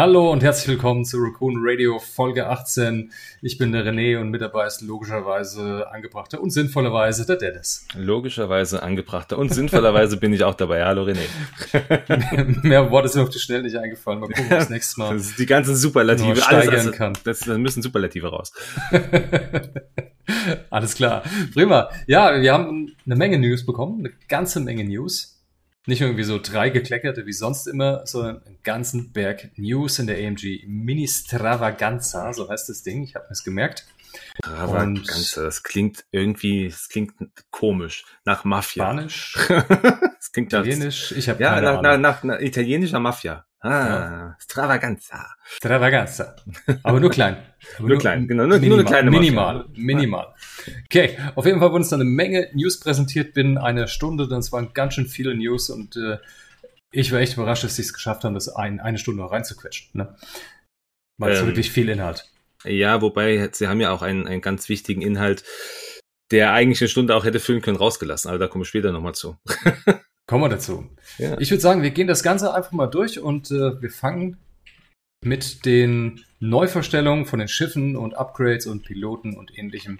Hallo und herzlich willkommen zu Raccoon Radio Folge 18. Ich bin der René und mit dabei ist logischerweise angebrachter und sinnvollerweise der Dennis. Logischerweise angebrachter und sinnvollerweise bin ich auch dabei. Hallo René. Mehr Worte sind auf die Schnelle nicht eingefallen. Mal gucken, ob das nächste Mal das die ganzen Superlative alles, also, kann. Das, das müssen Superlative raus. alles klar. Prima. Ja, wir haben eine Menge News bekommen, eine ganze Menge News. Nicht irgendwie so drei gekleckerte wie sonst immer, sondern einen ganzen Berg News in der AMG Mini Stravaganza, so heißt das Ding. Ich habe es gemerkt. Stravaganza, das klingt irgendwie, das klingt komisch, nach Mafia. Spanisch? das klingt Italienisch? Ich habe ja, keine nach, Ahnung. Nach, nach, nach italienischer Mafia. Ah, ja. Stravaganza. Stravaganza. Aber nur klein. Aber nur, nur, klein, genau. Nur, minimal, nur eine kleine Minimal, Mafia. minimal. Okay, auf jeden Fall wurden uns dann eine Menge News präsentiert binnen einer Stunde. Das waren ganz schön viele News und äh, ich war echt überrascht, dass sie es geschafft haben, das ein, eine Stunde noch reinzuquetschen. Ne? Weil es ähm, wirklich viel Inhalt. Ja, wobei sie haben ja auch einen, einen ganz wichtigen Inhalt, der eigentlich eine Stunde auch hätte füllen können, rausgelassen. Aber da kommen wir später nochmal zu. Kommen wir dazu. Ja. Ich würde sagen, wir gehen das Ganze einfach mal durch und äh, wir fangen mit den Neuverstellungen von den Schiffen und Upgrades und Piloten und ähnlichem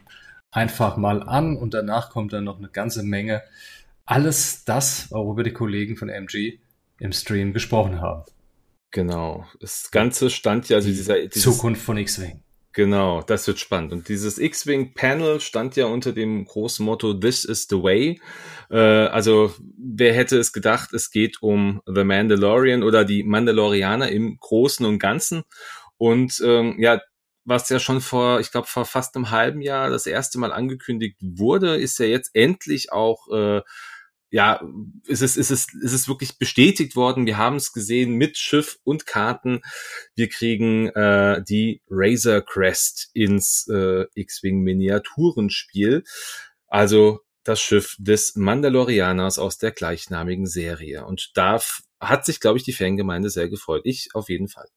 einfach mal an und danach kommt dann noch eine ganze Menge. Alles das, worüber die Kollegen von MG im Stream gesprochen haben. Genau. Das Ganze stand ja, also dieser, Zukunft von X-Wing. Genau, das wird spannend. Und dieses X-Wing-Panel stand ja unter dem großen Motto This is the way. Äh, also wer hätte es gedacht, es geht um The Mandalorian oder die Mandalorianer im Großen und Ganzen. Und ähm, ja, was ja schon vor, ich glaube, vor fast einem halben Jahr das erste Mal angekündigt wurde, ist ja jetzt endlich auch äh, ja, es ist, es ist, es ist wirklich bestätigt worden. Wir haben es gesehen mit Schiff und Karten. Wir kriegen äh, die Razor Crest ins äh, X-Wing Miniaturenspiel. Also das Schiff des Mandalorianers aus der gleichnamigen Serie. Und da hat sich, glaube ich, die Fangemeinde sehr gefreut. Ich auf jeden Fall.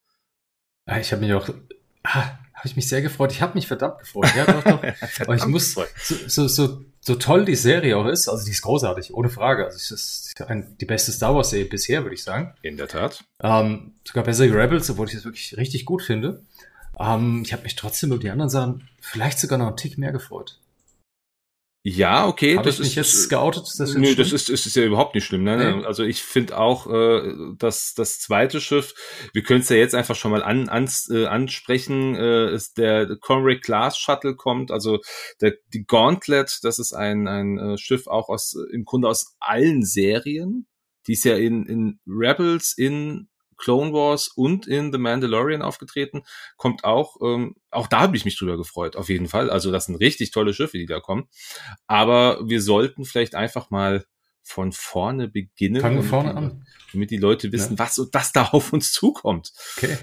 Ich habe mich auch ah, habe ich mich sehr gefreut. Ich habe mich verdammt gefreut. Ja, doch, doch. Aber ich muss, so, so, so, so toll die Serie auch ist, also die ist großartig, ohne Frage. Also es ist ein, die beste Star Wars Serie bisher, würde ich sagen. In der Tat. Ähm, sogar besser wie Rebels, obwohl ich das wirklich richtig gut finde. Ähm, ich habe mich trotzdem über die anderen Sachen vielleicht sogar noch einen Tick mehr gefreut. Ja, okay. Hab das ist, jetzt geoutet? Ist das nö, das ist, ist, ist ja überhaupt nicht schlimm. Ne? Nee. Also ich finde auch, äh, dass das zweite Schiff, wir können es ja jetzt einfach schon mal an, an, äh, ansprechen, äh, ist der Conrail Class Shuttle kommt, also der, die Gauntlet, das ist ein, ein äh, Schiff auch aus, im Grunde aus allen Serien. Die ist ja in, in Rebels, in Clone Wars und in The Mandalorian aufgetreten, kommt auch, ähm, auch da habe ich mich drüber gefreut, auf jeden Fall. Also das sind richtig tolle Schiffe, die da kommen. Aber wir sollten vielleicht einfach mal von vorne beginnen. Fangen wir vorne an. Damit die Leute wissen, ja. was und das da auf uns zukommt. Okay,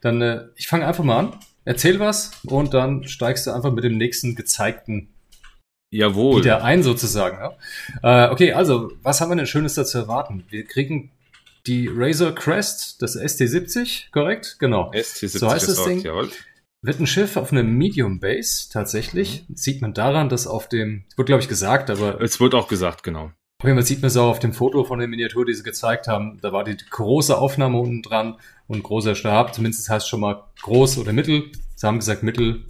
dann äh, ich fange einfach mal an. Erzähl was und dann steigst du einfach mit dem nächsten gezeigten Jawohl. wieder ein sozusagen. Ja? Äh, okay, also was haben wir denn Schönes dazu erwarten? Wir kriegen die Razor Crest, das ST70, korrekt? Genau. ST70 so heißt das Ding. Jawohl. Wird ein Schiff auf einem Medium Base tatsächlich. Mhm. Sieht man daran, dass auf dem, es wird glaube ich gesagt, aber. Es wird auch gesagt, genau. Auf jeden Fall sieht man es auch auf dem Foto von der Miniatur, die sie gezeigt haben. Da war die große Aufnahme unten dran und großer Stab. Zumindest heißt schon mal groß oder mittel. Sie haben gesagt mittel.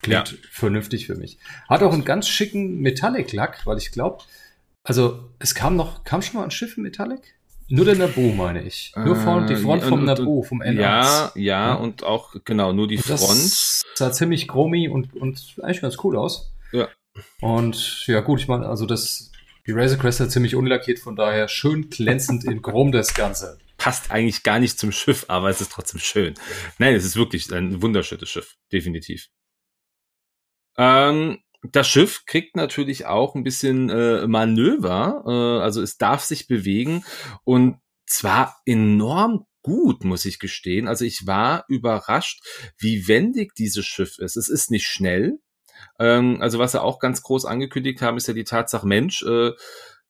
Klingt ja. vernünftig für mich. Hat auch einen ganz schicken Metallic-Lack, weil ich glaube, also es kam noch, kam schon mal ein Schiff in Metallic? Nur der Naboo, meine ich. Nur vorne, die Front vom Naboo, vom N1. Ja, ja, ja, und auch, genau, nur die und Front. Das sah ziemlich chromi und, und eigentlich ganz cool aus. Ja. Und ja, gut, ich meine, also das, die Razor Crest hat ziemlich unlackiert, von daher schön glänzend in Chrom das Ganze. Passt eigentlich gar nicht zum Schiff, aber es ist trotzdem schön. Nein, es ist wirklich ein wunderschönes Schiff, definitiv. Ähm, das Schiff kriegt natürlich auch ein bisschen äh, Manöver, äh, also es darf sich bewegen und zwar enorm gut, muss ich gestehen. Also ich war überrascht, wie wendig dieses Schiff ist. Es ist nicht schnell. Ähm, also was sie auch ganz groß angekündigt haben, ist ja die Tatsache, Mensch, äh,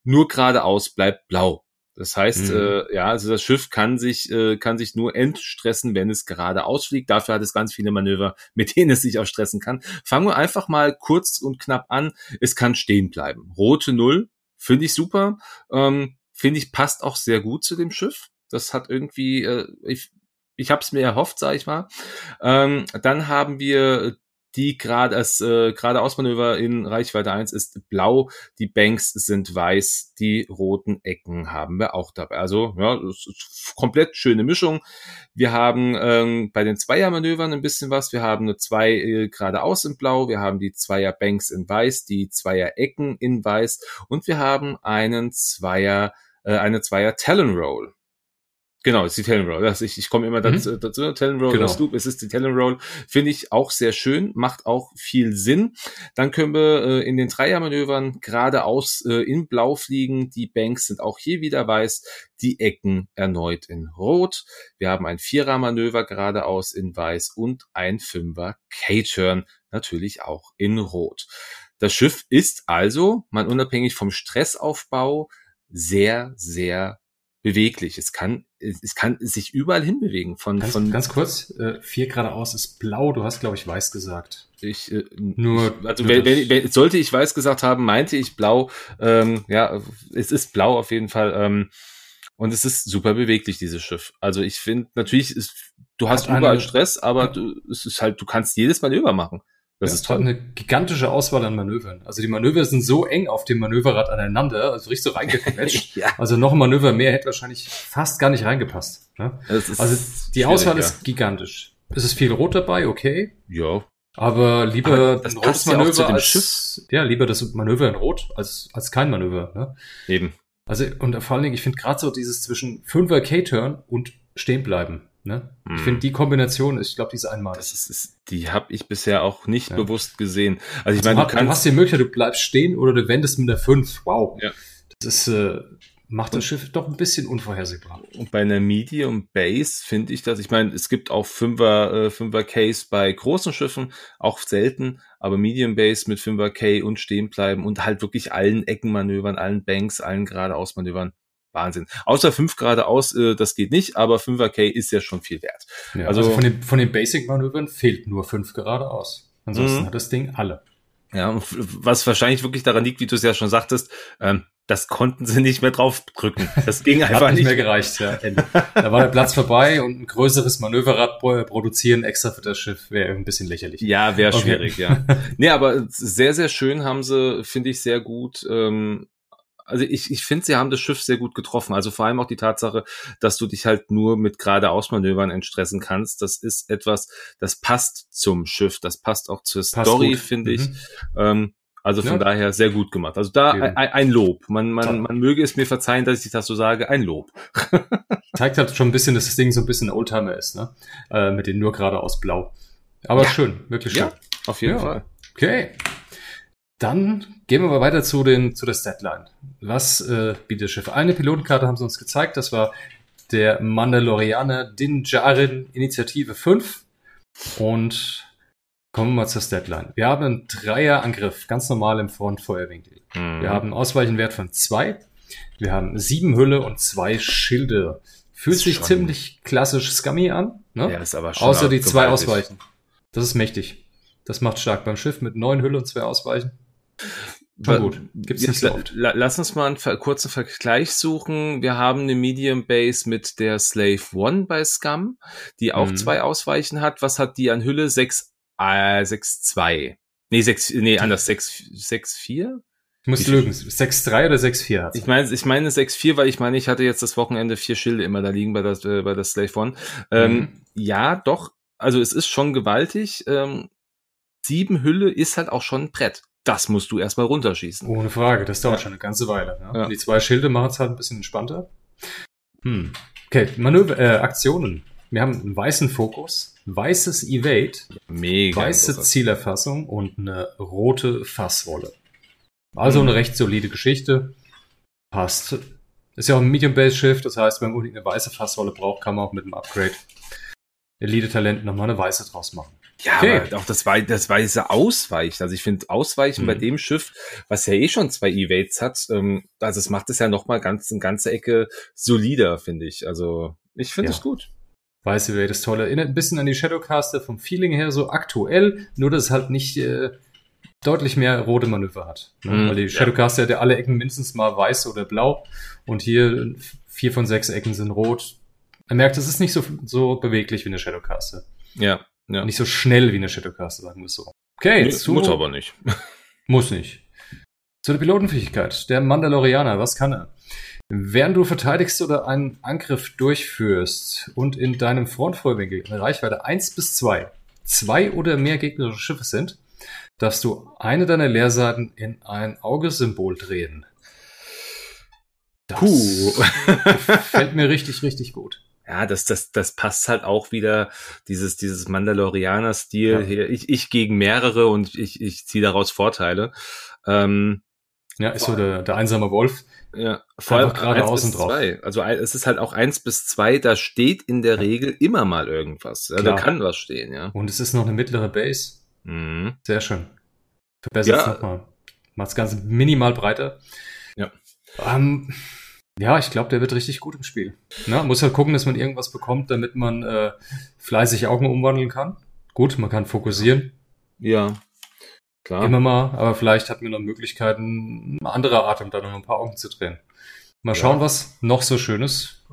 nur geradeaus bleibt blau. Das heißt, mhm. äh, ja, also das Schiff kann sich, äh, kann sich nur entstressen, wenn es gerade ausfliegt. Dafür hat es ganz viele Manöver, mit denen es sich auch stressen kann. Fangen wir einfach mal kurz und knapp an. Es kann stehen bleiben. Rote Null, finde ich super. Ähm, finde ich, passt auch sehr gut zu dem Schiff. Das hat irgendwie, äh, ich, ich habe es mir erhofft, sage ich mal. Ähm, dann haben wir die gerade als äh, geradeausmanöver in Reichweite 1 ist blau, die Banks sind weiß, die roten Ecken haben wir auch dabei. Also ja, das ist komplett schöne Mischung. Wir haben ähm, bei den Zweiermanövern ein bisschen was. Wir haben eine zwei äh, geradeaus in blau, wir haben die Zweier Banks in weiß, die Zweier Ecken in weiß und wir haben einen Zweier äh, eine Zweier Talon Roll. Genau, es ist die Talon Roll. Ich, ich komme immer dazu, mhm. dazu Talon Roll genau. oder Stoop, es ist die Talon Roll. Finde ich auch sehr schön, macht auch viel Sinn. Dann können wir äh, in den Dreiermanövern geradeaus äh, in Blau fliegen. Die Banks sind auch hier wieder weiß, die Ecken erneut in Rot. Wir haben ein Vierermanöver geradeaus in Weiß und ein Fünfer K-Turn natürlich auch in Rot. Das Schiff ist also, mal unabhängig vom Stressaufbau, sehr, sehr beweglich. Es kann, es kann sich überall hinbewegen. Von, ganz, von ganz kurz, äh, vier geradeaus ist blau. Du hast, glaube ich, weiß gesagt. Ich, äh, nur, also nur wenn, wenn, wenn, sollte ich weiß gesagt haben, meinte ich blau. Ähm, ja, es ist blau auf jeden Fall. Ähm, und es ist super beweglich, dieses Schiff. Also ich finde, natürlich ist, du hast überall eine, Stress, aber du, es ist halt, du kannst jedes Manöver machen. Das ja, ist toll. eine gigantische Auswahl an Manövern. Also die Manöver sind so eng auf dem Manöverrad aneinander, also richtig so reingequetscht. ja. Also noch ein Manöver mehr hätte wahrscheinlich fast gar nicht reingepasst. Ne? Also die Auswahl ja. ist gigantisch. Es ist viel Rot dabei, okay. Ja. Aber lieber Aber das ein rotes Manöver als, Schiff. ja, lieber das Manöver in Rot als, als kein Manöver. Ne? Eben. Also, und vor allen Dingen, ich finde gerade so dieses zwischen 5er K-Turn und stehen bleiben. Ne? Mm. Ich finde die Kombination ist, ich glaube, diese einmal. Das ist, ist die habe ich bisher auch nicht ja. bewusst gesehen. Also ich also meine, du, du hast die Möglichkeit, du bleibst stehen oder du wendest mit der 5. Wow. Ja. Das ist, äh, macht das Schiff doch ein bisschen unvorhersehbar. Und bei einer Medium Base finde ich das, ich meine, es gibt auch 5er, äh, 5er Case bei großen Schiffen, auch selten, aber Medium Base mit 5er K und stehen bleiben und halt wirklich allen Eckenmanövern, allen Banks, allen geradeausmanövern Wahnsinn. Außer 5 geradeaus, äh, das geht nicht, aber 5er K ist ja schon viel wert. Ja, also, also, von den, von den Basic-Manövern fehlt nur 5 geradeaus. Ansonsten mhm. hat das Ding alle. Ja, was wahrscheinlich wirklich daran liegt, wie du es ja schon sagtest, ähm, das konnten sie nicht mehr draufdrücken. Das ging einfach Hat nicht, mehr gereicht. Ja. da war der Platz vorbei und ein größeres Manöverrad produzieren extra für das Schiff wäre ein bisschen lächerlich. Ja, wäre okay. schwierig, ja. nee, aber sehr, sehr schön haben sie, finde ich, sehr gut ähm, also ich, ich finde, sie haben das Schiff sehr gut getroffen. Also vor allem auch die Tatsache, dass du dich halt nur mit geradeausmanövern entstressen kannst. Das ist etwas, das passt zum Schiff, das passt auch zur passt Story, finde ich. Mhm. Ähm, also von ja. daher sehr gut gemacht. Also da ein, ein, Lob. Man, man, man möge es mir verzeihen, dass ich das so sage. Ein Lob. Zeigt halt schon ein bisschen, dass das Ding so ein bisschen Oldtimer ist, ne? Äh, mit den nur geradeaus blau. Aber ja. schön, wirklich schön. Ja, auf jeden Fall. Okay. Dann gehen wir mal weiter zu, den, zu der Statline. Was äh, bietet Schiff? Eine Pilotenkarte haben sie uns gezeigt. Das war der Mandalorianer Din Djarin Initiative 5. Und kommen wir mal zur Statline. Wir haben einen Dreierangriff, ganz normal im Frontfeuerwinkel. Mhm. Wir haben einen Ausweichenwert von zwei. Wir haben sieben Hülle und zwei Schilde. Fühlt sich ziemlich klassisch Scummy an. Ne? Ja, ist aber schon Außer die zwei Ausweichen. Das ist mächtig. Das macht stark beim Schiff mit neun Hülle und zwei Ausweichen. Na gut, gibt's nicht so oft. Lass uns mal einen kurzen Vergleich suchen. Wir haben eine Medium Base mit der Slave One bei Scum, die auch mhm. zwei Ausweichen hat. Was hat die an Hülle? 6, äh, 6, 2. Nee, 6, nee, anders, 6, 6, 4? Ich muss lügen, 6-3 oder 6-4 hat Ich meine, ich meine 6-4, weil ich meine, ich hatte jetzt das Wochenende vier Schilde immer da liegen bei der, äh, bei der Slave One. Ähm, mhm. Ja, doch, also es ist schon gewaltig. Ähm, sieben Hülle ist halt auch schon ein Brett das musst du erstmal runterschießen. Ohne Frage, das dauert ja. schon eine ganze Weile. Ja? Ja. Die zwei Schilde machen es halt ein bisschen entspannter. Hm. Okay, Manöver, äh, Aktionen. Wir haben einen weißen Fokus, weißes Evade, Mega weiße Zielerfassung und eine rote Fassrolle. Also hm. eine recht solide Geschichte. Passt. Ist ja auch ein Medium-Base-Schiff, das heißt, wenn man unbedingt eine weiße Fassrolle braucht, kann man auch mit einem Upgrade Elite-Talent nochmal eine weiße draus machen. Ja, okay. aber auch das, Wei das weiße Ausweichen. Also ich finde Ausweichen mhm. bei dem Schiff, was ja eh schon zwei Evades hat, ähm, also es macht es ja nochmal ganz, eine ganze Ecke solider, finde ich. Also ich finde es ja. gut. Weiße Evade ist toll. Erinnert ein bisschen an die Shadowcaster vom Feeling her so aktuell, nur dass es halt nicht äh, deutlich mehr rote Manöver hat. Ne? Mhm, Weil die Shadowcaster ja. hat ja alle Ecken mindestens mal weiß oder blau und hier vier von sechs Ecken sind rot er merkt, es ist nicht so, so beweglich wie eine Shadowcaster. Ja, ja. Nicht so schnell wie eine Shadowcaster, sagen wir es so. Okay, Nee, zu, muss aber nicht. Muss nicht. Zu der Pilotenfähigkeit. Der Mandalorianer, was kann er? Während du verteidigst oder einen Angriff durchführst und in deinem Frontfeuerwinkel eine Reichweite 1 bis 2, zwei oder mehr gegnerische Schiffe sind, darfst du eine deiner Leerseiten in ein Augesymbol drehen. Das Puh. fällt mir richtig, richtig gut. Ja, das, das, das passt halt auch wieder, dieses, dieses Mandalorianer-Stil Ja. hier. Ich, ich gegen mehrere und ich, ich ziehe daraus Vorteile. Ähm, Ja, ist so der, der einsame Wolf. ja, vor allem geradeaus und drauf. zwei. Also es ist halt auch eins bis zwei, da steht in der Ja. Regel immer mal irgendwas. Ja, da kann was stehen, ja. Und es ist noch eine mittlere Base. Mhm. Sehr schön. Verbessert es Ja. nochmal. Macht das Ganze minimal breiter. Ja. Ähm, ja, ich glaube, der wird richtig gut im Spiel. Na, muss halt gucken, dass man irgendwas bekommt, damit man äh, fleißig Augen umwandeln kann. Gut, man kann fokussieren, Ja, klar. immer mal, aber vielleicht hat man noch Möglichkeiten, eine andere Art, um da noch ein paar Augen zu drehen. Mal Ja. schauen, was noch so Schönes.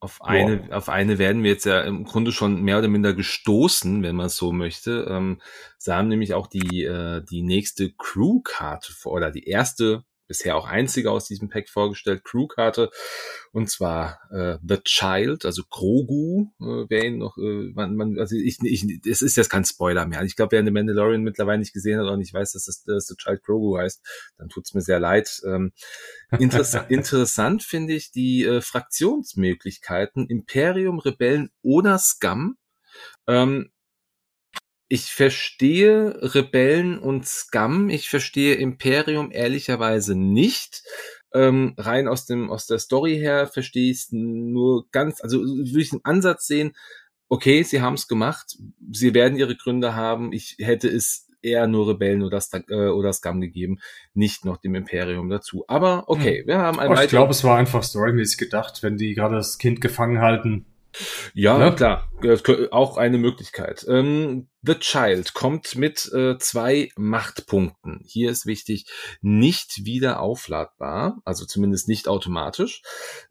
Auf eine, auf eine werden wir jetzt ja im Grunde schon mehr oder minder gestoßen, wenn man es so möchte. Ähm, sie haben nämlich auch die, äh, die nächste Crew-Karte vor, oder die erste, bisher auch einzige aus diesem Pack vorgestellt, Crew-Karte. Und zwar äh, The Child, also Grogu, äh, wer ihn noch, äh, man, man, also ich, ich, es ist jetzt kein Spoiler mehr. Ich glaube, wer den Mandalorian mittlerweile nicht gesehen hat und nicht weiß, dass das, dass The Child Grogu heißt, dann tut's mir sehr leid. Ähm, Interess interessant finde ich die äh, Fraktionsmöglichkeiten Imperium, Rebellen oder Scum. Ähm, ich verstehe Rebellen und Scum, ich verstehe Imperium ehrlicherweise nicht. Ähm, rein aus dem aus der Story her verstehe ich es nur ganz, also würde ich einen Ansatz sehen. Okay, sie haben es gemacht, sie werden ihre Gründe haben. Ich hätte es eher nur Rebellen oder, äh, oder Scum gegeben, nicht noch dem Imperium dazu. Aber okay, wir haben ein Aber ich glaube, es war einfach storymäßig gedacht, wenn die gerade das Kind gefangen halten. Ja, Ne? klar, auch eine Möglichkeit. Ähm, The Child kommt mit äh, zwei Machtpunkten. Hier ist wichtig, nicht wieder aufladbar, also zumindest nicht automatisch.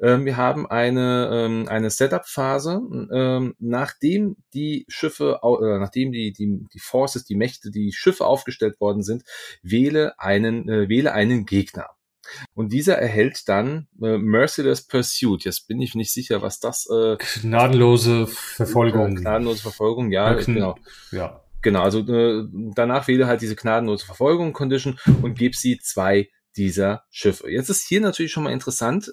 Ähm, wir haben eine, ähm, eine Setup-Phase, ähm, nachdem die Schiffe, äh, nachdem die, die, die Forces, die Mächte, die Schiffe aufgestellt worden sind, wähle einen, äh, wähle einen Gegner. Und dieser erhält dann äh, Merciless Pursuit. Jetzt bin ich nicht sicher, was das äh, Gnadenlose Verfolgung. Gnadenlose Verfolgung, ja, kn- genau. Ja. Genau, also äh, danach wähle halt diese gnadenlose Verfolgung Condition und gib sie zwei dieser Schiffe. Jetzt ist hier natürlich schon mal interessant,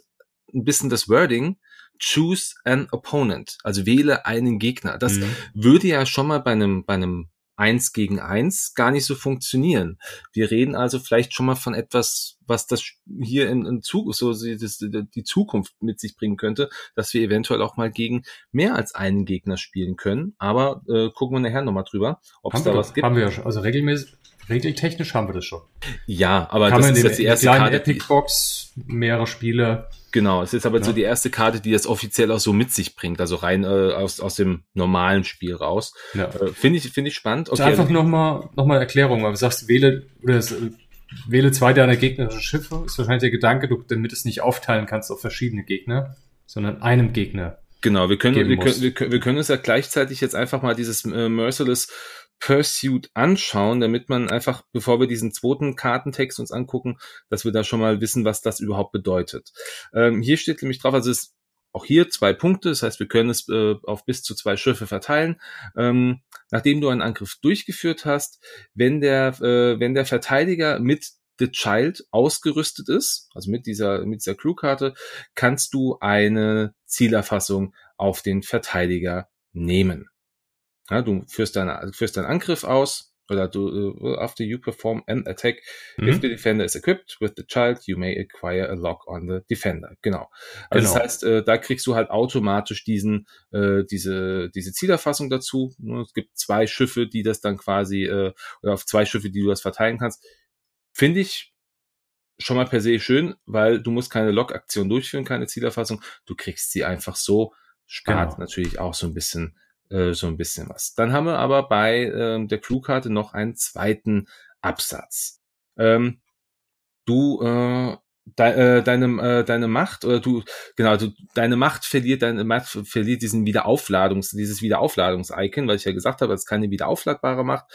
ein bisschen das Wording. Choose an opponent, also wähle einen Gegner. Das Mhm. würde ja schon mal bei einem, bei einem Eins gegen Eins gar nicht so funktionieren. Wir reden also vielleicht schon mal von etwas, was das hier in, in Zug, so die, das, die Zukunft mit sich bringen könnte, dass wir eventuell auch mal gegen mehr als einen Gegner spielen können. Aber äh, gucken wir nachher nochmal drüber, ob es da wir, was doch, gibt. haben wir ja schon. Also regelmäßig, regeltechnisch haben wir das schon. Ja, aber Kann das ist jetzt die erste Karte. Epic Box mehrere Spiele. genau, es ist aber Ja. so die erste Karte, die das offiziell auch so mit sich bringt, also rein äh, aus, aus dem normalen Spiel raus. Ja. Äh, Finde ich, finde ich spannend. Okay. Einfach nochmal noch mal Erklärung, weil du sagst, wähle, oder äh, wähle zwei deiner gegnerischen Schiffe, ist wahrscheinlich der Gedanke, du, damit es nicht aufteilen kannst auf verschiedene Gegner, sondern einem Gegner. Genau, wir können, wir können, wir können, wir können uns ja gleichzeitig jetzt einfach mal dieses äh, Merciless Pursuit anschauen, damit man einfach, bevor wir diesen zweiten Kartentext uns angucken, dass wir da schon mal wissen, was das überhaupt bedeutet. Ähm, hier steht nämlich drauf, also es auch hier zwei Punkte, das heißt, wir können es äh, auf bis zu zwei Schiffe verteilen. Ähm, nachdem du einen Angriff durchgeführt hast, wenn der, äh, wenn der Verteidiger mit The Child ausgerüstet ist, also mit dieser, mit dieser Crewkarte, kannst du eine Zielerfassung auf den Verteidiger nehmen. Ja, du führst, deine, führst deinen Angriff aus, oder du, uh, after you perform an attack, if Mhm. the defender is equipped with the child, you may acquire a lock on the defender. Genau. Also Genau. das heißt, äh, da kriegst du halt automatisch diesen, äh, diese, diese Zielerfassung dazu. Ne, Es gibt zwei Schiffe, die das dann quasi, äh, oder auf zwei Schiffe, die du das verteilen kannst. Finde ich schon mal per se schön, weil du musst keine Lock-Aktion durchführen, keine Zielerfassung. Du kriegst sie einfach so. Spart Genau. natürlich auch so ein bisschen, äh, so ein bisschen was. Dann haben wir aber bei ähm, der Crewkarte noch einen zweiten Absatz. Ähm, du, äh, de, äh, deine, äh, deine Macht oder du, genau, du, deine Macht verliert, deine Macht verliert diesen Wiederaufladungs, dieses Wiederaufladungs-Icon, weil ich ja gesagt habe, es ist keine wiederaufladbare Macht,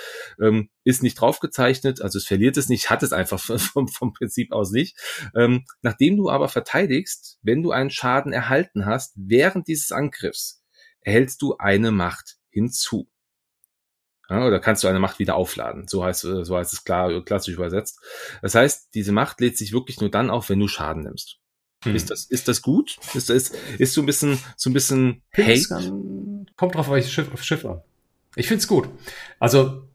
ähm, ist nicht draufgezeichnet, also es verliert es nicht, hat es einfach vom, vom Prinzip aus nicht. Ähm, nachdem du aber verteidigst, wenn du einen Schaden erhalten hast, während dieses Angriffs, erhältst du eine Macht hinzu. Ja, oder kannst du eine Macht wieder aufladen. So heißt, äh, so heißt es klar, klassisch übersetzt. Das heißt, diese Macht lädt sich wirklich nur dann auf, wenn du Schaden nimmst. Hm. Ist das, ist das gut? Ist das, ist so ein bisschen, so ein bisschen Hate? Kommt drauf auf Schiff, auf Schiff an. Ich find's gut. Also,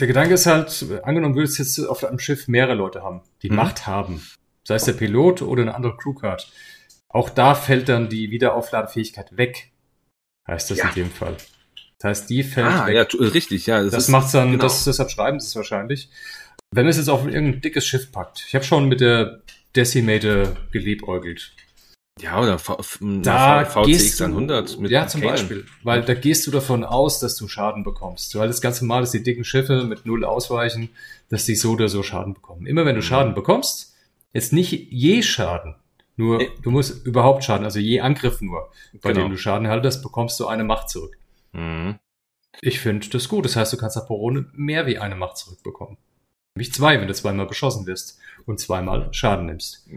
der Gedanke ist halt, angenommen würdest jetzt auf einem Schiff mehrere Leute haben, die hm. Macht haben. Sei es der Pilot oder eine andere Crewcard. Auch da fällt dann die Wiederaufladefähigkeit weg. Heißt das ja. in dem Fall. Das heißt, die fällt ah, weg. ja, richtig, ja. Das, das macht's dann, genau. das, deshalb schreiben sie es wahrscheinlich. Wenn es jetzt auf irgendein dickes Schiff packt. Ich habe schon mit der Decimator geliebäugelt. Ja, oder v da VCX 100 mit Ja, zum Kanen. Beispiel. Weil da gehst du davon aus, dass du Schaden bekommst. Weil das ganze Mal, dass die dicken Schiffe mit null ausweichen, dass die so oder so Schaden bekommen. Immer wenn du mhm. Schaden bekommst, jetzt nicht je Schaden, nur nee. du musst überhaupt Schaden, also je Angriff nur, bei genau. dem du Schaden haltest, bekommst du eine Macht zurück. Mhm. Ich finde das gut. Das heißt, du kannst pro Runde mehr wie eine Macht zurückbekommen. Nämlich zwei, wenn du zweimal beschossen wirst und zweimal Schaden nimmst.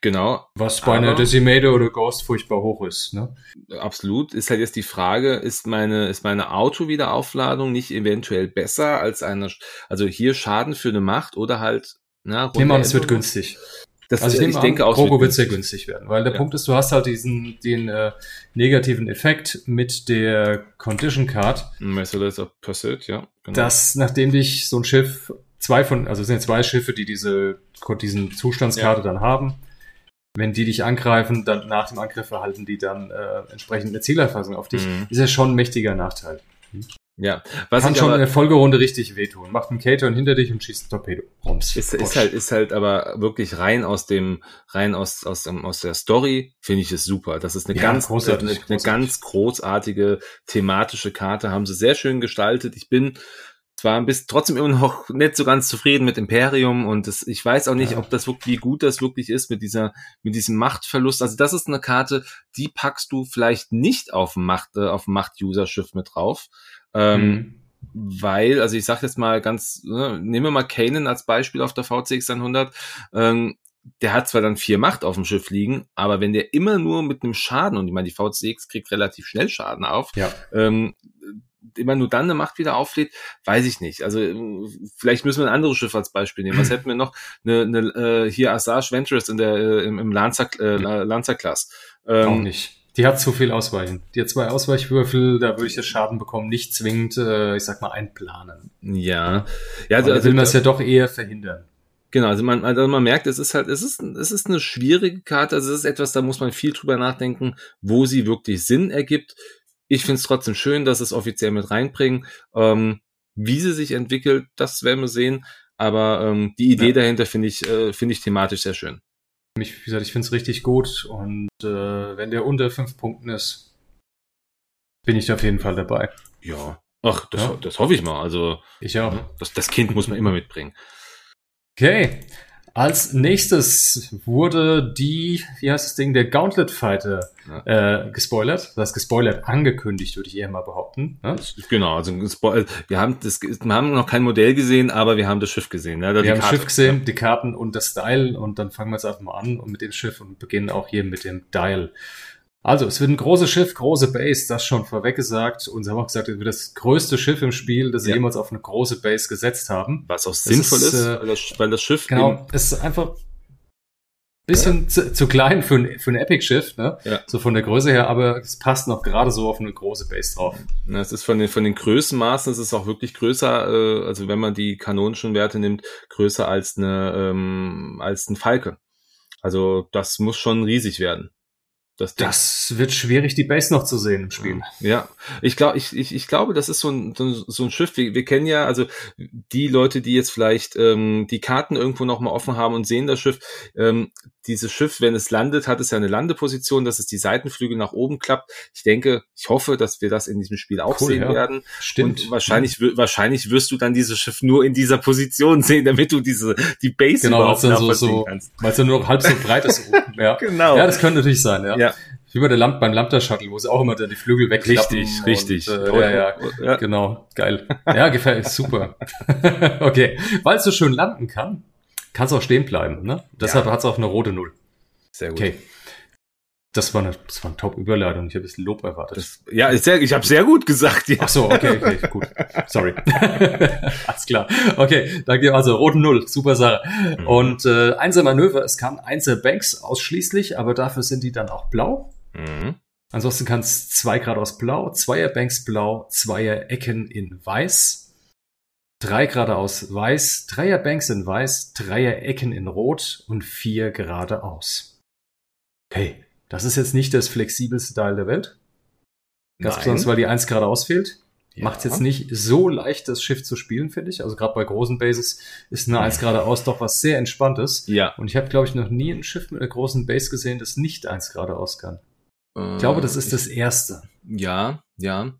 Genau. Was bei einer Decimator oder Ghost furchtbar hoch ist, ne? Absolut. Ist halt jetzt die Frage, ist meine, ist meine Auto-Wiederaufladung nicht eventuell besser als eine, also hier Schaden für eine Macht oder halt, na, Nehmen wir an, es wird günstig. Das, also ich, ich denke auch, Rogo wird sehr günstig werden, weil der ja. Punkt ist, du hast halt diesen den äh, negativen Effekt mit der Condition Card. Merciless of Pursuit, ja. Genau. Dass nachdem dich so ein Schiff zwei von, also es sind zwei Schiffe, die diese diesen Zustandskarte ja. dann haben. Wenn die dich angreifen, dann nach dem Angriff erhalten die dann äh, entsprechend eine Zielerfassung auf dich. Mhm. Ist ja schon ein mächtiger Nachteil. Ja, was kann schon aber, in der Folgerunde richtig wehtun. Macht einen Cater hinter dich und schießt ein Torpedo. Rums. Ist, ist halt, ist halt aber wirklich rein aus dem, rein aus, aus, aus der Story, finde ich es super. Das ist eine ja, ganz, großartig, eine, eine ganz großartige thematische Karte, haben sie sehr schön gestaltet. Ich bin zwar ein bisschen trotzdem immer noch nicht so ganz zufrieden mit Imperium und das, ich weiß auch nicht, ja. ob das wirklich, wie gut das wirklich ist mit dieser, mit diesem Machtverlust. Also das ist eine Karte, die packst du vielleicht nicht auf dem Macht, äh, auf Macht-User-Schiff mit drauf. Ähm, mhm. Weil, also ich sag jetzt mal ganz, ne, nehmen wir mal Kanan als Beispiel auf der VCX 100. Ähm, der hat zwar dann vier Macht auf dem Schiff liegen, aber wenn der immer nur mit einem Schaden, und ich meine, die VCX kriegt relativ schnell Schaden auf, ja. ähm, immer nur dann eine Macht wieder auflädt, weiß ich nicht. Also vielleicht müssen wir ein anderes Schiff als Beispiel nehmen. Was hätten wir noch? Eine, eine äh, hier Assage Venturous in der äh, im, im Lancer äh, Lancer Class. Ähm, Auch nicht. Die hat zu viel Ausweichen. Die hat zwei Ausweichwürfel, da würde ich das Schaden bekommen, nicht zwingend, äh, ich sag mal, einplanen. Ja. Ja, also, also will man es ja doch eher verhindern. Genau, also man, also man merkt, es ist halt, es ist, es ist eine schwierige Karte, also es ist etwas, da muss man viel drüber nachdenken, wo sie wirklich Sinn ergibt. Ich finde es trotzdem schön, dass es offiziell mit reinbringen. Ähm, wie sie sich entwickelt, das werden wir sehen. Aber ähm, die Idee ja. dahinter finde ich, äh, finde ich thematisch sehr schön. Ich, wie gesagt, ich finde es richtig gut und äh, wenn der unter fünf Punkten ist, bin ich auf jeden Fall dabei. Ja. Ach, das, ja. das hoffe ich mal. Also ich auch. Das, das Kind muss man immer mitbringen. Okay. Als nächstes wurde die, wie heißt das Ding, der Gauntlet Fighter ja. äh, gespoilert. Das heißt, gespoilert angekündigt, würde ich eher mal behaupten. Ne? Genau, also wir haben das, wir haben noch kein Modell gesehen, aber wir haben das Schiff gesehen. Ne? wir haben das Schiff gesehen, ja. die Karten und das Style und dann fangen wir jetzt einfach mal an und mit dem Schiff und beginnen auch hier mit dem Dial. Also, es wird ein großes Schiff, große Base, das schon vorweg gesagt. Und sie haben auch gesagt, es wird das größte Schiff im Spiel, das sie ja. jemals auf eine große Base gesetzt haben. Was auch sinnvoll ist, ist äh, weil, das, weil, das, Schiff. Genau, es ist einfach bisschen ja. zu, zu, klein für ein, für ein Epic-Schiff, ne? Ja. So von der Größe her, aber es passt noch gerade so auf eine große Base drauf. Ja, es ist von den, von den Größenmaßen, es ist auch wirklich größer, äh, also wenn man die kanonischen Werte nimmt, größer als eine, ähm, als ein Falke. Also das muss schon riesig werden. Das, das wird schwierig, die Base noch zu sehen im Spiel. Ja, ich glaube, ich, ich, ich glaube, das ist so ein, so ein Schiff. Wir, wir kennen ja, also die Leute, die jetzt vielleicht ähm, die Karten irgendwo noch mal offen haben und sehen das Schiff. Ähm, dieses Schiff, wenn es landet, hat es ja eine Landeposition, dass es die Seitenflügel nach oben klappt. Ich denke, ich hoffe, dass wir das in diesem Spiel auch cool, sehen ja. werden. Stimmt. Und wahrscheinlich, wahrscheinlich wirst du dann dieses Schiff nur in dieser Position sehen, damit du diese die Base genau, überhaupt dann so, so, kannst. Weil es dann nur noch halb so breit ist. ja. Genau. Ja, das könnte natürlich sein. Ja. ja. Wie bei der Lamp beim Lambda-Shuttle, wo sie auch immer dann die Flügel wegklappen. Richtig, richtig. Äh, ja, ja, ja, genau. Geil. Ja, gefällt, super. okay. Weil es so schön landen kann, kann es auch stehen bleiben. Ne? Deshalb ja. hat es auch eine rote Null. Sehr gut. Okay. Das war eine, das war eine Top-Überleitung. Ich habe bisschen Lob erwartet. Das, ja, sehr, ich habe sehr gut gesagt. Ja. Ach so, okay, okay, gut. Sorry. Alles klar. Okay, danke. Also roten Null, super Sache. Mhm. Und äh, Einser Manöver, es kann Einser Banks ausschließlich, aber dafür sind die dann auch blau. Mhm. Ansonsten kann es zwei geradeaus blau, zweier Banks blau, zweier Ecken in weiß, drei geradeaus weiß, dreier Banks in weiß, dreier Ecken in rot und vier geradeaus. Okay, das ist jetzt nicht das flexibelste Teil der Welt. Ganz besonders, weil die eins geradeaus fehlt. Ja. Macht es jetzt nicht so leicht, das Schiff zu spielen, finde ich. Also gerade bei großen Bases ist eine eins geradeaus doch was sehr Entspanntes. Ja. Und ich habe, glaube ich, noch nie ein Schiff mit einer großen Base gesehen, das nicht eins geradeaus kann. Ich glaube, das ist das Erste. Ja, ja.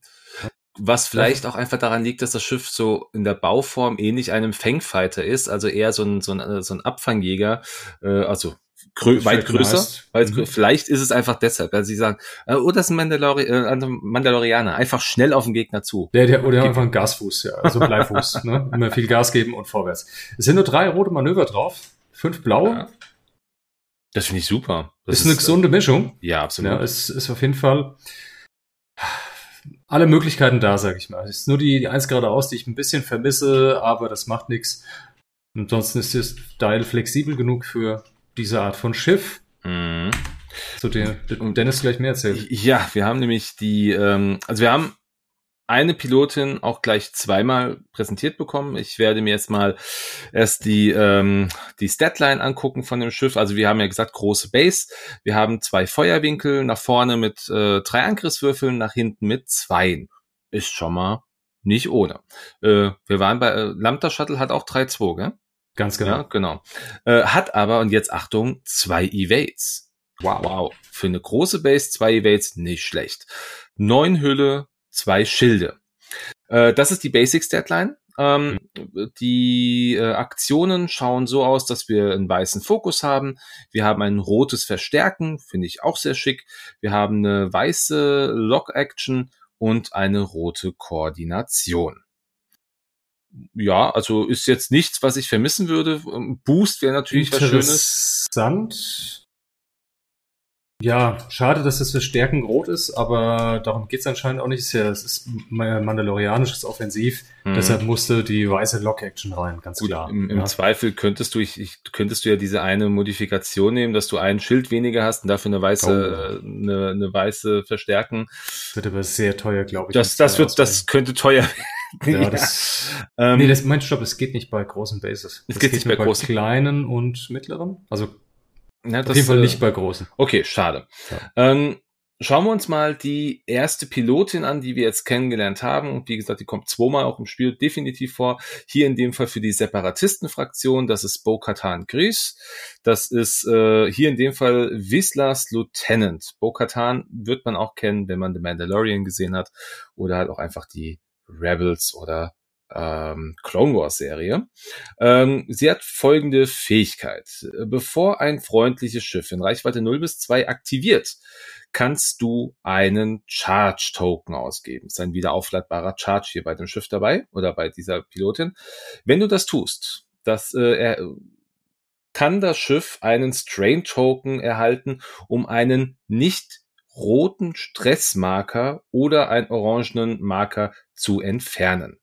Was vielleicht auch einfach daran liegt, dass das Schiff so in der Bauform ähnlich einem Fangfighter ist, also eher so ein, so ein, so ein Abfangjäger, äh, also grö weit größer. Heißt, weit grö mhm. Vielleicht ist es einfach deshalb, weil sie sagen, äh, oh, das ist ein Mandalori äh, Mandalorianer, einfach schnell auf den Gegner zu. Der, der, oder einfach ein Gasfuß, ja, also Bleifuß, ne? Immer viel Gas geben und vorwärts. Es sind nur drei rote Manöver drauf, fünf blaue. Ja. Das finde ich super. Das ist eine gesunde Mischung. Ja, absolut. Ja, es ist auf jeden Fall alle Möglichkeiten da, sag ich mal. Es ist nur die, die eins geradeaus, die ich ein bisschen vermisse, aber das macht nichts. Ansonsten ist das Style flexibel genug für diese Art von Schiff. Mhm. So, den, Dennis gleich mehr erzählt. Ja, wir haben nämlich die, ähm, also wir haben eine Pilotin auch gleich zweimal präsentiert bekommen. Ich werde mir jetzt mal erst die, ähm, die Statline angucken von dem Schiff. Also wir haben ja gesagt, große Base. Wir haben zwei Feuerwinkel, nach vorne mit äh, drei Angriffswürfeln, nach hinten mit zwei. Ist schon mal nicht ohne. Äh, wir waren bei äh, Lambda Shuttle hat auch 3-2, gell? Ganz genau. Ja, genau. Äh, hat aber, und jetzt Achtung, zwei Evades. Wow. wow. Für eine große Base zwei Evades nicht schlecht. Neun Hülle, zwei Schilde. Äh, das ist die Basics Deadline. Ähm, die äh, Aktionen schauen so aus, dass wir einen weißen Fokus haben. Wir haben ein rotes Verstärken, finde ich auch sehr schick. Wir haben eine weiße Lock-Action und eine rote Koordination. Ja, also ist jetzt nichts, was ich vermissen würde. Boost wäre natürlich was Schönes. Interessant. Ja, schade, dass das für Stärken rot ist, aber darum geht's anscheinend auch nicht. Es ist ja, es ist mandalorianisches Offensiv, mhm. deshalb musste die weiße Lock-Action rein, ganz Gut, klar. Im, im ja. Zweifel könntest du, ich, ich, könntest du ja diese eine Modifikation nehmen, dass du ein Schild weniger hast und dafür eine weiße, oh. eine, eine weiße Verstärken. Wird aber sehr teuer, glaube ich. Das, das wird, das könnte teuer werden. Ja, das, ähm, nee, das, mein Stopp, es geht nicht bei großen Bases. Es geht, geht nicht bei, bei großen. kleinen und mittleren. Also ja, Auf jeden Fall nicht bei großen. Okay, schade. Ja. Ähm, schauen wir uns mal die erste Pilotin an, die wir jetzt kennengelernt haben. Und wie gesagt, die kommt zweimal auch im Spiel definitiv vor. Hier in dem Fall für die Separatistenfraktion. Das ist Bo-Katan Gris. Das ist äh, hier in dem Fall Wislas Lieutenant. Bo-Katan wird man auch kennen, wenn man The Mandalorian gesehen hat. Oder halt auch einfach die Rebels oder ähm, Clone Wars Serie. Ähm, sie hat folgende Fähigkeit. Bevor ein freundliches Schiff in Reichweite 0 bis 2 aktiviert, kannst du einen Charge Token ausgeben. Ist ein wieder aufladbarer Charge hier bei dem Schiff dabei oder bei dieser Pilotin. Wenn du das tust, das äh, er, kann das Schiff einen Strain Token erhalten, um einen nicht roten Stressmarker oder einen orangenen Marker zu entfernen.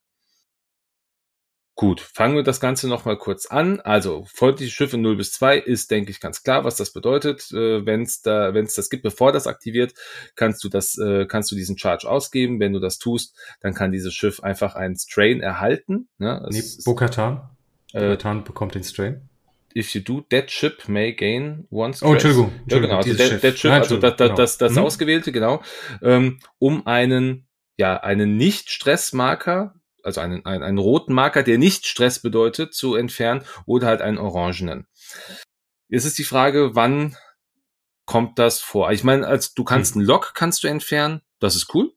Gut, fangen wir das Ganze nochmal kurz an. Also, freundliche Schiffe 0 bis 2 ist, denke ich, ganz klar, was das bedeutet. Äh, wenn es da, das gibt, bevor das aktiviert, kannst du das, äh, kannst du diesen Charge ausgeben. Wenn du das tust, dann kann dieses Schiff einfach einen Strain erhalten. Ne? Nee, Bokatan. Äh, Bokatan bekommt den Strain. If you do, that ship may gain one stress. Oh, Entschuldigung. Ja, genau, also that, that ship, also das, das, das, das mhm. Ausgewählte, genau, ähm, um einen, ja, einen Nicht-Stress-Marker, also einen, einen, einen roten Marker, der nicht Stress bedeutet, zu entfernen oder halt einen orangenen. Jetzt ist die Frage, wann kommt das vor? Ich meine, als du kannst hm. einen Lock kannst du entfernen, das ist cool.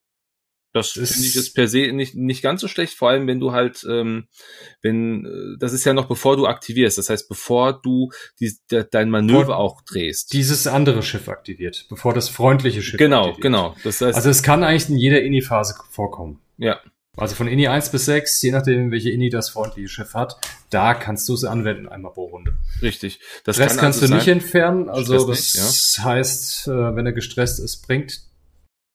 Das finde ich jetzt per se nicht, nicht ganz so schlecht, vor allem wenn du halt, ähm, wenn, äh, das ist ja noch bevor du aktivierst, das heißt, bevor du die, de, dein Manöver auch drehst. Dieses andere Schiff aktiviert, bevor das freundliche Schiff Genau, aktiviert. genau. Das heißt, also es kann eigentlich in jeder Ini-Phase vorkommen. Ja. Also von Ini 1 bis 6, je nachdem, welche Ini das freundliche Schiff hat, da kannst du es anwenden einmal pro Runde. Richtig. Das Rest kannst also du nicht entfernen. Also das nicht, ja. heißt, äh, wenn er gestresst ist, bringt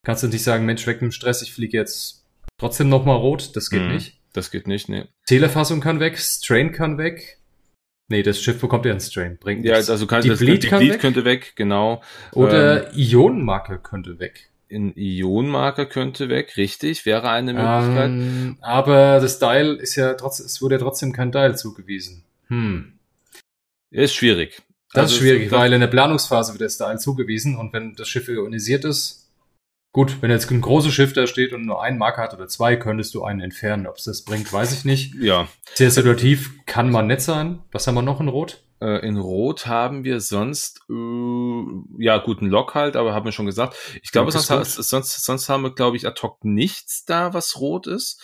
Kannst du nicht sagen, Mensch, weg mit dem Stress, ich fliege jetzt trotzdem nochmal rot. Das geht mhm. nicht. Das geht nicht, nee. Zählerfassung kann weg, Strain kann weg. Nee, das Schiff bekommt ja einen Strain, bringt Ja, also kann, die das, Bleed, die Bleed weg. könnte weg, genau. Oder ähm, Ionenmarker könnte weg. Ein Ionenmarker könnte weg, richtig, wäre eine Möglichkeit. Ähm, aber das Dial ist ja trotzdem, es wurde ja trotzdem kein Dial zugewiesen. Hm. Ist schwierig. Das also ist schwierig, das, weil in der Planungsphase wird das Dial zugewiesen und wenn das Schiff ionisiert ist, Gut, wenn jetzt ein großes Schiff da steht und nur einen Marker hat oder zwei, könntest du einen entfernen. Ob es das bringt, weiß ich nicht. Ja. Sehr situativ kann man nett sein. Was haben wir noch in Rot? Äh, in Rot haben wir sonst, äh, ja, guten Lock halt, aber haben wir schon gesagt. Ich glaube, sonst, sonst, sonst haben wir, glaube ich, ad hoc nichts da, was rot ist.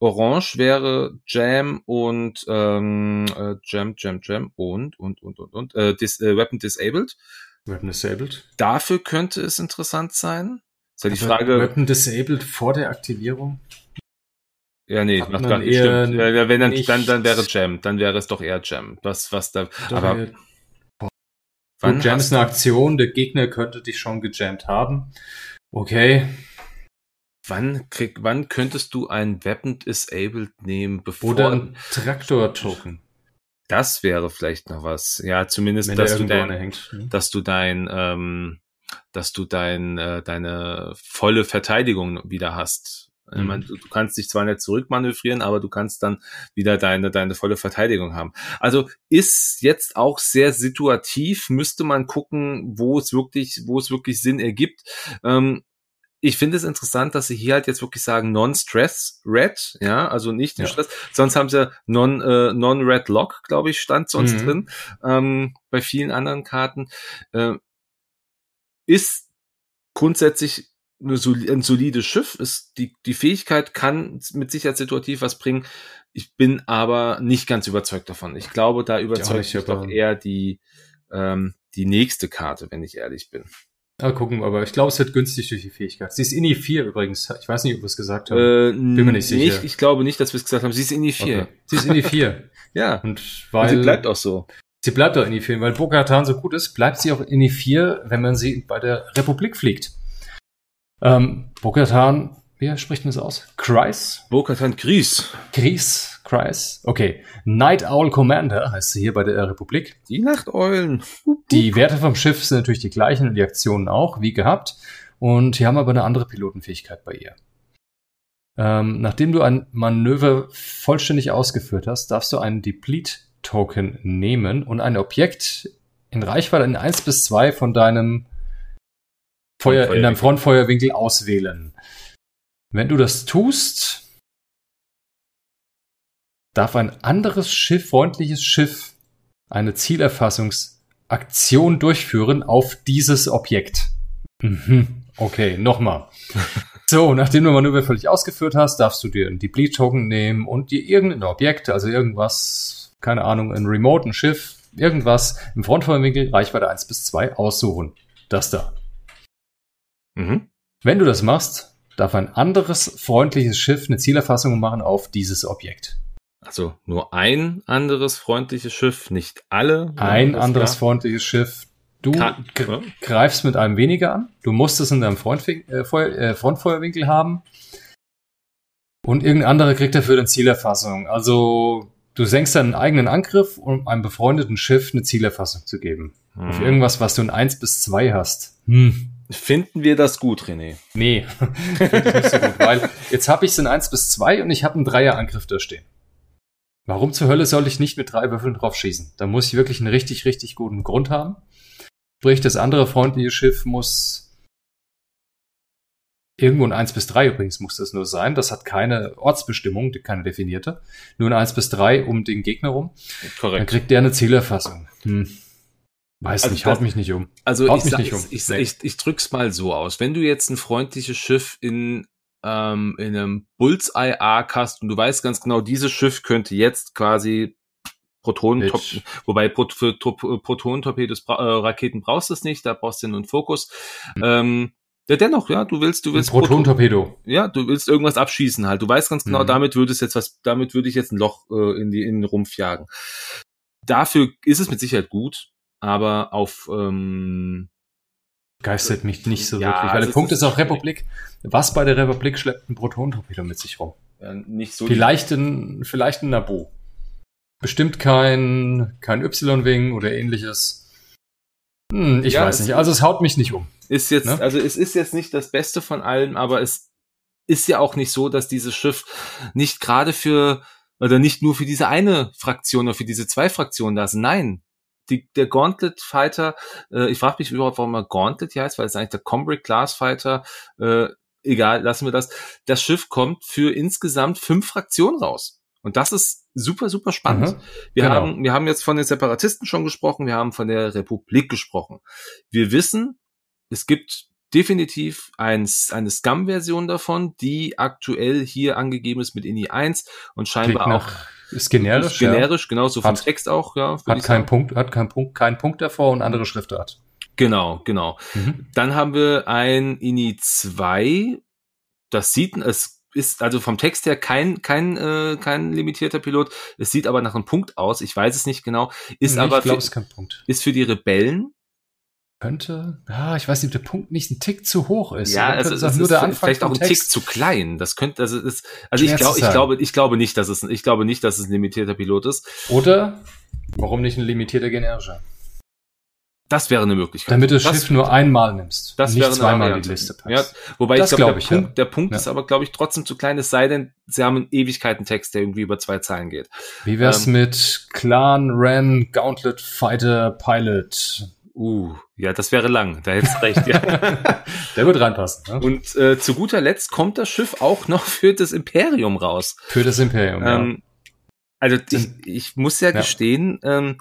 Orange wäre Jam und ähm, äh, Jam, Jam, Jam und, und, und, und, und, äh, dis, äh, Weapon Disabled. Weapon Disabled. Dafür könnte es interessant sein. Ist ja die Frage. Weapon disabled vor der Aktivierung? Ja, nee, macht gar nicht. Stimmt. Ja, wenn dann, nicht dann, dann wäre Jam. Dann wäre es doch eher Jam. Was, was da, doch aber. Wann Jam ist eine Aktion, der Gegner könnte dich schon gejammt haben. Okay. Wann krieg, wann könntest du ein Weapon Disabled nehmen, bevor. Oder ein Traktor-Token. Das wäre vielleicht noch was. Ja, zumindest, dass du, dein, hängt. Ne? dass du dein, dass du dein, äh, deine volle Verteidigung wieder hast. Mhm. Meine, du, du, kannst dich zwar nicht zurückmanövrieren, aber du kannst dann wieder deine, deine volle Verteidigung haben. Also ist jetzt auch sehr situativ, müsste man gucken, wo es wirklich, wo es wirklich Sinn ergibt. Ähm, ich finde es interessant, dass sie hier halt jetzt wirklich sagen Non-Stress Red, ja, also nicht ja. Stress. Sonst haben sie Non äh, Non Red Lock, glaube ich, stand sonst mhm. drin ähm, bei vielen anderen Karten. Äh, ist grundsätzlich ein solides Schiff. Ist die, die Fähigkeit kann mit Sicherheit situativ was bringen. Ich bin aber nicht ganz überzeugt davon. Ich glaube, da überzeugt mich doch eher die, ähm, die nächste Karte, wenn ich ehrlich bin. Ja, gucken, aber ich glaube, es wird günstig durch die Fähigkeit. Sie ist INI 4 übrigens. Ich weiß nicht, ob wir es gesagt haben. Äh, bin mir nicht sicher. Nicht, ich glaube nicht, dass wir es gesagt haben. Sie ist INI 4. Okay. Sie ist INI 4. ja. Und weil. Und sie bleibt auch so. Sie bleibt auch in die 4, weil Bokatan so gut ist, bleibt sie auch in die 4, wenn man sie bei der Republik fliegt. Ähm, Bokatan, wie spricht man das aus? Kreis? Bokatan Gries. Gries, Kreis. Okay. Night Owl Commander heißt sie hier bei der Republik. Die Nachteulen. Die Werte vom Schiff sind natürlich die gleichen und die Aktionen auch, wie gehabt. Und hier haben aber eine andere Pilotenfähigkeit bei ihr. Ähm, nachdem du ein Manöver vollständig ausgeführt hast, darfst du einen Deplete Token nehmen und ein Objekt in Reichweite in 1 bis 2 von deinem Feuer, in deinem Frontfeuerwinkel auswählen. Wenn du das tust, darf ein anderes Schiff, freundliches Schiff, eine Zielerfassungsaktion durchführen auf dieses Objekt. Mhm. Okay, nochmal. So, nachdem du Manöver völlig ausgeführt hast, darfst du dir einen Deplete-Token nehmen und dir irgendein Objekt, also irgendwas keine Ahnung, ein Remote, ein Schiff, irgendwas im Frontfeuerwinkel, Reichweite 1 bis 2 aussuchen. Das da. Mhm. Wenn du das machst, darf ein anderes freundliches Schiff eine Zielerfassung machen auf dieses Objekt. Also nur ein anderes freundliches Schiff, nicht alle. Ein anderes klar? freundliches Schiff. Du Kann, ja. greifst mit einem weniger an. Du musst es in deinem äh, äh, Frontfeuerwinkel haben. Und irgendein anderer kriegt dafür eine Zielerfassung. Also Du senkst deinen eigenen Angriff, um einem befreundeten Schiff eine Zielerfassung zu geben. Hm. Auf irgendwas, was du in 1 bis 2 hast. Hm. Finden wir das gut, René? Nee, finde ich nicht so gut, weil jetzt habe ich es in 1 bis 2 und ich habe einen Dreierangriff da stehen. Warum zur Hölle soll ich nicht mit drei Würfeln drauf schießen? Da muss ich wirklich einen richtig, richtig guten Grund haben. Sprich, das andere freundliche Schiff muss irgendwo ein 1 bis 3 übrigens muss das nur sein. Das hat keine Ortsbestimmung, keine definierte. Nur ein 1 bis 3 um den Gegner rum. Korrekt. Dann kriegt der eine Zielerfassung. Hm. Weiß Also nicht, das- haut mich nicht um. Also Haut ich, sag, um. ich, Nee. ich, ich drück's mal so aus. Wenn du jetzt ein freundliches Schiff in, ähm, in einem Bullseye Arc hast und du weißt ganz genau, dieses Schiff könnte jetzt quasi Protonen, wobei Pro Protonentorpedos, äh, Raketen brauchst du es nicht, da brauchst du nur einen Fokus. Ähm, ja, dennoch, ja, du willst, du willst Proton- Proton-Torpedo. ja, du willst irgendwas abschießen halt. Du weißt ganz genau, Mhm. damit würde es jetzt was, damit würde ich jetzt ein Loch äh, in die in den Rumpf jagen. Dafür ist es mit Sicherheit gut, aber auf ähm, Geistert mich nicht so Ja, wirklich. Weil der Punkt ist ist auch Republik. Was bei der Republik schleppt ein Proton-Torpedo mit sich rum? ja, nicht so Vielleicht ein, vielleicht ein Nabu. Bestimmt kein, kein Y-Wing oder ähnliches. Hm, ich Ja, weiß nicht. Also es haut mich nicht um. ist jetzt, Ne? also es ist jetzt nicht das Beste von allem, aber es ist ja auch nicht so, dass dieses Schiff nicht gerade für oder nicht nur für diese eine Fraktion oder für diese zwei Fraktionen da ist. Nein, die, der Gauntlet Fighter, äh, ich frage mich überhaupt, warum er Gauntlet hier heißt, weil es eigentlich der Combrick Glass Fighter, äh, egal, lassen wir das. Das Schiff kommt für insgesamt fünf Fraktionen raus. Und das ist super, super spannend. Mhm, Wir genau. haben, wir haben jetzt von den Separatisten schon gesprochen, wir haben von der Republik gesprochen. Wir wissen, es gibt definitiv ein, eine Scum-Version davon, die aktuell hier angegeben ist mit INI 1 und Klingt scheinbar auch nach, ist generisch. ist generisch, genauso vom Hat- Text auch, ja. Ja. Hat keinen. Punkt, hat keinen Punkt, keinen Punkt davor und andere Schriftart. Genau, genau. Mhm. Dann haben wir ein INI 2. Das sieht, es ist also vom Text her kein, kein, äh, kein limitierter Pilot. Es sieht aber nach einem Punkt aus. Ich weiß es nicht genau. Ist Nee, aber ich glaube, für, ist für die Rebellen. Könnte, ah, ich weiß nicht, ob der Punkt nicht ein Tick zu hoch ist. Ja, also es ist nur der Anfang vielleicht auch ein Tick zu klein. Das könnte, also ist, also ich glaube, ich glaube, ich glaube nicht, dass es, ich glaube nicht, dass es ein limitierter Pilot ist. Oder, warum nicht ein limitierter generischer? Das wäre eine Möglichkeit. Damit du das, das, Schiff nur einmal nimmst. das nicht wäre eine zweimal Variante. die Liste Ja, packst. wobei Das ich glaube, glaub der ich, ja. Punkt, der Punkt Ja. ist aber, glaube ich, trotzdem zu klein, es sei denn, sie haben einen Ewigkeiten-Text, der irgendwie über zwei Zeilen geht. Wie wär's ähm, mit Clan, Ren, Gauntlet, Fighter, Pilot? Uh, ja, das wäre lang. Da hättest du recht, ja. Der wird reinpassen. Ne? Und äh, zu guter Letzt kommt das Schiff auch noch für das Imperium raus. Für das Imperium, ja. Ähm, also ich, ich muss ja, Ja. gestehen, ähm,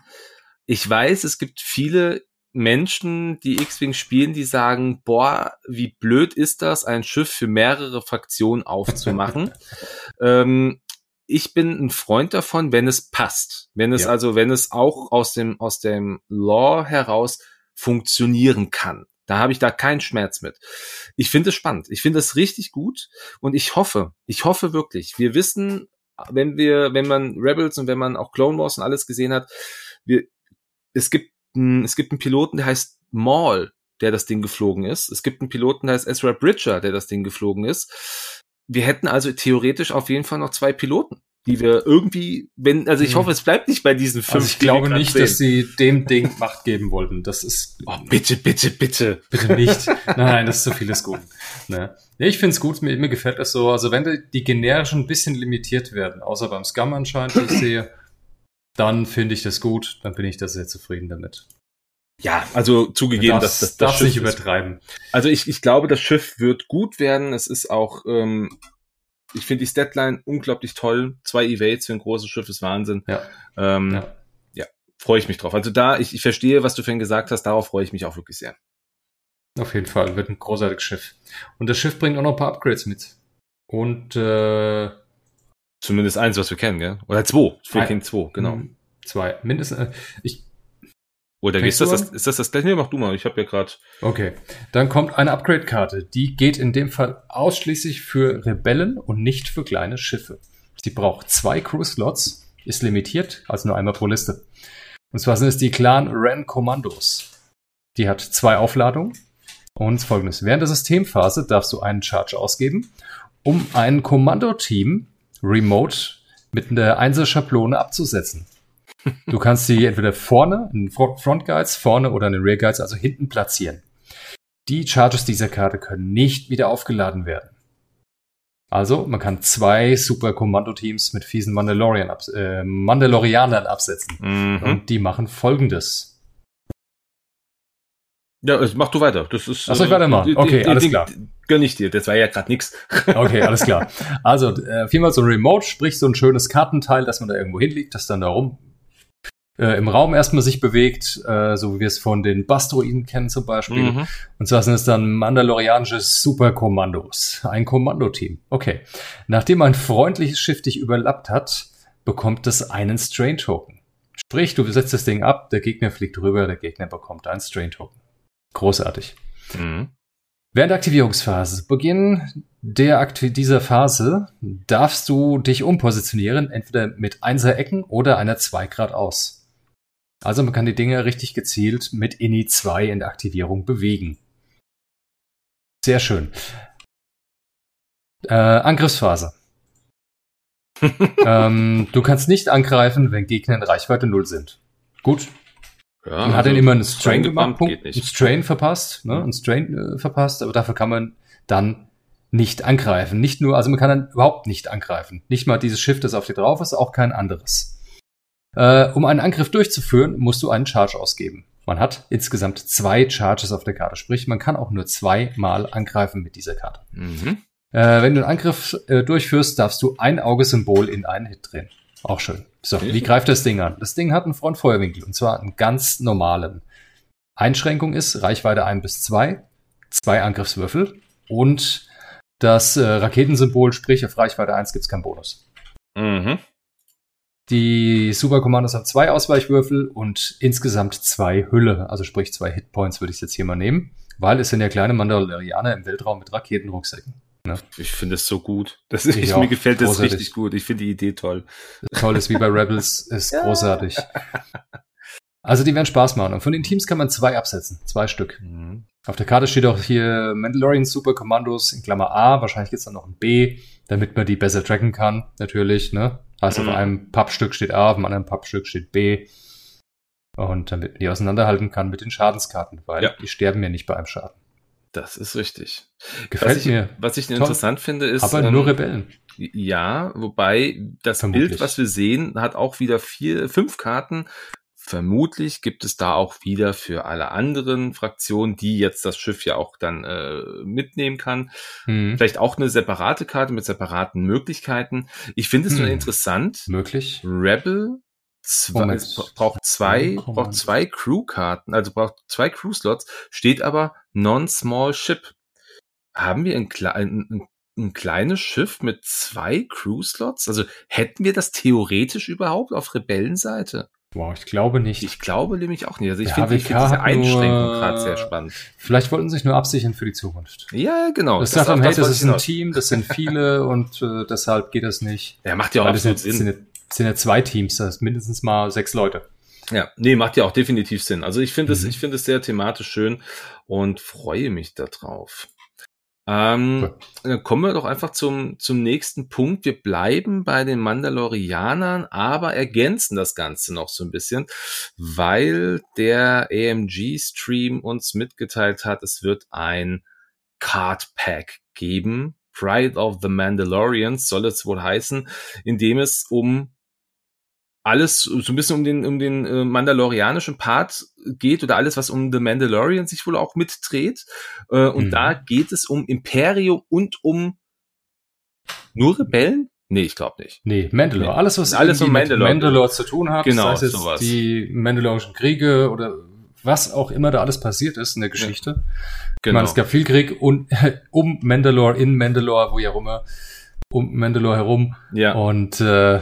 ich weiß, es gibt viele Menschen, die X-Wing spielen, die sagen, boah, wie blöd ist das, ein Schiff für mehrere Fraktionen aufzumachen. ähm, ich bin ein Freund davon, wenn es passt. Wenn es Ja. also, wenn es auch aus dem, aus dem Lore heraus funktionieren kann. Da habe ich da keinen Schmerz mit. Ich finde es spannend. Ich finde es richtig gut und ich hoffe, ich hoffe wirklich. Wir wissen, wenn wir, wenn man Rebels und wenn man auch Clone Wars und alles gesehen hat, wir, es gibt, einen- es gibt einen Piloten, der heißt Maul, der das Ding geflogen ist. Es gibt einen Piloten, der heißt Ezra Bridger, der das Ding geflogen ist. Wir hätten also theoretisch auf jeden Fall noch zwei Piloten, die wir irgendwie, wenn, also ich Hm. hoffe, es bleibt nicht bei diesen fünf. also ich glaube nicht, sehen. dass sie dem Ding Macht geben wollten. Das ist Oh, bitte, bitte, bitte. bitte nicht. Nein, das ist zu vieles gut. Ne? Ja, ich finde es gut, mir, mir gefällt das so. Also wenn die, generischen ein bisschen limitiert werden, außer beim Scum anscheinend, ich sehe, dann finde ich das gut, dann bin ich da sehr zufrieden damit. Ja, also zugegeben, das, dass das, darf's nicht Schiff ist- übertreiben. Also ich, ich glaube, das Schiff wird gut werden. Es ist auch, ähm, ich finde die Statline unglaublich toll. Zwei Evades für ein großes Schiff ist Wahnsinn. Ja. Ähm, Ja. ja. freue ich mich drauf. Also da, ich, ich verstehe, was du vorhin gesagt hast, darauf freue ich mich auch wirklich sehr. Auf jeden Fall, wird ein großartiges Schiff. Und das Schiff bringt auch noch ein paar Upgrades mit. Und äh, Zumindest eins, was wir kennen, gell? Oder zwei. Wir kennen zwei, genau. m, Zwei. Mindestens. Äh, ich, Oder ist das, du das, ist das das gleiche? Nee, mach du mal. Ich habe ja gerade. okay. Dann kommt eine Upgrade-Karte. Die geht in dem Fall ausschließlich für Rebellen und nicht für kleine Schiffe. Sie braucht zwei Crew-Slots, ist limitiert, also nur einmal pro Liste. Und zwar sind es die Clan Ren Kommandos. Die hat zwei Aufladungen. Und folgendes. Während der Systemphase darfst du einen Charge ausgeben, um ein Kommandoteam remote mit einer Einser-Schablone abzusetzen. Du kannst sie entweder vorne, in Front Front Guides, vorne oder in den Rear Guides, also hinten platzieren. Die Charges dieser Karte können nicht wieder aufgeladen werden. Also, man kann zwei super Kommandoteams mit fiesen Mandalorian abs äh, Mandalorianern absetzen. Mhm. Und die machen folgendes. Ja, mach du weiter. Das ist. Ach, soll ich weitermachen? Okay, alles klar. Gönn ich dir. Das war ja gerade nix. Okay, alles klar. Also, äh, viermal so ein Remote, sprich so ein schönes Kartenteil, dass man da irgendwo hinlegt, das dann da rum äh, im Raum erstmal sich bewegt, äh, so wie wir es von den Bastroiden kennen zum Beispiel. Mhm. Und zwar sind es dann mandalorianische Superkommandos. Ein Kommandoteam. Okay. Nachdem ein freundliches Schiff dich überlappt hat, bekommt es einen Strain-Token. Sprich, du setzt das Ding ab, der Gegner fliegt rüber, der Gegner bekommt einen Strain-Token. Großartig. Mhm. Während der Aktivierungsphase, Beginn der Akti dieser Phase, darfst du dich umpositionieren, entweder mit einser Ecken oder einer 2 Grad aus. Also man kann die Dinge richtig gezielt mit INI 2 in der Aktivierung bewegen. Sehr schön. Äh, Angriffsphase. ähm, du kannst nicht angreifen, wenn Gegner in Reichweite 0 sind. Gut, Ja, man hat dann immer einen Strain gemacht, Punkt, einen. Strain verpasst, ne, einen Strain äh, verpasst, aber dafür kann man dann nicht angreifen. Nicht nur, also man kann dann überhaupt nicht angreifen. Nicht mal dieses Schiff, das auf dir drauf ist, auch kein anderes. Äh, um einen Angriff durchzuführen, musst du einen Charge ausgeben. Man hat insgesamt zwei Charges auf der Karte, sprich, man kann auch nur zweimal angreifen mit dieser Karte. Mhm. Äh, wenn du einen Angriff äh, durchführst, darfst du ein Augesymbol in einen Hit drehen. Auch schön. So, wie greift das Ding an? Das Ding hat einen Frontfeuerwinkel und zwar einen ganz normalen. Einschränkung ist Reichweite 1 bis 2, zwei Angriffswürfel und das äh, Raketensymbol, sprich auf Reichweite 1 gibt's keinen Bonus. Mhm. Die Superkommandos haben zwei Ausweichwürfel und insgesamt zwei Hülle, also sprich zwei Hitpoints würde ich jetzt hier mal nehmen, weil es sind ja kleine Mandalorianer im Weltraum mit Raketenrucksäcken. Ich finde es so gut. Das Ich ist, auch. mir gefällt das richtig gut. Ich finde die Idee toll. toll ist wie bei Rebels, ist großartig. Also die werden Spaß machen. Und von den Teams kann man zwei absetzen. Zwei Stück. Mhm. Auf der Karte steht auch hier Mandalorian Super Commandos in Klammer A. Wahrscheinlich gibt's dann noch ein B, damit man die besser tracken kann. Natürlich, ne? Heißt, Mhm. auf einem Pappstück steht A, auf dem anderen Pappstück steht B. Und damit man die auseinanderhalten kann mit den Schadenskarten, weil Ja. die sterben ja nicht bei einem Schaden. Das ist richtig. Gefällt was ich, mir. Was ich Toll. interessant finde, ist. Aber ähm, nur Rebellen. Ja, wobei das Vermutlich. Bild, was wir sehen, hat auch wieder vier, fünf Karten. Vermutlich gibt es da auch wieder für alle anderen Fraktionen, die jetzt das Schiff ja auch dann äh, mitnehmen kann, Hm. vielleicht auch eine separate Karte mit separaten Möglichkeiten. Ich finde es nur Hm. interessant. Möglich. Rebel zwei, braucht zwei, braucht zwei Crew-Karten, also braucht zwei Crew-Slots, steht aber Non-Small Ship. Haben wir ein, ein, ein, ein kleines Schiff mit zwei Crew-Slots? Also hätten wir das theoretisch überhaupt auf Rebellenseite? Wow, ich glaube nicht. Ich glaube nämlich auch nicht. Also ich finde finde diese Einschränkung gerade sehr spannend. Vielleicht wollten sie sich nur absichern für die Zukunft. Ja, genau. Das sagt dann, auch hey, das ist ein hinaus. Team, das sind viele und äh, deshalb geht das nicht. Ja, macht ja auch Weil das absolut sind, Sinn. sind, ja, sind ja zwei Teams, das ist mindestens mal sechs Leute. Ja, nee, macht ja auch definitiv Sinn. Also ich finde es, Mhm. ich finde es sehr thematisch schön und freue mich darauf. Ähm, dann kommen wir doch einfach zum, zum nächsten Punkt. Wir bleiben bei den Mandalorianern, aber ergänzen das Ganze noch so ein bisschen, weil der AMG-Stream uns mitgeteilt hat, es wird ein Card Pack geben. Pride of the Mandalorians soll es wohl heißen, in dem es um alles so ein bisschen um den um den äh, mandalorianischen Part geht oder alles was um The Mandalorian sich wohl auch mitdreht äh, und Mhm. da geht es um Imperium und um nur Rebellen? Nee, ich glaube nicht. Nee, Mandalore. Nee. Alles, was Alles um mit Mandalore. Mandalore zu tun hat, Genau, sei es jetzt sowas. die Mandalorischen Kriege oder was auch immer da alles passiert ist in der Geschichte. Ich Genau. meine, es gab viel Krieg und, um Mandalore, in Mandalore, wo ja immer, um Mandalore herum. ja. Und äh,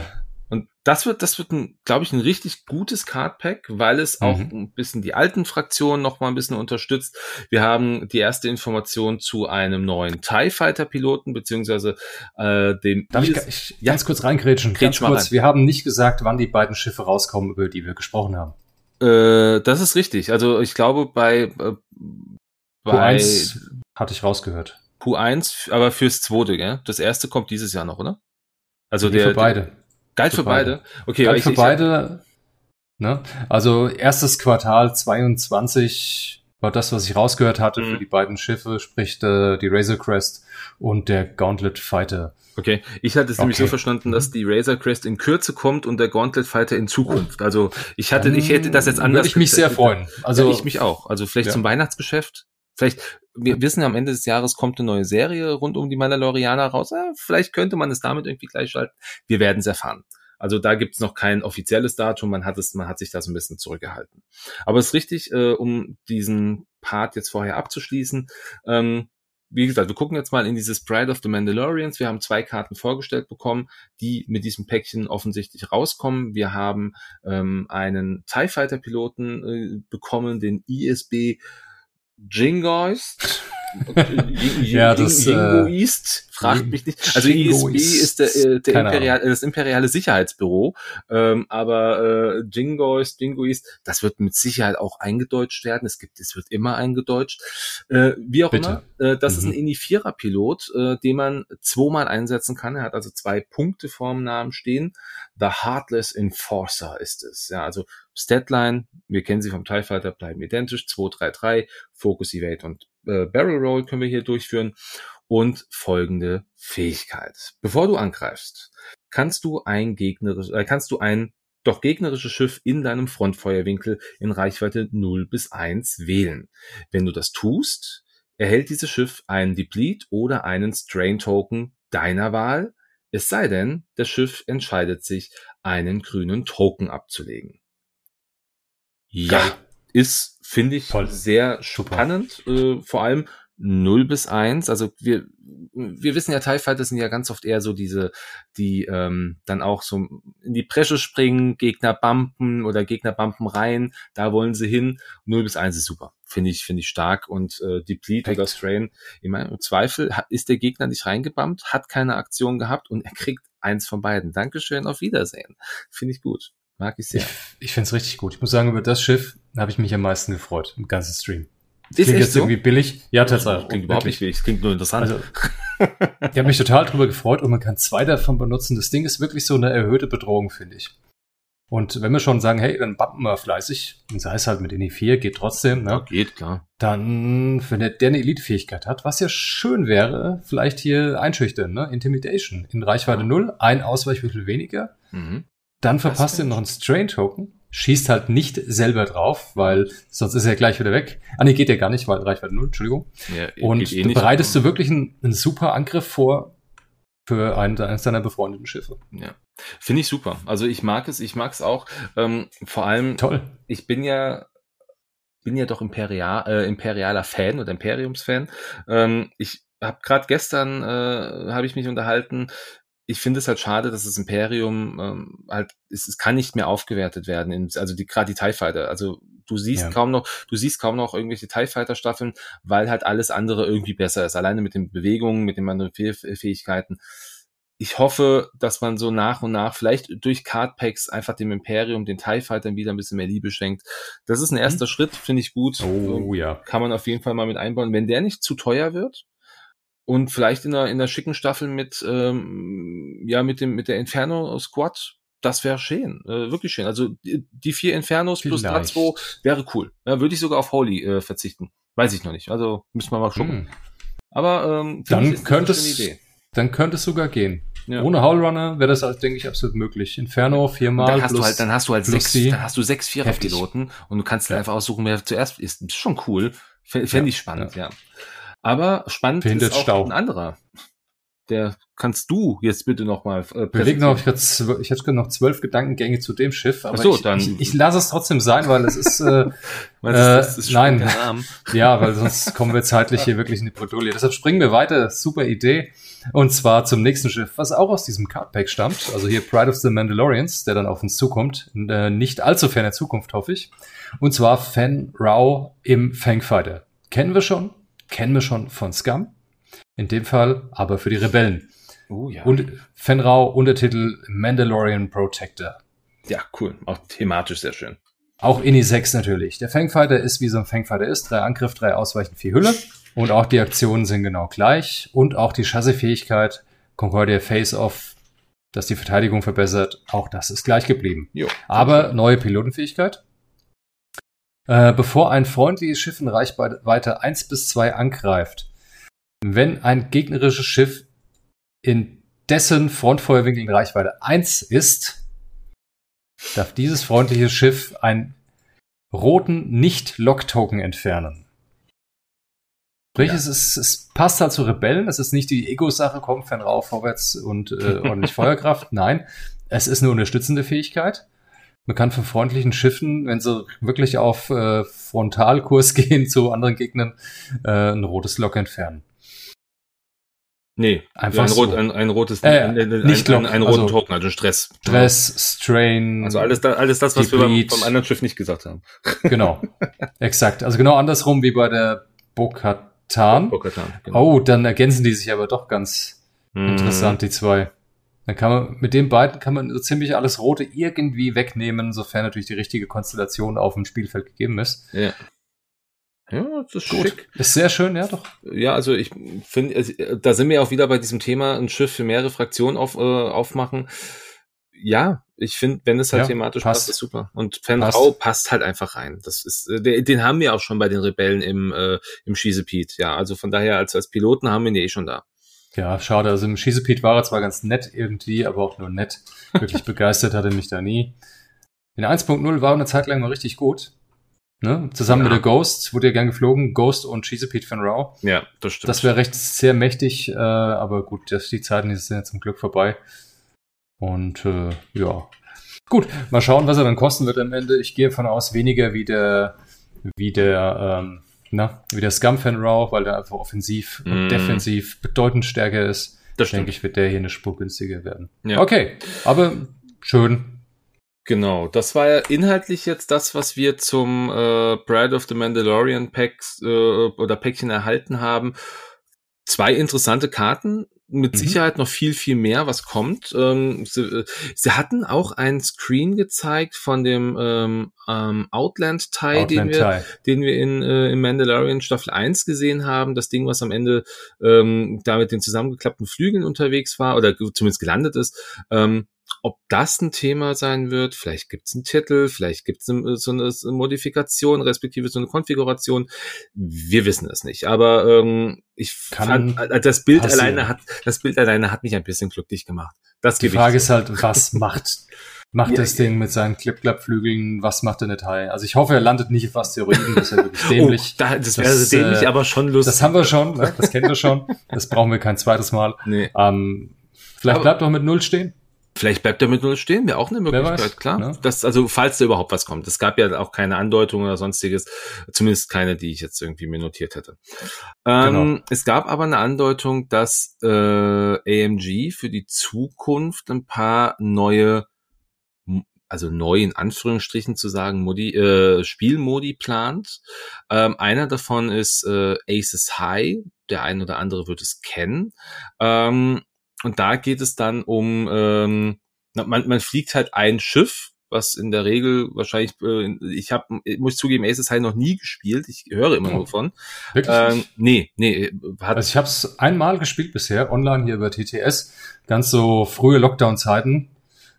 das wird, das wird, ein, glaube ich, ein richtig gutes Cardpack, weil es auch Mhm. ein bisschen die alten Fraktionen noch mal ein bisschen unterstützt. Wir haben die erste Information zu einem neuen TIE Fighter Piloten, beziehungsweise äh, dem darf ich, ich Ja. ganz kurz reingrätschen? Grätsch Ganz kurz, rein. wir haben nicht gesagt, wann die beiden Schiffe rauskommen, über die wir gesprochen haben. Äh, das ist richtig. Also ich glaube bei, äh, bei Q1 hatte ich rausgehört. Q1, aber fürs zweite, gell? Das erste kommt dieses Jahr noch, oder? Also Nee, der, für beide. Galt für für beide. beide. Okay, Galt für ich, beide. Ne? Also erstes Quartal 22 war das, was ich rausgehört hatte Mhm. für die beiden Schiffe, sprich äh, die Razor Crest und der Gauntlet Fighter. Okay, ich hatte es nämlich Okay. so verstanden, dass Mhm. die Razor Crest in Kürze kommt und der Gauntlet Fighter in Zukunft. Also ich hatte, ich hätte das jetzt Dann anders. Würde ich mich sehr freuen. Also Also ich mich auch. Also vielleicht Ja. zum Weihnachtsgeschäft. Vielleicht, wir wissen ja am Ende des Jahres kommt eine neue Serie rund um die Mandalorianer raus. Ja, vielleicht könnte man es damit irgendwie gleichschalten. Wir werden es erfahren. Also da gibt's noch kein offizielles Datum, man hat es, man hat sich da so ein bisschen zurückgehalten. Aber es ist richtig, äh, um diesen Part jetzt vorher abzuschließen. Ähm, wie gesagt, wir gucken jetzt mal in dieses Bride of the Mandalorians. Wir haben zwei Karten vorgestellt bekommen, die mit diesem Päckchen offensichtlich rauskommen. Wir haben ähm, einen TIE Fighter Piloten äh, bekommen, den ISB Jingoist. Ja, das, äh, Jingoist, fragt mich nicht. Also ISB ist der, äh, der Imperial, das imperiale Sicherheitsbüro, ähm, aber äh, Jingoist, Jingoist, das wird mit Sicherheit auch eingedeutscht werden. Es gibt, es wird immer eingedeutscht. Äh, wie auch Bitte. immer, äh, das ist ein Mhm. Ini-4er-Pilot, äh, den man zweimal einsetzen kann. Er hat also zwei Punkte vorm Namen stehen. The Heartless Enforcer ist es. Ja, also Statline, wir kennen sie vom TIE Fighter, bleiben identisch. 2, 3, 3, Focus, Evade und äh, Barrel Roll können wir hier durchführen. Und folgende Fähigkeit. Bevor du angreifst, kannst du ein gegnerisch, äh, kannst du ein doch gegnerisches Schiff in deinem Frontfeuerwinkel in Reichweite 0 bis 1 wählen. Wenn du das tust, erhält dieses Schiff einen Deplete oder einen Strain Token deiner Wahl, es sei denn, das Schiff entscheidet sich, einen grünen Token abzulegen. Ja. Ist, finde ich, Toll. sehr spannend, äh, vor allem 0 bis 1. Also wir, wir wissen ja, TIE Fighter sind ja ganz oft eher so diese, die ähm, dann auch so in die Bresche springen, Gegner bumpen oder Gegner bumpen rein, da wollen sie hin. 0 bis 1 ist super. Finde ich, finde ich stark. Und äh, Deplete Perfekt. oder Strain, ich meine, im Zweifel hat- ist der Gegner nicht reingebumpt, hat keine Aktion gehabt und er kriegt eins von beiden. Dankeschön, auf Wiedersehen. Finde ich gut. Mag ich sehr. ich, ich finde es richtig gut. Ich muss sagen, über das Schiff habe ich mich am meisten gefreut im ganzen Stream. Ist Klingt jetzt so? irgendwie billig. Ja, tatsächlich. Klingt überhaupt nicht wichtig, klingt nur interessant. Also, ich habe mich total drüber gefreut und man kann zwei davon benutzen. Das Ding ist wirklich so eine erhöhte Bedrohung, finde ich. Und wenn wir schon sagen, hey, dann bumpen wir fleißig, und sei es halt mit INI 4, geht trotzdem, ja, ne? geht, klar. dann, wenn der, der eine Elite-Fähigkeit hat, was ja schön wäre, vielleicht hier einschüchtern, ne? Intimidation. In Reichweite Ja. 0, ein Ausweichwürfel weniger, Mhm. Dann verpasst ihr noch einen Strain-Token, schießt halt nicht selber drauf, weil sonst ist er gleich wieder weg. Ah, nee, geht ja gar nicht, weil Reichweite 0, Entschuldigung. Ja, Und eh bereitest du wirklich einen, einen super Angriff vor für einen, eines deiner befreundeten Schiffe. Ja, finde ich super. Also ich mag es, ich mag es auch. Ähm, vor allem, Toll. ich bin ja bin ja doch Imperial, äh, imperialer Fan oder Imperiumsfan. Ähm, ich habe gerade gestern äh, habe ich mich unterhalten. Ich finde es halt schade, dass das Imperium ähm, halt es, es kann nicht mehr aufgewertet werden. In, also die gerade die Tie Fighter. Also du siehst Ja. kaum noch, du siehst kaum noch irgendwelche Tie Fighter Staffeln, weil halt alles andere irgendwie besser ist. Alleine mit den Bewegungen, mit den anderen Fäh- Fähigkeiten ich hoffe, dass man so nach und nach vielleicht durch Cardpacks einfach dem Imperium, den TIE Fightern wieder ein bisschen mehr Liebe schenkt. Das ist ein erster Schritt, finde ich gut. Oh ja. Kann man auf jeden Fall mal mit einbauen. Wenn der nicht zu teuer wird und vielleicht in einer, in einer schicken Staffel mit, ähm, ja, mit dem, mit der Inferno Squad, das wäre schön, äh, wirklich schön. Also die, die vier Infernos plus Vielleicht. Tatsuo wäre cool. Ja, würde ich sogar auf Holy äh, verzichten. Weiß ich noch nicht. Also müssen wir mal gucken. Hm. Aber ähm, Dann könnte es, dann könnte es sogar gehen. Ja. Ohne Howlrunner wäre das, halt, denke ich, absolut möglich. Inferno viermal dann hast plus du halt, dann hast du halt plus sechs, dann hast du sechs Viererpiloten und du kannst dann Ja. einfach aussuchen, wer zuerst ist. Das ist schon cool. Fände Ja, ich spannend, ja. Aber spannend Verhindert ist auch Stau. ein anderer. Der kannst du jetzt bitte nochmal äh, Überleg noch, ich hatte, zw- ich hatte noch zwölf Gedankengänge zu dem Schiff, aber so, ich, dann- ich, ich lasse es trotzdem sein, weil es ist, äh, das ist äh, nein. ja, weil sonst kommen wir zeitlich hier wirklich in die Bredouille. Deshalb springen wir weiter, super Idee. Und zwar zum nächsten Schiff, was auch aus diesem Cardpack stammt, also hier Pride of the Mandalorians, der dann auf uns zukommt, in äh, nicht allzu ferner Zukunft, hoffe ich. Und zwar Fen Rao im Fangfighter. Kennen wir schon, kennen wir schon von Scum. In dem Fall aber für die Rebellen. Oh ja. Und Fenrau, Untertitel Mandalorian Protector. ja, cool. Auch thematisch sehr schön. Auch Ini 6 natürlich. Der Fangfighter ist, wie so ein Fangfighter ist. Drei Angriff, drei Ausweichen, vier Hülle. Und auch die Aktionen sind genau gleich. Und auch die Chassefähigkeit, Concordia Face-Off, dass die Verteidigung verbessert, auch das ist gleich geblieben. Jo. Aber neue Pilotenfähigkeit. Äh, bevor ein freundliches Schiff in Reichweite 1 bis 2 angreift, wenn ein gegnerisches Schiff in dessen Frontfeuerwinkel in Reichweite 1 ist, darf dieses freundliche Schiff einen roten Nicht-Lock-Token entfernen. Sprich, ja. es, ist, es passt halt zu Rebellen. Es ist nicht die Ego-Sache, komm, fern rauf, vorwärts und äh, ordentlich Feuerkraft. Nein, es ist eine unterstützende Fähigkeit. Man kann von freundlichen Schiffen, wenn sie wirklich auf äh, Frontalkurs gehen zu anderen Gegnern, äh, ein rotes Lok entfernen. Nee, einfach ein, so. rot, ein, ein rotes, äh, ein, nicht ein, ein, roten also, Token, also Stress. Stress, Strain. Also alles, da, alles das, was wir beim, beim, anderen Schiff nicht gesagt haben. Genau, exakt. Also genau andersrum wie bei der Bokatan. Bokatan genau. Oh, dann ergänzen die sich aber doch ganz mm. interessant, die zwei. Dann kann man, mit den beiden kann man so ziemlich alles Rote irgendwie wegnehmen, sofern natürlich die richtige Konstellation auf dem Spielfeld gegeben ist. Ja. Ja, das ist Gut. schick. Ist sehr schön, ja doch. Ja, also ich finde, also, da sind wir auch wieder bei diesem Thema, ein Schiff für mehrere Fraktionen auf, äh, aufmachen. Ja, ich finde, wenn es halt ja, thematisch passt, passt ist super. Und Fenrau passt. passt halt einfach rein. Das ist, äh, den haben wir auch schon bei den Rebellen im, äh, im Schießepiet. Ja, also von daher als, als Piloten haben wir ihn eh schon da. Ja, schade. Also im Schießepiet war er zwar ganz nett irgendwie, aber auch nur nett. Wirklich begeistert hatte mich da nie. In 1.0 war er eine Zeit lang mal richtig gut. Ne? Zusammen ja. mit der Ghost wurde ja gern geflogen, Ghost und Chesapeake Van Rau. Ja, das stimmt. Das wäre recht sehr mächtig, äh, aber gut, das, die Zeiten sind ja zum Glück vorbei. Und äh, ja. Gut, mal schauen, was er dann kosten wird am Ende. Ich gehe davon aus, weniger wie der, wie der, ähm, na, wie der Scum Van Rau, weil der einfach offensiv mm. und defensiv bedeutend stärker ist. Das denke ich, wird der hier eine Spur günstiger werden. Ja. Okay, aber schön, Genau, das war ja inhaltlich jetzt das, was wir zum äh, Bride of the Mandalorian Packs äh, oder Päckchen erhalten haben. Zwei interessante Karten, mit mhm. Sicherheit noch viel, viel mehr, was kommt. Ähm, sie, äh, sie, hatten auch einen Screen gezeigt von dem ähm, ähm, Outland-Teil, den, wir, den wir in, äh, in Mandalorian Staffel 1 gesehen haben. Das Ding, was am Ende ähm, da mit den zusammengeklappten Flügeln unterwegs war oder zumindest gelandet ist. Ähm, ob das ein Thema sein wird, vielleicht gibt es einen Titel, vielleicht gibt es so eine Modifikation, respektive so eine Konfiguration. Wir wissen es nicht. Aber ähm, ich Kann fand, äh, das Bild passieren. alleine hat, das Bild alleine hat mich ein bisschen glücklich gemacht. Das Die Frage ist halt, was macht macht ja, das Ding mit seinen Clip-Clap-Flügeln, was macht der Detail? Also ich hoffe, er landet nicht auf Asteroiden, das ist ja wirklich oh, dämlich. Oh, da, das wäre das, dämlich, äh, aber schon lustig. Das haben wir schon, ne? das kennen wir schon. Das brauchen wir kein zweites Mal. Nee. Ähm, vielleicht aber, bleibt doch mit Null stehen. Vielleicht bleibt er mit Null stehen, wäre auch eine Möglichkeit, weiß, klar. Ne? Das, also, falls da überhaupt was kommt. Es gab ja auch keine Andeutung oder sonstiges, zumindest keine, die ich jetzt irgendwie mir notiert hätte. Ähm, genau. Es gab aber eine Andeutung, dass äh, AMG für die Zukunft ein paar neue, also neu in Anführungsstrichen zu sagen, Modi, äh, Spielmodi plant. Ähm, einer davon ist äh, Aces High. Der ein oder andere wird es kennen. Ähm, und da geht es dann um, ähm, man, man fliegt halt ein Schiff, was in der Regel wahrscheinlich, äh, ich habe, muss zugeben, Aces High noch nie gespielt. Ich höre immer nur von. Wirklich? Ähm, nee, nee. Hat also ich habe es einmal gespielt bisher, online hier über TTS. Ganz so frühe Lockdown-Zeiten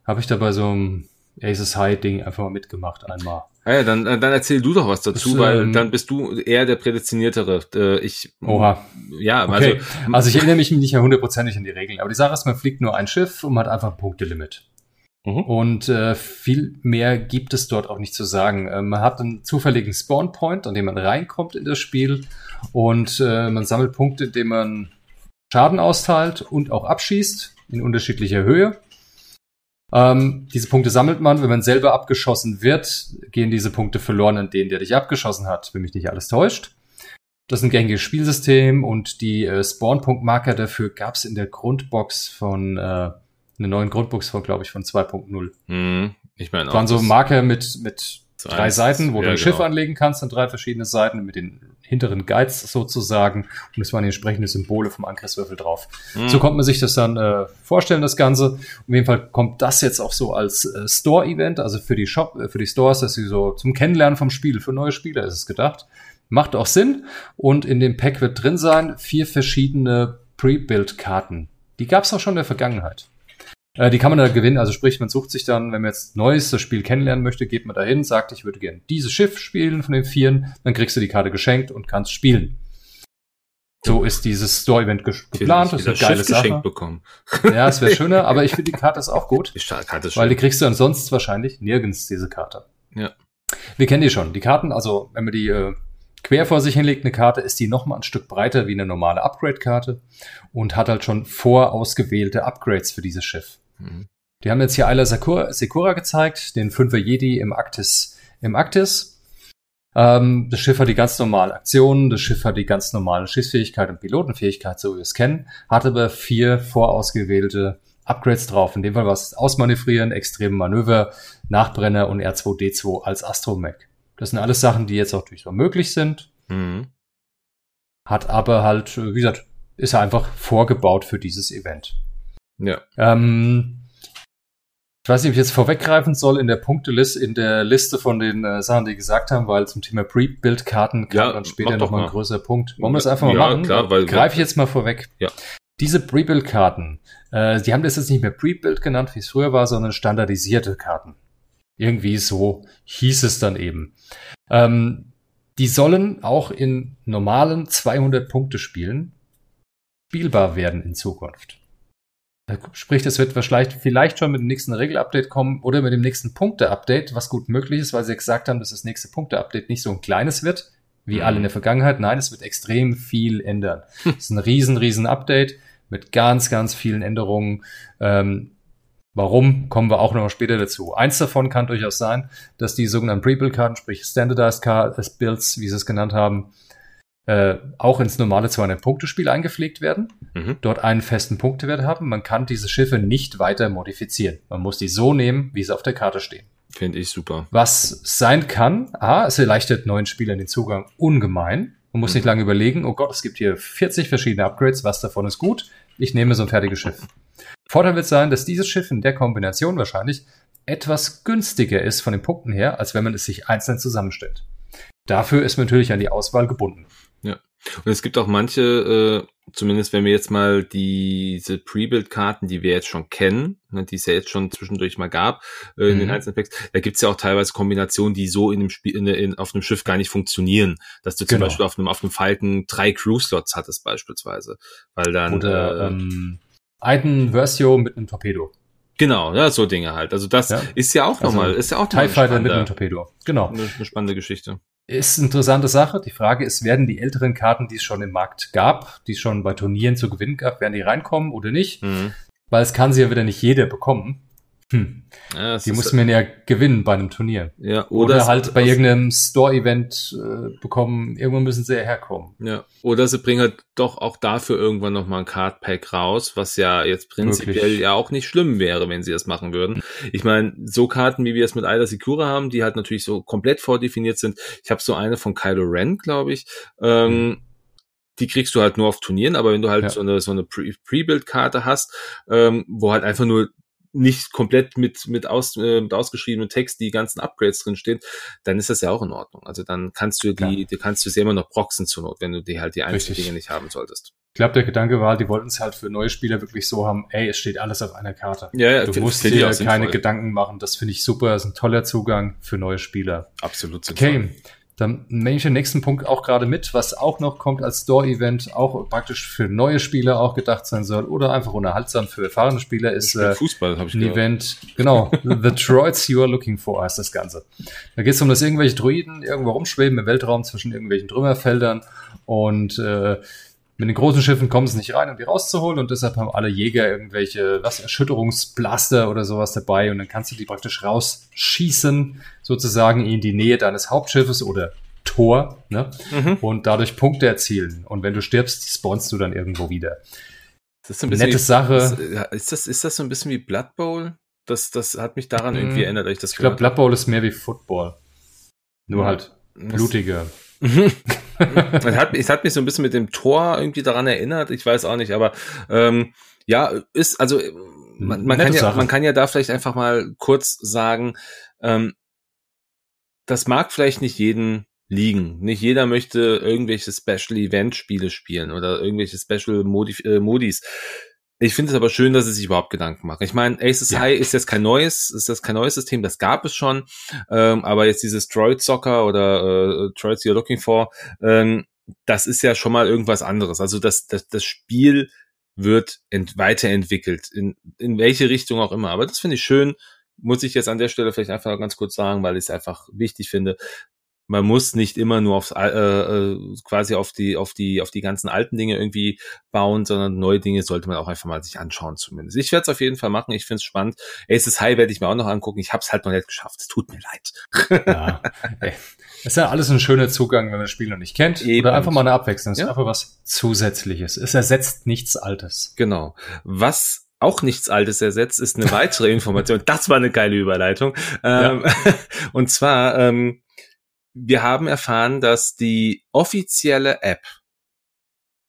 habe ich da bei so einem Aces High Ding einfach mal mitgemacht einmal. Ah ja, dann, dann erzähl du doch was dazu, das, weil ähm, dann bist du eher der Prädestiniertere. Äh, ich, Oha. Ja, okay. also, also ich erinnere mich nicht hundertprozentig an die Regeln, aber die Sache ist, man fliegt nur ein Schiff und man hat einfach ein Punktelimit. Mhm. Und äh, viel mehr gibt es dort auch nicht zu sagen. Äh, man hat einen zufälligen Spawn-Point, an dem man reinkommt in das Spiel und äh, man sammelt Punkte, indem man Schaden austeilt und auch abschießt in unterschiedlicher Höhe. Ähm, diese Punkte sammelt man. Wenn man selber abgeschossen wird, gehen diese Punkte verloren an den, der dich abgeschossen hat, wenn mich nicht alles täuscht. Das ist ein gängiges Spielsystem und die äh, Spawn-Punkt-Marker dafür gab es in der Grundbox von, äh, einer neuen Grundbox von, glaube ich, von 2.0. Hm, ich meine waren so Marker mit, mit drei Seiten, wo ja, du ein genau. Schiff anlegen kannst an drei verschiedene Seiten mit den hinteren Guides sozusagen. Und es waren die entsprechenden Symbole vom Angriffswürfel drauf. Mhm. So konnte man sich das dann äh, vorstellen, das Ganze. Auf jeden Fall kommt das jetzt auch so als äh, Store-Event, also für die Shop, äh, für die Stores, dass sie so zum Kennenlernen vom Spiel, für neue Spieler ist es gedacht. Macht auch Sinn. Und in dem Pack wird drin sein vier verschiedene Pre-Build-Karten. Die gab es auch schon in der Vergangenheit. Äh, die kann man da gewinnen, also sprich, man sucht sich dann, wenn man jetzt neues das Spiel kennenlernen möchte, geht man dahin, sagt, ich würde gerne dieses Schiff spielen von den Vieren, dann kriegst du die Karte geschenkt und kannst spielen. So ist dieses Store-Event ge geplant. Das ist eine geile Schiff Sache. bekommen. Ja, es wäre schöner, aber ich finde die Karte ist auch gut. Die Karte ist weil die kriegst du ansonsten wahrscheinlich nirgends, diese Karte. Ja. Wir kennen die schon. Die Karten, also wenn man die äh, quer vor sich hinlegt, eine Karte, ist die nochmal ein Stück breiter wie eine normale Upgrade-Karte und hat halt schon vorausgewählte Upgrades für dieses Schiff. Mhm. Die haben jetzt hier Ayla Sakura, Sekura gezeigt, den Fünfer Jedi im Arktis, im Arktis. Ähm, das Schiff hat die ganz normalen Aktionen, das Schiff hat die ganz normale Schiffsfähigkeit und Pilotenfähigkeit, so wie wir es kennen, hat aber vier vorausgewählte Upgrades drauf. In dem Fall war es Ausmanövrieren, extreme Manöver, Nachbrenner und R2D2 als Astromech. Das sind alles Sachen, die jetzt auch durchaus möglich sind. Mhm. Hat aber halt, wie gesagt, ist einfach vorgebaut für dieses Event. Ja. Ähm, ich weiß nicht, ob ich jetzt vorweggreifen soll in der Punkteliste, in der Liste von den äh, Sachen, die gesagt haben, weil zum Thema Pre-Build-Karten kam ja, dann später nochmal ein größerer Punkt. Wollen wir es einfach mal ja, machen? Klar, weil Greife ich jetzt mal vorweg. Ja. Diese Pre-Build-Karten, äh, die haben das jetzt nicht mehr Pre-Build genannt, wie es früher war, sondern standardisierte Karten. Irgendwie so hieß es dann eben. Ähm, die sollen auch in normalen 200 Punkte Spielen spielbar werden in Zukunft. Sprich, das wird vielleicht, vielleicht schon mit dem nächsten Regelupdate kommen oder mit dem nächsten Punkte-Update, was gut möglich ist, weil sie gesagt haben, dass das nächste Punkte-Update nicht so ein kleines wird, wie mhm. alle in der Vergangenheit. Nein, es wird extrem viel ändern. Es ist ein riesen, riesen Update mit ganz, ganz vielen Änderungen. Ähm, warum, kommen wir auch noch später dazu. Eins davon kann durchaus sein, dass die sogenannten Pre-Build-Karten, sprich Standardized Builds, wie sie es genannt haben, äh, auch ins normale 200-Punkte-Spiel eingepflegt werden, mhm. dort einen festen Punktewert haben. Man kann diese Schiffe nicht weiter modifizieren. Man muss die so nehmen, wie sie auf der Karte stehen. Finde ich super. Was sein kann, A, es erleichtert neuen Spielern den Zugang ungemein. Man muss mhm. nicht lange überlegen, oh Gott, es gibt hier 40 verschiedene Upgrades, was davon ist gut? Ich nehme so ein fertiges Schiff. Vorteil wird sein, dass dieses Schiff in der Kombination wahrscheinlich etwas günstiger ist von den Punkten her, als wenn man es sich einzeln zusammenstellt. Dafür ist man natürlich an die Auswahl gebunden. Und es gibt auch manche, äh, zumindest wenn wir jetzt mal diese Pre-Build-Karten, die wir jetzt schon kennen, ne, die es ja jetzt schon zwischendurch mal gab, äh, in mhm. den einzelnen Packs, da gibt es ja auch teilweise Kombinationen, die so in einem Spiel, in, in, auf einem Schiff gar nicht funktionieren. Dass du zum genau. Beispiel auf einem, auf einem Falken drei Crew-Slots hattest beispielsweise. Weil dann. Oder äh, ähm, einen Versio mit einem Torpedo. Genau, ja, so Dinge halt. Also das ja. ist ja auch also nochmal, ist ja auch TIE Fighter mit einem Torpedo. Genau. Eine, eine spannende Geschichte. Ist eine interessante Sache. Die Frage ist, werden die älteren Karten, die es schon im Markt gab, die es schon bei Turnieren zu gewinnen gab, werden die reinkommen oder nicht? Mhm. Weil es kann sie ja wieder nicht jeder bekommen. Hm. Ja, die muss man ja gewinnen bei einem Turnier. Ja, oder, oder halt bei irgendeinem Store-Event äh, bekommen. Irgendwann müssen sie ja herkommen. Ja, oder sie bringen halt doch auch dafür irgendwann nochmal ein Card-Pack raus, was ja jetzt prinzipiell Wirklich? ja auch nicht schlimm wäre, wenn sie das machen würden. Ich meine, so Karten, wie wir es mit Aida Secura haben, die halt natürlich so komplett vordefiniert sind. Ich habe so eine von Kylo Ren, glaube ich. Ähm, mhm die kriegst du halt nur auf Turnieren, aber wenn du halt ja. so eine, so eine Pre-Build-Karte hast, ähm, wo halt einfach nur nicht komplett mit, mit, aus, äh, mit ausgeschriebenem Text die ganzen Upgrades drinstehen, dann ist das ja auch in Ordnung. Also dann kannst du die, die kannst du sie immer noch proxen zur Not, wenn du die halt die einzelnen Dinge nicht haben solltest. Ich glaube, der Gedanke war, die wollten es halt für neue Spieler wirklich so haben, ey, es steht alles auf einer Karte. Ja, ja, du musst dir keine Gedanken machen. Das finde ich super. Das ist ein toller Zugang für neue Spieler. Absolut. Okay. Dann nehme ich den nächsten Punkt auch gerade mit, was auch noch kommt als Store-Event, auch praktisch für neue Spieler auch gedacht sein soll oder einfach unterhaltsam für erfahrene Spieler ist äh, Fußball, habe ich ein gehört. Event. Genau, The Droids You Are Looking For heißt das Ganze. Da geht es um, dass irgendwelche Druiden irgendwo rumschweben im Weltraum zwischen irgendwelchen Trümmerfeldern und äh, mit den großen Schiffen kommen sie nicht rein, um die rauszuholen und deshalb haben alle Jäger irgendwelche, was, Erschütterungsblaster oder sowas dabei und dann kannst du die praktisch rausschießen, sozusagen in die Nähe deines Hauptschiffes oder Tor, ne? Mhm. Und dadurch Punkte erzielen. Und wenn du stirbst, spawnst du dann irgendwo wieder. Das ist ein bisschen Nette wie, Sache. Ist das, ist das so ein bisschen wie Blood Bowl? Das, das hat mich daran irgendwie mhm. erinnert, ich das Ich glaube, Blood Bowl ist mehr wie Football. Nur mhm. halt blutiger. es, hat, es hat mich so ein bisschen mit dem Tor irgendwie daran erinnert, ich weiß auch nicht, aber ähm, ja, ist, also man, man kann ja, man kann ja da vielleicht einfach mal kurz sagen, ähm, das mag vielleicht nicht jeden liegen. Nicht jeder möchte irgendwelche Special Event Spiele spielen oder irgendwelche Special Modi äh, Modis Ich finde es aber schön, dass sie sich überhaupt Gedanken machen. Ich meine, Aces ja. High ist jetzt kein neues, ist das kein neues System, das gab es schon. Ähm, aber jetzt dieses Droid Soccer oder äh, Droids You're Looking For, ähm, das ist ja schon mal irgendwas anderes. Also das, das, das Spiel wird ent weiterentwickelt, in, in welche Richtung auch immer. Aber das finde ich schön, muss ich jetzt an der Stelle vielleicht einfach ganz kurz sagen, weil ich es einfach wichtig finde, man muss nicht immer nur aufs, äh, äh, quasi auf die, auf die, auf die ganzen alten Dinge irgendwie bauen, sondern neue Dinge sollte man auch einfach mal sich anschauen zumindest. Ich werde es auf jeden Fall machen. Ich finde es spannend. Aces High werde ich mir auch noch angucken. Ich habe es halt noch nicht geschafft. Es tut mir leid. Ja, ey. ist ja alles ein schöner Zugang, wenn man das Spiel noch nicht kennt. Eben. Oder einfach mal eine Abwechslung. Es ja. ist einfach was Zusätzliches. Es ersetzt nichts Altes. Genau. Was auch nichts Altes ersetzt, ist eine weitere Information. Das war eine geile Überleitung. Ja. Ähm, und zwar ähm, wir haben erfahren, dass die offizielle App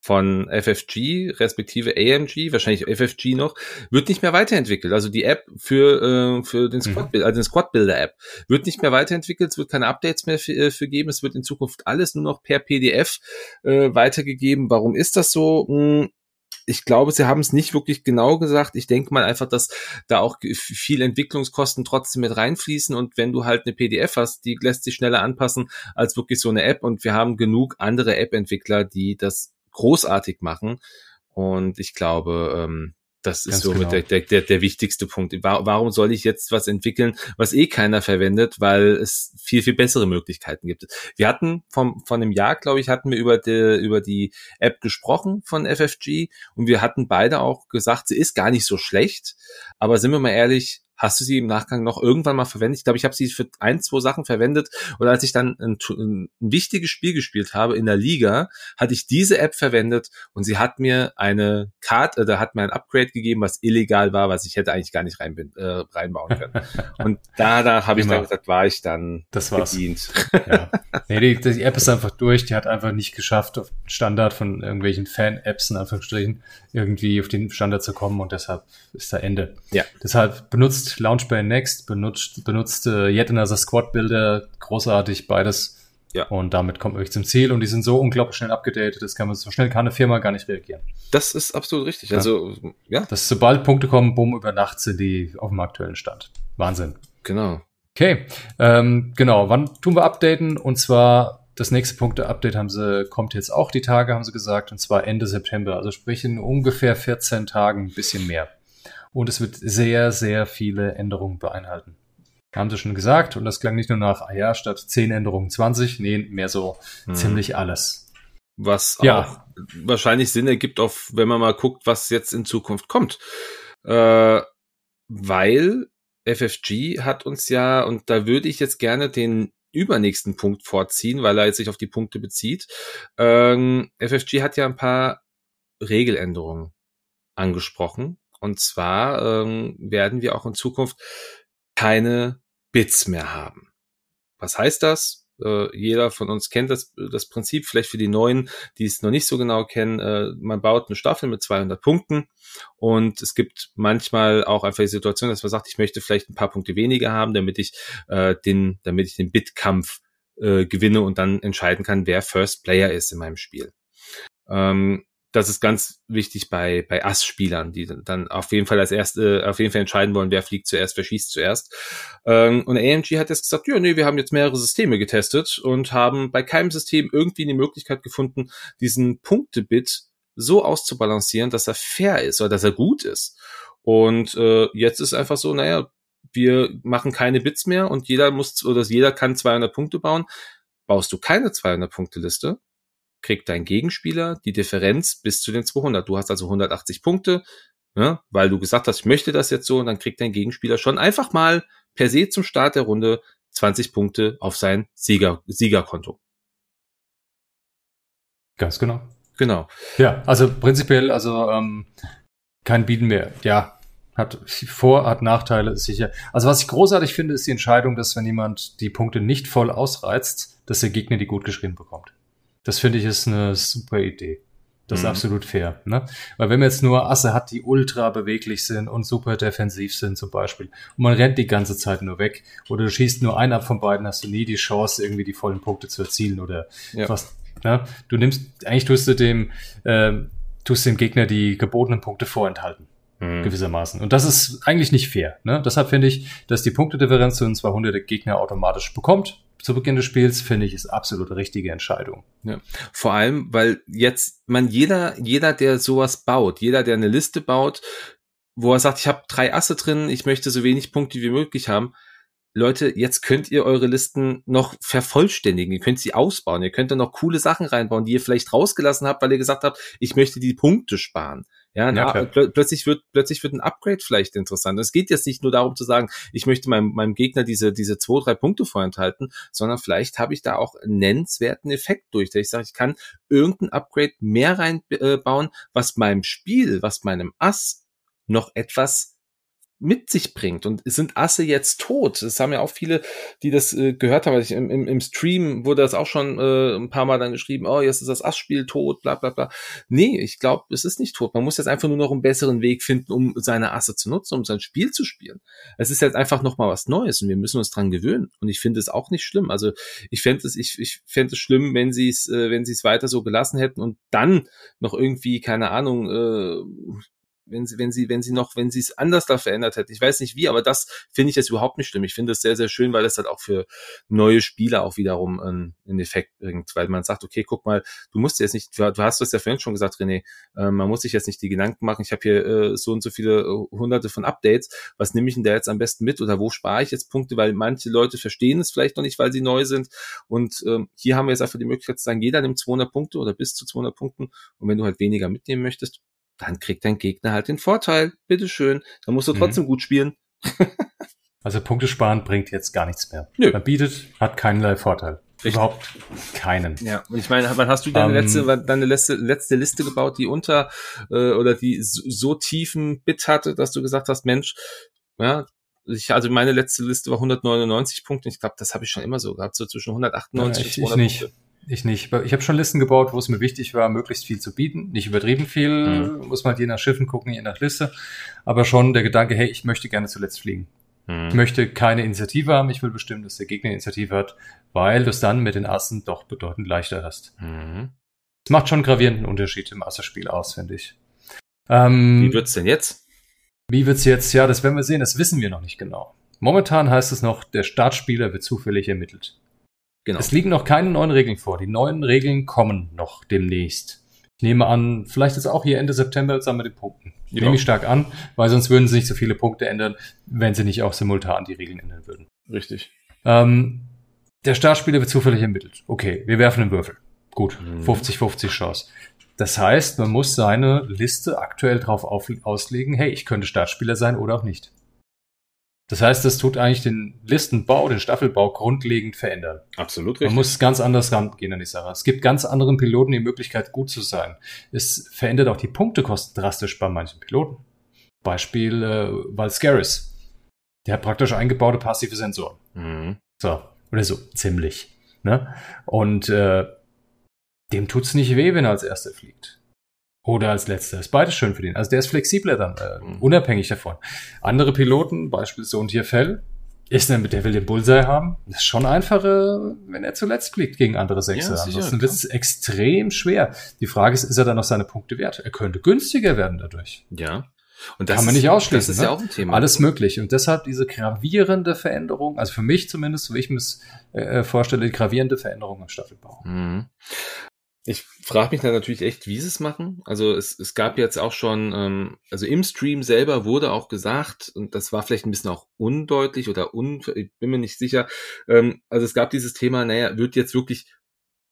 von FFG, respektive AMG, wahrscheinlich FFG noch, wird nicht mehr weiterentwickelt. Also die App für, äh, für den mhm. Squad, also den Squad Builder App wird nicht mehr weiterentwickelt. Es wird keine Updates mehr für, äh, für geben. Es wird in Zukunft alles nur noch per PDF äh, weitergegeben. Warum ist das so? Hm, ich glaube, sie haben es nicht wirklich genau gesagt. Ich denke mal einfach, dass da auch viel Entwicklungskosten trotzdem mit reinfließen. Und wenn du halt eine PDF hast, die lässt sich schneller anpassen als wirklich so eine App. Und wir haben genug andere App-Entwickler, die das großartig machen. Und ich glaube, ähm, das ist so genau. der, der, der, der wichtigste Punkt. Warum soll ich jetzt was entwickeln, was eh keiner verwendet, weil es viel, viel bessere Möglichkeiten gibt. Wir hatten vom, von einem Jahr, glaube ich, hatten wir über die, über die App gesprochen von FFG und wir hatten beide auch gesagt, sie ist gar nicht so schlecht. Aber sind wir mal ehrlich, Hast du sie im Nachgang noch irgendwann mal verwendet? Ich glaube, ich habe sie für ein, zwei Sachen verwendet. Und als ich dann ein, ein, wichtiges Spiel gespielt habe in der Liga, hatte ich diese App verwendet und sie hat mir eine Karte, äh, da hat mir ein Upgrade gegeben, was illegal war, was ich hätte eigentlich gar nicht rein, äh, reinbauen können. und da, da habe ich dann gesagt, war ich dann das war's. bedient. Ja. Nee, die, die App ist einfach durch. Die hat einfach nicht geschafft, auf Standard von irgendwelchen Fan-Apps in Anführungsstrichen irgendwie auf den Standard zu kommen und deshalb ist da Ende. Ja. Deshalb benutzt benutzt Launchpad Next, benutzt, benutzt äh, Yet Another Squad Builder, großartig beides. Ja. Und damit kommt man wirklich zum Ziel und die sind so unglaublich schnell abgedatet, das kann man so schnell kann eine Firma gar nicht reagieren. Das ist absolut richtig. Ja. Also, ja. Dass sobald Punkte kommen, bumm, über Nacht sind die auf dem aktuellen Stand. Wahnsinn. Genau. Okay, ähm, genau. Wann tun wir updaten? Und zwar das nächste Punkte-Update haben sie, kommt jetzt auch die Tage, haben sie gesagt, und zwar Ende September. Also sprich in ungefähr 14 Tagen, ein bisschen mehr und es wird sehr, sehr viele Änderungen beinhalten. Haben sie schon gesagt und das klang nicht nur nach, ah ja, statt 10 Änderungen 20, nee, mehr so hm. ziemlich alles. Was ja. auch wahrscheinlich Sinn ergibt, auf, wenn man mal guckt, was jetzt in Zukunft kommt. Äh, weil FFG hat uns ja, und da würde ich jetzt gerne den übernächsten Punkt vorziehen, weil er jetzt sich auf die Punkte bezieht. Ähm, FFG hat ja ein paar Regeländerungen angesprochen, und zwar ähm, werden wir auch in Zukunft keine Bits mehr haben. Was heißt das? Äh, jeder von uns kennt das, das Prinzip, vielleicht für die Neuen, die es noch nicht so genau kennen. Äh, man baut eine Staffel mit 200 Punkten und es gibt manchmal auch einfach die Situation, dass man sagt, ich möchte vielleicht ein paar Punkte weniger haben, damit ich äh, den, damit ich den Bitkampf äh, gewinne und dann entscheiden kann, wer First Player ist in meinem Spiel. Ähm, das ist ganz wichtig bei, bei Ass-Spielern, die dann auf jeden Fall als erste, äh, auf jeden Fall entscheiden wollen, wer fliegt zuerst, wer schießt zuerst. Ähm, und AMG hat jetzt gesagt, ja, nee, wir haben jetzt mehrere Systeme getestet und haben bei keinem System irgendwie eine Möglichkeit gefunden, diesen Punktebit so auszubalancieren, dass er fair ist oder dass er gut ist. Und äh, jetzt ist einfach so, naja, wir machen keine Bits mehr und jeder muss oder jeder kann 200 Punkte bauen. Baust du keine 200 Punkte Liste, kriegt dein Gegenspieler die Differenz bis zu den 200. Du hast also 180 Punkte, ja, weil du gesagt hast, ich möchte das jetzt so, und dann kriegt dein Gegenspieler schon einfach mal per se zum Start der Runde 20 Punkte auf sein Sieger, Siegerkonto. Ganz genau. Genau. Ja, also prinzipiell, also ähm, kein Bieten mehr. Ja, hat Vor-, hat Nachteile, ist sicher. Also was ich großartig finde, ist die Entscheidung, dass wenn jemand die Punkte nicht voll ausreizt, dass der Gegner die gut geschrieben bekommt. Das finde ich ist eine super Idee. Das mhm. ist absolut fair. Ne? Weil wenn man jetzt nur Asse hat, die ultra beweglich sind und super defensiv sind zum Beispiel, und man rennt die ganze Zeit nur weg, oder du schießt nur einen ab von beiden, hast du nie die Chance, irgendwie die vollen Punkte zu erzielen oder ja. fast. Ne? Du nimmst, eigentlich tust du dem, äh, tust dem Gegner die gebotenen Punkte vorenthalten. Mhm. Gewissermaßen. Und das ist eigentlich nicht fair. Ne? Deshalb finde ich, dass die Punktedifferenz zu den 200 Gegner automatisch bekommt. Zu Beginn des Spiels finde ich ist absolut richtige Entscheidung. Ja. Vor allem, weil jetzt man jeder, jeder, der sowas baut, jeder, der eine Liste baut, wo er sagt, ich habe drei Asse drin, ich möchte so wenig Punkte wie möglich haben, Leute, jetzt könnt ihr eure Listen noch vervollständigen. Ihr könnt sie ausbauen. Ihr könnt da noch coole Sachen reinbauen, die ihr vielleicht rausgelassen habt, weil ihr gesagt habt, ich möchte die Punkte sparen. Ja, ja na, plö plötzlich wird, plötzlich wird ein Upgrade vielleicht interessant. Es geht jetzt nicht nur darum zu sagen, ich möchte meinem, meinem Gegner diese, diese zwei, drei Punkte vorenthalten, sondern vielleicht habe ich da auch einen nennenswerten Effekt durch, der ich sage, ich kann irgendein Upgrade mehr reinbauen, äh, was meinem Spiel, was meinem Ass noch etwas mit sich bringt. Und sind Asse jetzt tot? Das haben ja auch viele, die das äh, gehört haben. Also im, im, Im Stream wurde das auch schon äh, ein paar Mal dann geschrieben, oh, jetzt ist das Ass-Spiel tot, bla bla bla. Nee, ich glaube, es ist nicht tot. Man muss jetzt einfach nur noch einen besseren Weg finden, um seine Asse zu nutzen, um sein Spiel zu spielen. Es ist jetzt einfach noch mal was Neues und wir müssen uns dran gewöhnen. Und ich finde es auch nicht schlimm. Also ich fände es, ich, ich fände es schlimm, wenn sie es, äh, wenn sie es weiter so gelassen hätten und dann noch irgendwie, keine Ahnung, äh, wenn sie, wenn sie, wenn sie noch, wenn sie es anders da verändert hätten. Ich weiß nicht wie, aber das finde ich jetzt überhaupt nicht schlimm. Ich finde es sehr, sehr schön, weil es halt auch für neue Spieler auch wiederum einen, einen Effekt bringt, weil man sagt, okay, guck mal, du musst jetzt nicht, du hast das ja vorhin schon gesagt, René, äh, man muss sich jetzt nicht die Gedanken machen, ich habe hier äh, so und so viele äh, hunderte von Updates, was nehme ich denn da jetzt am besten mit oder wo spare ich jetzt Punkte, weil manche Leute verstehen es vielleicht noch nicht, weil sie neu sind. Und ähm, hier haben wir jetzt einfach die Möglichkeit zu sagen, jeder nimmt 200 Punkte oder bis zu 200 Punkten. Und wenn du halt weniger mitnehmen möchtest, dann kriegt dein Gegner halt den Vorteil. Bitteschön. Dann musst du mhm. trotzdem mhm. gut spielen. also Punkte sparen bringt jetzt gar nichts mehr. Nö. Man bietet, hat keinerlei Vorteil. Richtig. Überhaupt keinen. Ja, und ich meine, wann hast du deine, um, ähm. letzte, deine letzte, letzte Liste gebaut, die unter äh, oder die so, so tiefen Bit hatte, dass du gesagt hast, Mensch, ja, ich, also meine letzte Liste war 199 Punkte. Ich glaube, das habe ich schon immer so gehabt, so zwischen 198 ja, ich, und 200 ich nicht. Punkte. Ich nicht. Ich habe schon Listen gebaut, wo es mir wichtig war, möglichst viel zu bieten. Nicht übertrieben viel, mhm. muss man je nach Schiffen gucken, je nach Liste. Aber schon der Gedanke, hey, ich möchte gerne zuletzt fliegen. Mhm. Ich möchte keine Initiative haben, ich will bestimmen, dass der Gegner Initiative hat, weil du es dann mit den Assen doch bedeutend leichter hast. Mhm. Es macht schon gravierenden Unterschied im Asserspiel aus, finde ich. Ähm, wie wird's denn jetzt? Wie wird's jetzt? Ja, das werden wir sehen, das wissen wir noch nicht genau. Momentan heißt es noch, der Startspieler wird zufällig ermittelt. Genau. Es liegen noch keine neuen Regeln vor. Die neuen Regeln kommen noch demnächst. Ich nehme an, vielleicht ist auch hier Ende September zusammen mit den Punkten. Ja. Nehme ich stark an, weil sonst würden sie nicht so viele Punkte ändern, wenn sie nicht auch simultan die Regeln ändern würden. Richtig. Ähm, der Startspieler wird zufällig ermittelt. Okay, wir werfen einen Würfel. Gut, 50-50 mhm. Chance. Das heißt, man muss seine Liste aktuell darauf auslegen, hey, ich könnte Startspieler sein oder auch nicht. Das heißt, das tut eigentlich den Listenbau, den Staffelbau grundlegend verändern. Absolut richtig. Man muss ganz anders rangehen an die Sache. Es gibt ganz anderen Piloten die Möglichkeit, gut zu sein. Es verändert auch die Punktekosten drastisch bei manchen Piloten. Beispiel äh, Valscaris. Der hat praktisch eingebaute passive Sensoren. Mhm. So, oder so, ziemlich. Ne? Und äh, dem tut's nicht weh, wenn er als Erster fliegt. Oder als letzter. Ist beides schön für den. Also der ist flexibler dann, äh, mhm. unabhängig davon. Andere Piloten, beispielsweise und hier Fell, ist der, der will den Bullseye haben. Das ist schon einfacher, wenn er zuletzt fliegt gegen andere Sechser. Ja, Ansonsten wird es extrem schwer. Die Frage ist, ist er dann noch seine Punkte wert? Er könnte günstiger werden dadurch. Ja. Und das kann man nicht ausschließen. Das ist ne? ja auch ein Thema. Alles möglich. Und deshalb diese gravierende Veränderung, also für mich zumindest, so wie ich mir es äh, vorstelle, die gravierende Veränderung im Staffelbau. Mhm. Ich frage mich dann natürlich echt, wie sie es machen. Also es, es gab jetzt auch schon, ähm, also im Stream selber wurde auch gesagt, und das war vielleicht ein bisschen auch undeutlich oder un, ich bin mir nicht sicher, ähm, also es gab dieses Thema, naja, wird jetzt wirklich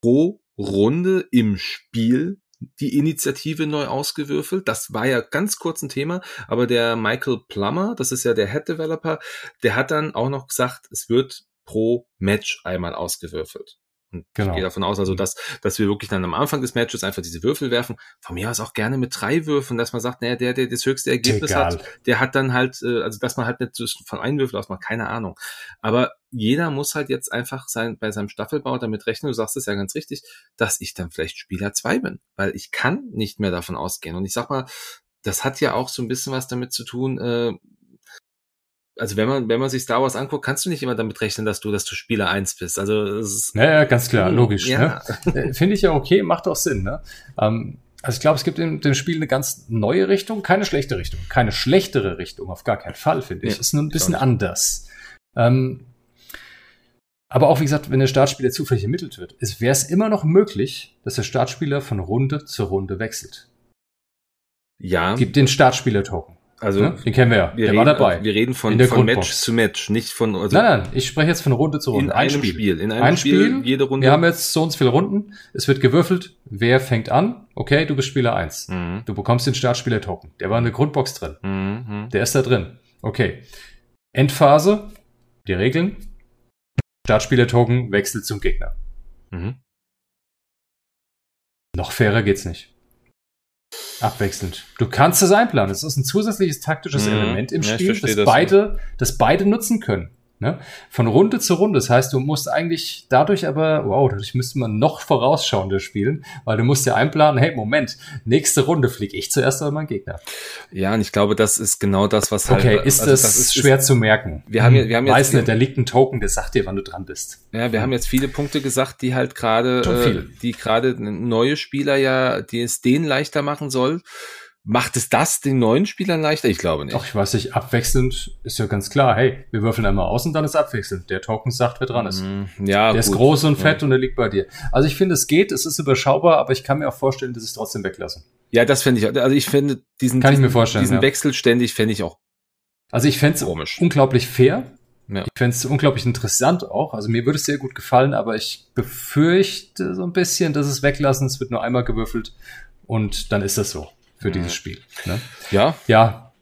pro Runde im Spiel die Initiative neu ausgewürfelt. Das war ja ganz kurz ein Thema, aber der Michael Plummer, das ist ja der Head Developer, der hat dann auch noch gesagt, es wird pro Match einmal ausgewürfelt. Und genau. ich gehe davon aus, also dass, dass wir wirklich dann am Anfang des Matches einfach diese Würfel werfen. Von mir aus auch gerne mit drei Würfen, dass man sagt, naja, der, der das höchste Ergebnis Egal. hat, der hat dann halt, äh, also dass man halt nicht von einem Würfel aus macht, keine Ahnung. Aber jeder muss halt jetzt einfach sein, bei seinem Staffelbau damit rechnen, du sagst es ja ganz richtig, dass ich dann vielleicht Spieler zwei bin. Weil ich kann nicht mehr davon ausgehen. Und ich sag mal, das hat ja auch so ein bisschen was damit zu tun, äh, also wenn man, wenn man sich Star Wars anguckt, kannst du nicht immer damit rechnen, dass du, dass du Spieler eins bist. Also es ist, ja, ja, ganz klar, logisch. Ja. Ne? Äh, finde ich ja okay, macht auch Sinn. Ne? Ähm, Also ich glaube, es gibt in dem Spiel eine ganz neue Richtung, keine schlechte Richtung, keine schlechtere Richtung, auf gar keinen Fall, finde ich. Ja, ist nur ein bisschen anders. Ähm, aber auch, wie gesagt, wenn der Startspieler zufällig ermittelt wird, wäre es immer noch möglich, dass der Startspieler von Runde zu Runde wechselt. Ja. Gibt den Startspieler-Token. Also, ja, den kennen wir ja. Wir der reden, war dabei. Wir reden von, von Match zu Match, nicht von. Also nein, nein, ich spreche jetzt von Runde zu Runde. In einem Spiel. Spiel. In einem ein Spiel, Spiel, jede Runde. Wir haben jetzt so und so viele Runden. Es wird gewürfelt. Wer fängt an? Okay, du bist Spieler eins. Mhm. Du bekommst den Startspieler-Token. Der war in der Grundbox drin. Mhm. Der ist da drin. Okay. Endphase. Die Regeln. Startspieler-Token wechselt zum Gegner. Mhm. Noch fairer geht's nicht. Abwechselnd. Du kannst es einplanen. Es ist ein zusätzliches taktisches mhm. Element im Spiel, das, das, beide, das beide nutzen können. Ne? Von Runde zu Runde. Das heißt, du musst eigentlich dadurch aber, wow, dadurch müsste man noch vorausschauender spielen, weil du musst ja einplanen, hey, Moment, nächste Runde fliege ich zuerst an meinen Gegner. Ja, und ich glaube, das ist genau das, was halt. Okay, ist also das, das ist, schwer ist, zu merken. Wir haben, wir haben jetzt. Weiß nicht, da liegt ein Token, der sagt dir, wann du dran bist. Ja, wir haben jetzt viele Punkte gesagt, die halt gerade, äh, die gerade neue Spieler ja, die es denen leichter machen soll. Macht es das den neuen Spielern leichter? Ich glaube nicht. Ach, ich weiß nicht, abwechselnd ist ja ganz klar. Hey, wir würfeln einmal aus und dann ist abwechselnd. Der Token sagt, wer dran ist. Mm, ja, der gut. ist groß und fett ja. und der liegt bei dir. Also ich finde, es geht, es ist überschaubar, aber ich kann mir auch vorstellen, dass ich es trotzdem weglassen. Ja, das finde ich. Also ich finde diesen, kann diesen, ich mir vorstellen, diesen ja. Wechsel ständig fände ich auch. Also ich fände es unglaublich fair. Ja. Ich fände es unglaublich interessant auch. Also mir würde es sehr gut gefallen, aber ich befürchte so ein bisschen, dass es weglassen. Es wird nur einmal gewürfelt und dann ist das so für mhm. dieses Spiel. Ne? Ja. Ja.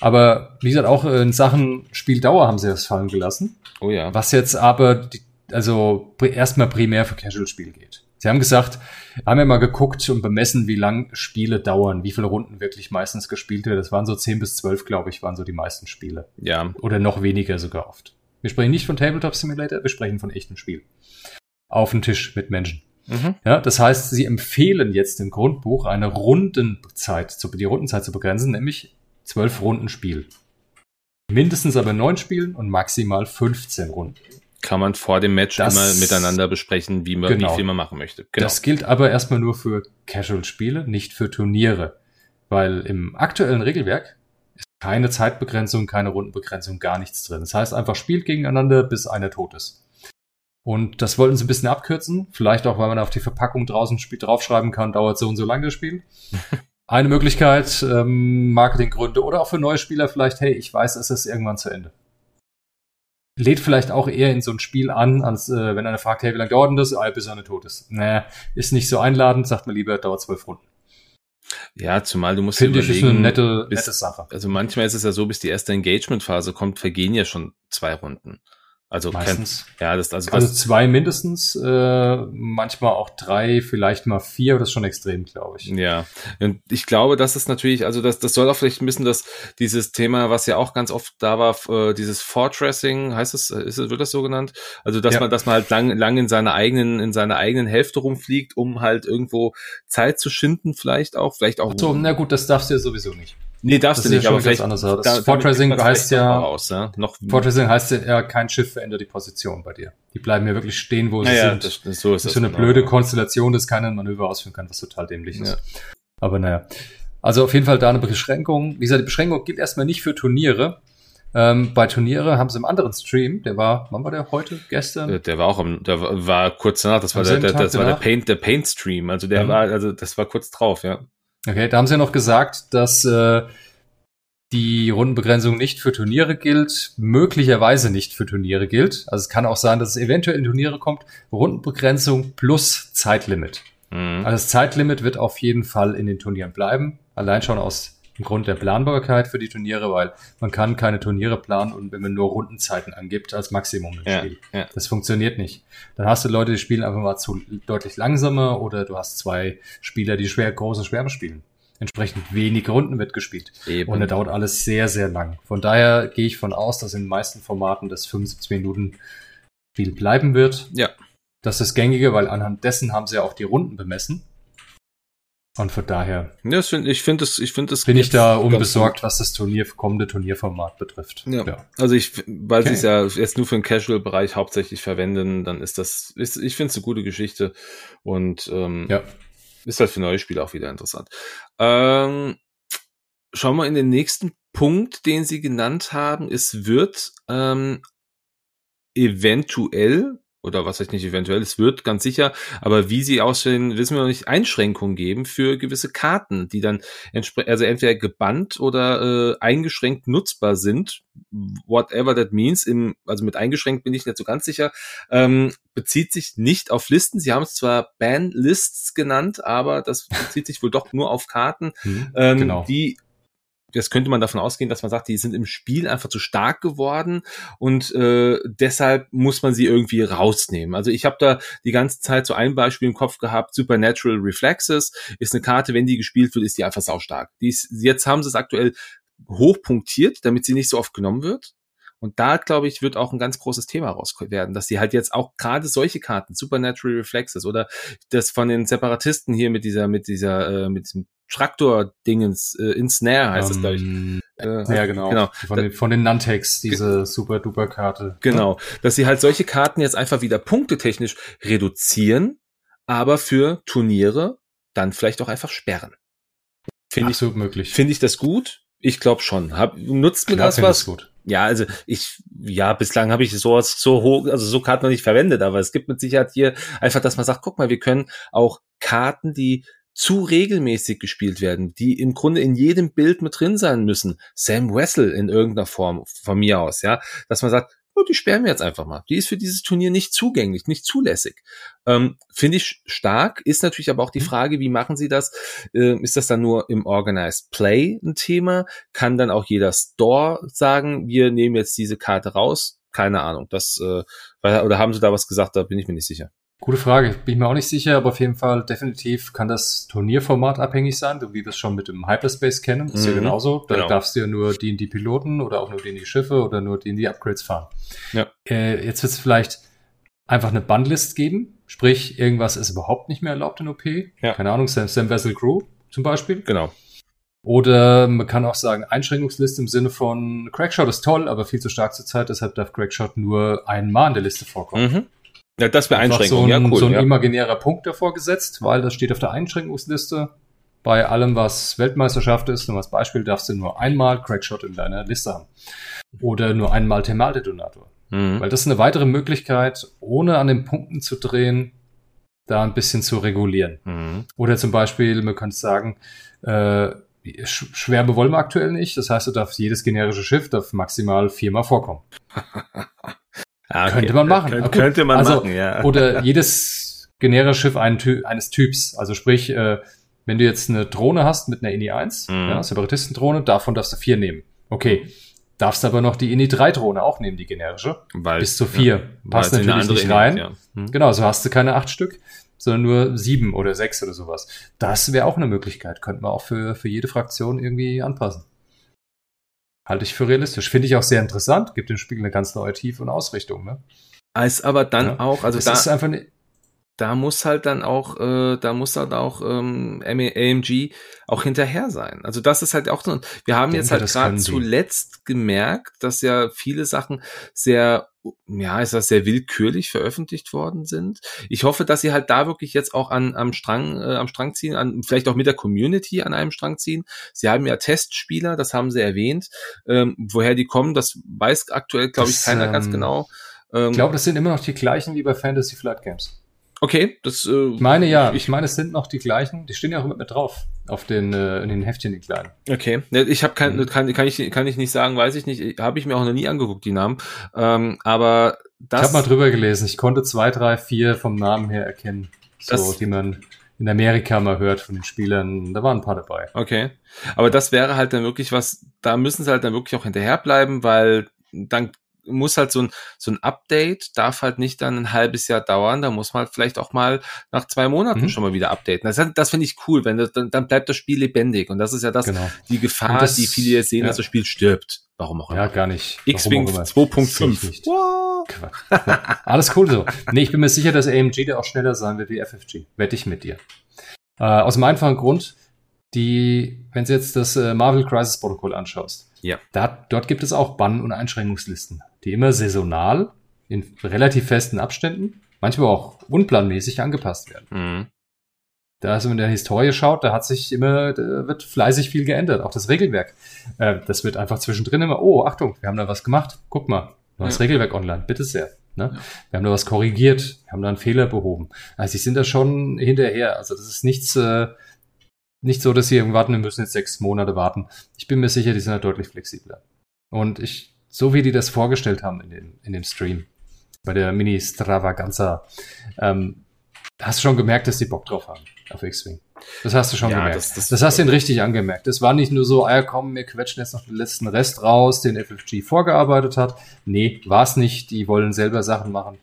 Aber wie gesagt, auch in Sachen Spieldauer haben sie das fallen gelassen. Oh ja. Was jetzt aber, die, also erstmal primär für Casual-Spiel geht. Sie haben gesagt, haben ja mal geguckt und bemessen, wie lang Spiele dauern, wie viele Runden wirklich meistens gespielt werden. Das waren so 10 bis 12, glaube ich, waren so die meisten Spiele. Ja. Oder noch weniger sogar oft. Wir sprechen nicht von Tabletop Simulator, wir sprechen von echten Spielen. Auf dem Tisch mit Menschen. Mhm. Ja, das heißt, sie empfehlen jetzt im Grundbuch eine Rundenzeit, zu, die Rundenzeit zu begrenzen, nämlich zwölf Runden Spiel. Mindestens aber neun Spielen und maximal 15 Runden. Kann man vor dem Match das, immer miteinander besprechen, wie, man, genau. wie viel man machen möchte. Genau. Das gilt aber erstmal nur für Casual-Spiele, nicht für Turniere. Weil im aktuellen Regelwerk ist keine Zeitbegrenzung, keine Rundenbegrenzung, gar nichts drin. Das heißt einfach spielt gegeneinander, bis einer tot ist. Und das wollten sie ein bisschen abkürzen. Vielleicht auch, weil man auf die Verpackung draußen Spiel draufschreiben kann, dauert so und so lange das Spiel. Eine Möglichkeit, ähm, Marketinggründe oder auch für neue Spieler vielleicht, hey, ich weiß, es ist irgendwann zu Ende. Lädt vielleicht auch eher in so ein Spiel an, als äh, wenn einer fragt, hey, wie lange dauert denn das? Ah, bis einer tot ist. Naja, ist nicht so einladend, sagt man lieber, dauert zwölf Runden. Ja, zumal du musst Finde ich, ist eine nette, bis, nette Sache. Also manchmal ist es ja so, bis die erste Engagement-Phase kommt, vergehen ja schon zwei Runden. Also meistens. Kein, ja, das also, also zwei mindestens, äh, manchmal auch drei, vielleicht mal vier, das ist schon extrem, glaube ich. Ja, und ich glaube, das ist natürlich, also das, das soll auch vielleicht ein bisschen das dieses Thema, was ja auch ganz oft da war, äh, dieses Fortressing, heißt es, ist es wird das so genannt? Also dass ja. man, dass man halt lang, lang in seiner eigenen in seiner eigenen Hälfte rumfliegt, um halt irgendwo Zeit zu schinden, vielleicht auch, vielleicht auch. so, na gut, das darfst du ja sowieso nicht. Nee, darfst das du nicht, aber vielleicht anders. Das da, Fortressing heißt ja, aus, ja, noch Fortressing heißt ja, kein Schiff verändert die Position bei dir. Die bleiben ja wirklich stehen, wo sie naja, sind. Das, das, so ist das ist so eine genau. blöde Konstellation, dass keiner ein Manöver ausführen kann, was total dämlich ist. Aber naja. Also auf jeden Fall da eine Beschränkung. Wie gesagt, die Beschränkung gilt erstmal nicht für Turniere. Ähm, bei Turniere haben sie im anderen Stream, der war, wann war der heute? Gestern? Der, der war auch am, der war kurz danach, das war der, der, das war der Paint, der Paint Stream. Also der ja. war, also das war kurz drauf, ja. Okay, da haben sie ja noch gesagt, dass äh, die Rundenbegrenzung nicht für Turniere gilt, möglicherweise nicht für Turniere gilt. Also es kann auch sein, dass es eventuell in Turniere kommt. Rundenbegrenzung plus Zeitlimit. Mhm. Also das Zeitlimit wird auf jeden Fall in den Turnieren bleiben. Allein schon aus Grund der Planbarkeit für die Turniere, weil man kann keine Turniere planen und wenn man nur Rundenzeiten angibt als Maximum im ja, Spiel. Ja. Das funktioniert nicht. Dann hast du Leute, die spielen einfach mal zu deutlich langsamer oder du hast zwei Spieler, die schwer große Schwärme spielen entsprechend wenig Runden wird gespielt. Eben. Und da dauert alles sehr, sehr lang. Von daher gehe ich von aus, dass in den meisten Formaten das 75 Minuten Spiel bleiben wird. Ja. Das ist das Gängige, weil anhand dessen haben sie ja auch die Runden bemessen. Und von daher. Ja, das find, ich finde es, ich finde es. Bin ich da unbesorgt, was das Turnier, kommende Turnierformat betrifft. Ja. ja. Also ich, weil okay. sie es ja jetzt nur für den Casual-Bereich hauptsächlich verwenden, dann ist das, ist, ich finde es eine gute Geschichte. Und ähm, ja. ist halt für neue Spieler auch wieder interessant. Ähm, schauen wir in den nächsten Punkt, den Sie genannt haben. Es wird ähm, eventuell oder was heißt nicht eventuell, es wird ganz sicher, aber wie sie aussehen, wissen wir noch nicht, Einschränkungen geben für gewisse Karten, die dann also entweder gebannt oder äh, eingeschränkt nutzbar sind, whatever that means, im, also mit eingeschränkt bin ich nicht so ganz sicher, ähm, bezieht sich nicht auf Listen. Sie haben es zwar Ban-Lists genannt, aber das bezieht sich wohl doch nur auf Karten, hm, ähm, genau. die das könnte man davon ausgehen, dass man sagt, die sind im Spiel einfach zu stark geworden und äh, deshalb muss man sie irgendwie rausnehmen. Also ich habe da die ganze Zeit so ein Beispiel im Kopf gehabt, Supernatural Reflexes ist eine Karte, wenn die gespielt wird, ist die einfach saustark. Die ist, jetzt haben sie es aktuell hochpunktiert, damit sie nicht so oft genommen wird. Und da, glaube ich, wird auch ein ganz großes Thema raus werden, dass sie halt jetzt auch gerade solche Karten, Supernatural Reflexes oder das von den Separatisten hier mit dieser, mit dieser, äh, mit diesem Traktor-Dingens, äh, in Snare heißt es, um, glaube ich. Ähm, äh, ja, genau. genau. Von, den, von den Nantex, diese super-duper-Karte. Genau. Dass sie halt solche Karten jetzt einfach wieder punktetechnisch reduzieren, aber für Turniere dann vielleicht auch einfach sperren. Finde ich möglich. Finde ich das gut? Ich glaube schon. Hab, nutzt mir Klar, das was? Gut. Ja, also ich, ja, bislang habe ich sowas so hoch, also so Karten noch nicht verwendet, aber es gibt mit Sicherheit hier einfach, dass man sagt, guck mal, wir können auch Karten, die zu regelmäßig gespielt werden, die im Grunde in jedem Bild mit drin sein müssen. Sam Wessel in irgendeiner Form von mir aus, ja, dass man sagt, oh, die sperren wir jetzt einfach mal. Die ist für dieses Turnier nicht zugänglich, nicht zulässig. Ähm, Finde ich stark, ist natürlich aber auch die mhm. Frage, wie machen sie das? Ähm, ist das dann nur im Organized Play ein Thema? Kann dann auch jeder Store sagen, wir nehmen jetzt diese Karte raus? Keine Ahnung. Das, äh, oder haben sie da was gesagt? Da bin ich mir nicht sicher. Gute Frage. Bin ich mir auch nicht sicher, aber auf jeden Fall definitiv kann das Turnierformat abhängig sein, so wie wir es schon mit dem Hyperspace kennen. Das ist mhm. ja genauso. Da genau. darfst du ja nur die in die Piloten oder auch nur die in die Schiffe oder nur die in die Upgrades fahren. Ja. Äh, jetzt wird es vielleicht einfach eine Bandlist geben, sprich irgendwas ist überhaupt nicht mehr erlaubt in OP. Ja. Keine Ahnung, Sam, Sam Vessel Crew zum Beispiel. Genau. Oder man kann auch sagen, Einschränkungsliste im Sinne von Crackshot ist toll, aber viel zu stark zur Zeit, deshalb darf Crackshot nur einmal in der Liste vorkommen. Mhm. Ja, das wäre Einschränkung. So ein, ja, cool, so ein ja. imaginärer Punkt davor gesetzt, weil das steht auf der Einschränkungsliste. Bei allem, was Weltmeisterschaft ist, nur als Beispiel, darfst du nur einmal Crackshot in deiner Liste haben. Oder nur einmal Thermaldetonator. Mhm. Weil das ist eine weitere Möglichkeit, ohne an den Punkten zu drehen, da ein bisschen zu regulieren. Mhm. Oder zum Beispiel, man könnte sagen, äh, Schwärme wollen wir aktuell nicht. Das heißt, du darfst jedes generische Schiff darf maximal viermal vorkommen. Ah, okay. Könnte man machen. Kön könnte man also, machen, ja. Oder jedes generische Schiff ein eines Typs. Also sprich, äh, wenn du jetzt eine Drohne hast mit einer INI 1, mhm. ja, Separatistendrohne, davon darfst du vier nehmen. Okay. Darfst aber noch die INI 3 Drohne auch nehmen, die generische. Weil, Bis zu vier. Ja, Passt natürlich nicht rein. Ja. Mhm. Genau, so hast du keine acht Stück, sondern nur sieben oder sechs oder sowas. Das wäre auch eine Möglichkeit. Könnten wir auch für, für jede Fraktion irgendwie anpassen. Halte ich für realistisch. Finde ich auch sehr interessant. Gibt dem Spiel eine ganz neue Tiefe und Ausrichtung. Ne? Als aber dann ja. auch, also das da, ist einfach eine, da muss halt dann auch, äh, da muss halt auch ähm, AMG auch hinterher sein. Also das ist halt auch so. Wir haben jetzt halt gerade zuletzt gemerkt, dass ja viele Sachen sehr, ja, ist das sehr willkürlich veröffentlicht worden sind. Ich hoffe, dass sie halt da wirklich jetzt auch an am Strang, äh, am Strang ziehen, an vielleicht auch mit der Community an einem Strang ziehen. Sie haben ja Testspieler, das haben sie erwähnt. Ähm, woher die kommen, das weiß aktuell, glaube ich, keiner ähm, ganz genau. Ähm, ich glaube, das sind immer noch die gleichen wie bei Fantasy Flight Games. Okay, das. Äh, ich meine ja, ich, ich meine, es sind noch die gleichen. Die stehen ja auch mit, mit drauf auf den äh, in den Heftchen die kleinen. Okay, ich habe kein, mhm. kann, kann ich kann ich nicht sagen, weiß ich nicht. Habe ich mir auch noch nie angeguckt die Namen. Ähm, aber das. Ich habe mal drüber gelesen. Ich konnte zwei, drei, vier vom Namen her erkennen, so die man in Amerika mal hört von den Spielern. Da waren ein paar dabei. Okay, aber das wäre halt dann wirklich was. Da müssen sie halt dann wirklich auch hinterherbleiben, weil dann muss halt so ein, so ein Update darf halt nicht dann ein halbes Jahr dauern, da muss man halt vielleicht auch mal nach zwei Monaten mhm. schon mal wieder updaten. Das, das finde ich cool, wenn das, dann, dann bleibt das Spiel lebendig und das ist ja das, genau. die Gefahr, das, die viele jetzt sehen, ja. dass das Spiel stirbt. Warum auch immer. Ja, gar nicht. X-Wing 2.5. Alles cool so. Nee, ich bin mir sicher, dass AMG da auch schneller sein wird wie FFG. Wette ich mit dir. Äh, aus dem einfachen Grund, die, wenn du jetzt das äh, Marvel Crisis Protokoll anschaust, ja. Da, dort gibt es auch Bann- und Einschränkungslisten, die immer saisonal in relativ festen Abständen, manchmal auch unplanmäßig angepasst werden. Mhm. Da, also wenn der Historie schaut, da hat sich immer, da wird fleißig viel geändert, auch das Regelwerk. Äh, das wird einfach zwischendrin immer, oh, Achtung, wir haben da was gemacht, guck mal, neues ja. Regelwerk online, bitte sehr. Ne? Ja. Wir haben da was korrigiert, wir haben da einen Fehler behoben. Also sie sind da schon hinterher. Also das ist nichts, äh, nicht so, dass sie warten, wir müssen jetzt sechs Monate warten. Ich bin mir sicher, die sind da deutlich flexibler. Und ich, so wie die das vorgestellt haben in dem, in dem Stream, bei der Mini-Stravaganza, ähm, hast du schon gemerkt, dass die Bock drauf haben auf X-Wing. Das hast du schon ja, gemerkt. Das, das, das hast du ihnen richtig angemerkt. Es war nicht nur so, ah ja, komm, wir quetschen jetzt noch den letzten Rest raus, den FFG vorgearbeitet hat. Nee, war es nicht. Die wollen selber Sachen machen.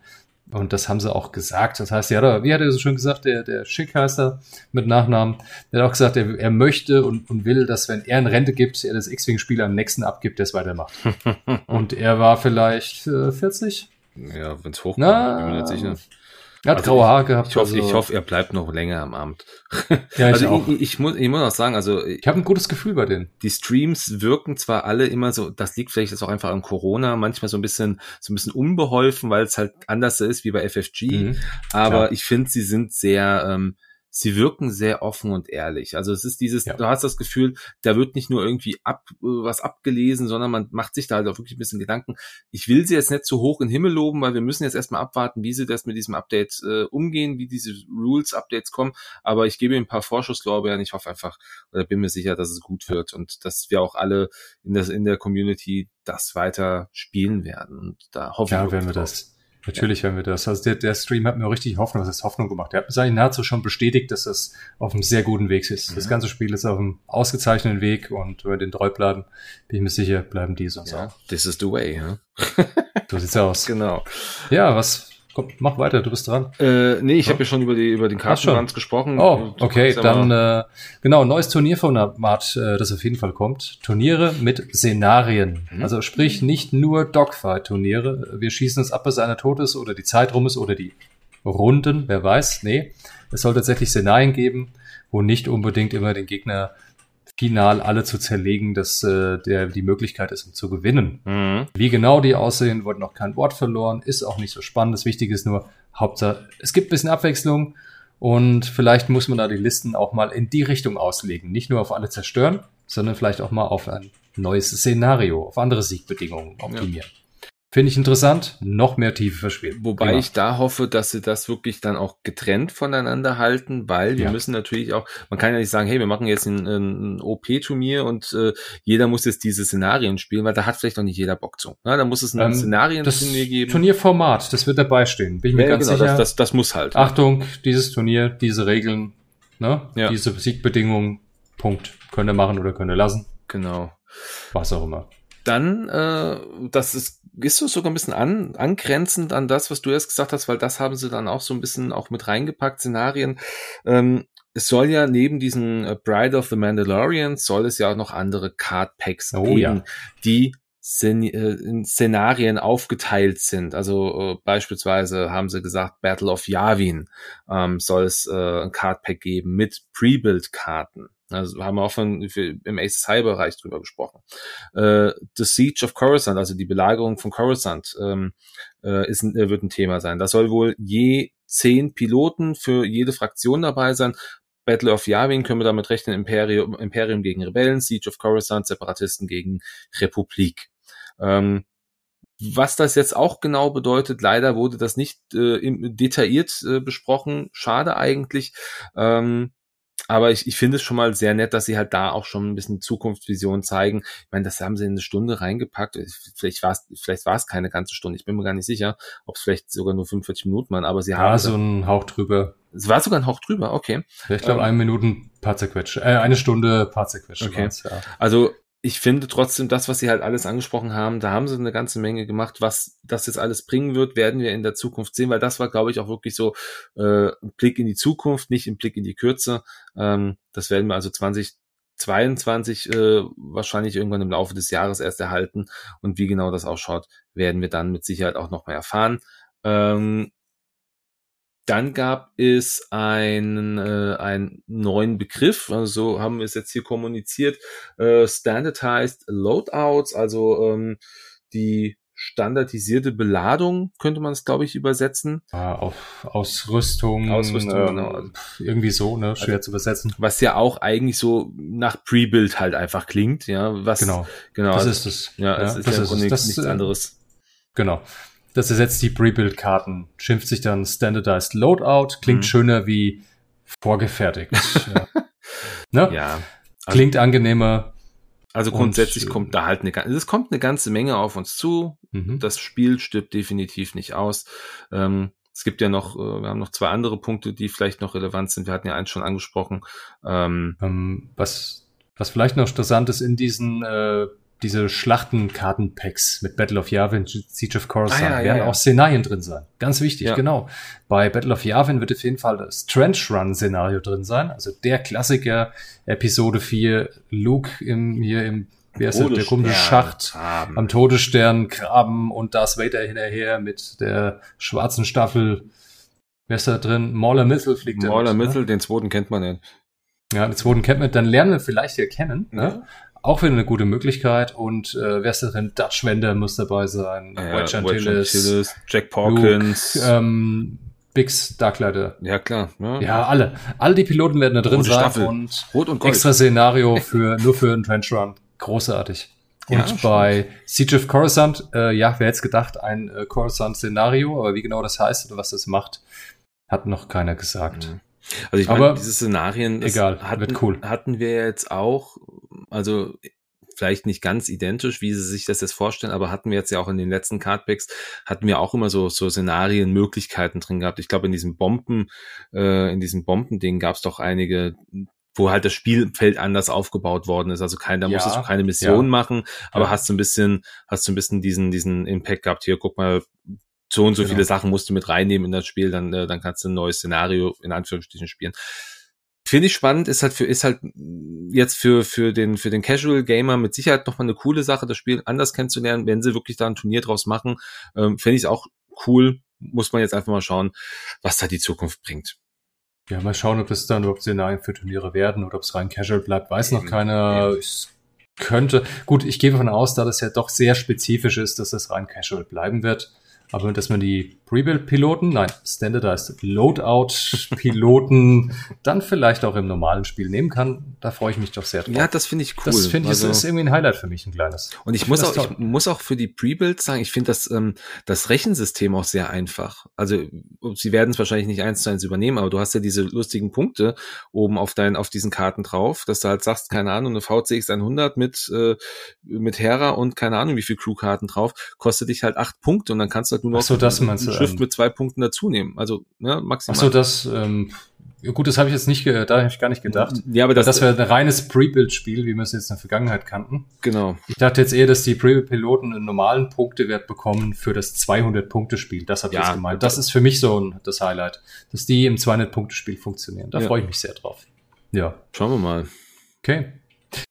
Und das haben sie auch gesagt. Das heißt, ja, wie hat er so schön gesagt, der, der Schick heißt er mit Nachnamen, der hat auch gesagt, er, er möchte und, und will, dass wenn er in Rente gibt, er das X-Wing-Spiel am nächsten abgibt, der es weitermacht. und er war vielleicht äh, 40? Ja, wenn es hochkommt, Na, bin mir nicht sicher. Er hat also graue Haare gehabt. Ich hoffe, also. ich hoffe, er bleibt noch länger am Abend. Ja, ich, also auch. Ich, ich, muss, ich muss auch sagen, also ich habe ein gutes Gefühl bei denen. Die Streams wirken zwar alle immer so, das liegt vielleicht jetzt auch einfach an Corona, manchmal so ein bisschen so ein bisschen unbeholfen, weil es halt anders ist wie bei FFG. Mhm, aber ich finde, sie sind sehr ähm, sie wirken sehr offen und ehrlich. Also es ist dieses, ja. du hast das Gefühl, da wird nicht nur irgendwie ab, äh, was abgelesen, sondern man macht sich da halt auch wirklich ein bisschen Gedanken. Ich will sie jetzt nicht zu hoch in den Himmel loben, weil wir müssen jetzt erstmal abwarten, wie sie das mit diesem Update äh, umgehen, wie diese Rules-Updates kommen. Aber ich gebe ihnen ein paar Vorschusslorbeeren. Ich hoffe einfach, oder bin mir sicher, dass es gut wird und dass wir auch alle in, das, in der Community das weiter spielen werden. Und da hoffe ja, ich. Ja, werden wir das Natürlich hören wir das. Also der, der Stream hat mir richtig Hoffnung, was ist Hoffnung gemacht. Der hat mir eigentlich nahezu schon bestätigt, dass das auf einem sehr guten Weg ist. Mhm. Das ganze Spiel ist auf einem ausgezeichneten Weg und wenn wir den treu bleiben, bin ich mir sicher, bleiben die sonst ja, auch. This is the way, huh? so sieht's aus. Genau. Ja, was, Komm, mach weiter, du bist dran. Äh, nee, ich ja. habe ja schon über, die, über den Kartenrand gesprochen. Oh, okay, dann äh, genau, neues Turnierformat, äh, das auf jeden Fall kommt. Turniere mit Szenarien. Mhm. Also sprich nicht nur Dogfight-Turniere. Wir schießen es ab, bis einer tot ist oder die Zeit rum ist oder die Runden, wer weiß. Nee, es soll tatsächlich Szenarien geben, wo nicht unbedingt immer den Gegner final alle zu zerlegen, dass äh, der die Möglichkeit ist, um zu gewinnen. Mhm. Wie genau die aussehen, wurde noch kein Wort verloren, ist auch nicht so spannend. Das Wichtige ist nur, Hauptsache, es gibt ein bisschen Abwechslung und vielleicht muss man da die Listen auch mal in die Richtung auslegen. Nicht nur auf alle zerstören, sondern vielleicht auch mal auf ein neues Szenario, auf andere Siegbedingungen optimieren. Ja. Finde ich interessant, noch mehr Tiefe verspielen. Wobei Prima. ich da hoffe, dass sie das wirklich dann auch getrennt voneinander halten, weil wir ja. müssen natürlich auch, man kann ja nicht sagen, hey, wir machen jetzt ein, ein OP-Turnier und äh, jeder muss jetzt diese Szenarien spielen, weil da hat vielleicht noch nicht jeder Bock zu. Na, da muss es ein ähm, Szenarien-Turnier geben. Turnierformat, das wird dabei stehen. Bin ich mir ja, ganz genau, sicher. Das, das, das muss halt. Achtung, dieses Turnier, diese Regeln, ne? Ja. diese Siegbedingungen, Punkt. Könnt ihr machen oder könnt ihr lassen. Genau. Was auch immer. Dann, äh, das ist, ist so sogar ein bisschen an, angrenzend an das, was du erst gesagt hast, weil das haben sie dann auch so ein bisschen auch mit reingepackt, Szenarien. Ähm, es soll ja neben diesen äh, Bride of the Mandalorian soll es ja auch noch andere Card Packs oh, geben, ja. die Szen äh, in Szenarien aufgeteilt sind. Also äh, beispielsweise haben sie gesagt, Battle of Yavin ähm, soll es äh, ein Card Pack geben mit Pre-Build-Karten. Also haben wir auch von, im Aces High Bereich drüber gesprochen. Äh, The Siege of Coruscant, also die Belagerung von Coruscant, ähm, äh, ist, äh, wird ein Thema sein. Da soll wohl je zehn Piloten für jede Fraktion dabei sein. Battle of Yavin können wir damit rechnen, Imperium, Imperium gegen Rebellen, Siege of Coruscant, Separatisten gegen Republik. Ähm, was das jetzt auch genau bedeutet, leider wurde das nicht äh, im, detailliert äh, besprochen. Schade eigentlich. Ähm, aber ich, ich finde es schon mal sehr nett, dass sie halt da auch schon ein bisschen Zukunftsvision zeigen. Ich meine, das haben sie in eine Stunde reingepackt. Vielleicht war es, vielleicht war es keine ganze Stunde. Ich bin mir gar nicht sicher, ob es vielleicht sogar nur 45 Minuten waren, aber sie ja, haben. Ja, so ein Hauch drüber. Es war sogar ein Hauch drüber, okay. Ich glaube, ähm, eine Minuten paar zerquetscht. Äh, eine Stunde paar zerquetscht. Okay. Ja. Also ich finde trotzdem das, was Sie halt alles angesprochen haben, da haben Sie eine ganze Menge gemacht. Was das jetzt alles bringen wird, werden wir in der Zukunft sehen, weil das war, glaube ich, auch wirklich so äh, ein Blick in die Zukunft, nicht ein Blick in die Kürze. Ähm, das werden wir also 2022 äh, wahrscheinlich irgendwann im Laufe des Jahres erst erhalten. Und wie genau das ausschaut, werden wir dann mit Sicherheit auch noch mal erfahren. Ähm, dann gab es einen, äh, einen neuen Begriff, also haben wir es jetzt hier kommuniziert, äh, Standardized Loadouts, also ähm, die standardisierte Beladung, könnte man es, glaube ich, übersetzen. Ja, auf Ausrüstung, Ausrüstung, ähm, genau. irgendwie so, ne, schwer zu übersetzen. Was ja auch eigentlich so nach Pre-Build halt einfach klingt, ja. Was, Genau, genau. das ist es. ja, es ist das ja im ist Grunde es. Das, nichts äh, anderes. Genau. Das ersetzt die Pre-Build-Karten, schimpft sich dann Standardized Loadout, klingt Mhm. schöner wie vorgefertigt. ja. Ne? Ja. Klingt angenehmer. Also Und, grundsätzlich äh, kommt da halt eine ganze, es kommt eine ganze Menge auf uns zu. Mhm. Das Spiel stirbt definitiv nicht aus. Ähm, es gibt ja noch, äh, wir haben noch zwei andere Punkte, die vielleicht noch relevant sind. Wir hatten ja eins schon angesprochen. Ähm, Ähm, was, was vielleicht noch interessant ist in diesen äh, diese Schlachtenkartenpacks mit Battle of Yavin, Siege of Coruscant, Ah, ja, ja, werden ja. auch Szenarien drin sein. Ganz wichtig, Ja. genau. Bei Battle of Yavin wird auf jeden Fall das Trench Run Szenario drin sein. Also der Klassiker Episode 4, Luke im, hier im, wie heißt der, der komische Schacht Haben. am Todesstern graben und Darth Vader hinterher mit der schwarzen Staffel. Wer ist da drin? Mauler Missile fliegt Mauler mit, ne? Den zweiten kennt man nicht. Ja, den zweiten kennt man, dann lernen wir vielleicht hier kennen. Ne? Ja. Auch wieder eine gute Möglichkeit. Und äh, wer ist da drin? Dutch Wender muss dabei sein. Ja, Antilles, Antilles, Jack Luke, Porkins. ähm, Bix, Darklighter. ja, klar. Ne? Ja, alle. Alle die Piloten werden da drin Rote sein. Staffel. Und Rot und Gold. extra Szenario für, nur für einen Trench Run. Großartig. Und Ja, bei Siege of Coruscant, äh, ja, wer hätte es gedacht, ein äh, Coruscant-Szenario, aber wie genau das heißt oder was das macht, hat noch keiner gesagt. Mhm. Also ich meine, diese Szenarien egal, hatten, wird cool. hatten wir jetzt auch, also vielleicht nicht ganz identisch, wie sie sich das jetzt vorstellen, aber hatten wir jetzt ja auch in den letzten Cardbacks, hatten wir auch immer so, so Szenarien, Möglichkeiten drin gehabt. Ich glaube, in diesem Bomben, äh, in diesem Bombending gab es doch einige, wo halt das Spielfeld anders aufgebaut worden ist. Also kein, da Ja, musstest du keine Mission ja. machen, aber Ja. hast du ein bisschen, hast du ein bisschen diesen, diesen Impact gehabt. Hier, guck mal, so und so Genau. viele Sachen musst du mit reinnehmen in das Spiel, dann, äh, dann kannst du ein neues Szenario in Anführungsstrichen spielen. Finde ich spannend, ist halt für, ist halt jetzt für, für den, für den Casual Gamer mit Sicherheit nochmal eine coole Sache, das Spiel anders kennenzulernen, wenn sie wirklich da ein Turnier draus machen. Ähm, Finde ich auch cool. Muss man jetzt einfach mal schauen, was da die Zukunft bringt. Ja, mal schauen, ob das dann überhaupt Szenarien für Turniere werden oder ob es rein casual bleibt, weiß noch keiner. Es könnte, gut, ich gehe davon aus, da das ja doch sehr spezifisch ist, dass das rein casual bleiben wird. Aber dass man die Pre-Build-Piloten, nein, Standardized Loadout-Piloten dann vielleicht auch im normalen Spiel nehmen kann, da freue ich mich doch sehr drauf. Ja, das finde ich cool. das finde ich, Also- das ist irgendwie ein Highlight für mich, ein kleines. Und ich Ich muss auch, ich muss auch für die Pre-Builds sagen, ich finde das, ähm, das Rechensystem auch sehr einfach. Also, sie werden es wahrscheinlich nicht eins zu eins übernehmen, aber du hast ja diese lustigen Punkte oben auf deinen, auf diesen Karten drauf, dass du halt sagst, keine Ahnung, eine VCX 100 mit, äh, mit Hera und keine Ahnung, wie viel Crewkarten drauf, kostet dich halt acht Punkte und dann kannst du halt nur noch Ach so, das du, Shift ähm, mit zwei Punkten dazu nehmen. Also, ne, maximal. Ach so, das, ähm, gut, das habe ich jetzt nicht, ge- da habe ich gar nicht gedacht. ja, aber Das, das, das wäre ein reines Pre-Build-Spiel, wie wir es jetzt in der Vergangenheit kannten. genau. Ich dachte jetzt eher, dass die Pre-Piloten einen normalen Punktewert bekommen für das 200-Punkte-Spiel. Das habe ich Ja, jetzt gemeint. Das ist für mich so ein, das Highlight, dass die im 200-Punkte-Spiel funktionieren. Da Ja. freue ich mich sehr drauf. Ja, Schauen wir mal. okay.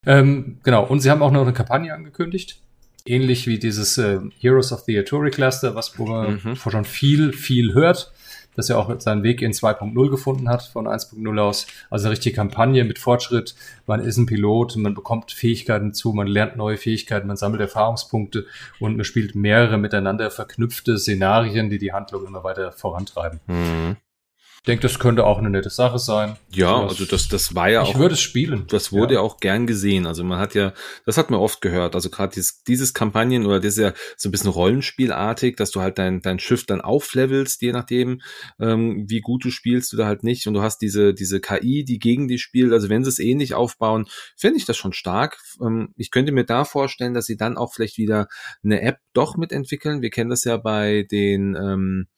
Ähm, genau, und sie haben auch noch eine Kampagne angekündigt. Ähnlich wie dieses äh, Heroes of the Artillery Cluster, was wo man Mhm. schon viel, viel hört, das ja auch seinen Weg in 2.0 gefunden hat, von 1.0 aus. Also eine richtige Kampagne mit Fortschritt. Man ist ein Pilot, man bekommt Fähigkeiten zu, man lernt neue Fähigkeiten, man sammelt Erfahrungspunkte und man spielt mehrere miteinander verknüpfte Szenarien, die die Handlung immer weiter vorantreiben. Mhm. Ich denke, das könnte auch eine nette Sache sein. Ja, Sowas- also das, das war ja ich auch würde es spielen. Das wurde ja. ja. auch gern gesehen. Also man hat ja, das hat man oft gehört. Also gerade dieses, dieses Kampagnen oder das ist ja so ein bisschen Rollenspielartig, dass du halt dein, dein Schiff dann auflevelst, je nachdem, ähm, wie gut du spielst oder halt nicht. Und du hast diese, diese KI, die gegen dich spielt. Also wenn sie es ähnlich aufbauen, fände ich das schon stark. Ähm, ich könnte mir da vorstellen, dass sie dann auch vielleicht wieder eine App doch mitentwickeln. Wir kennen das ja bei den, ähm,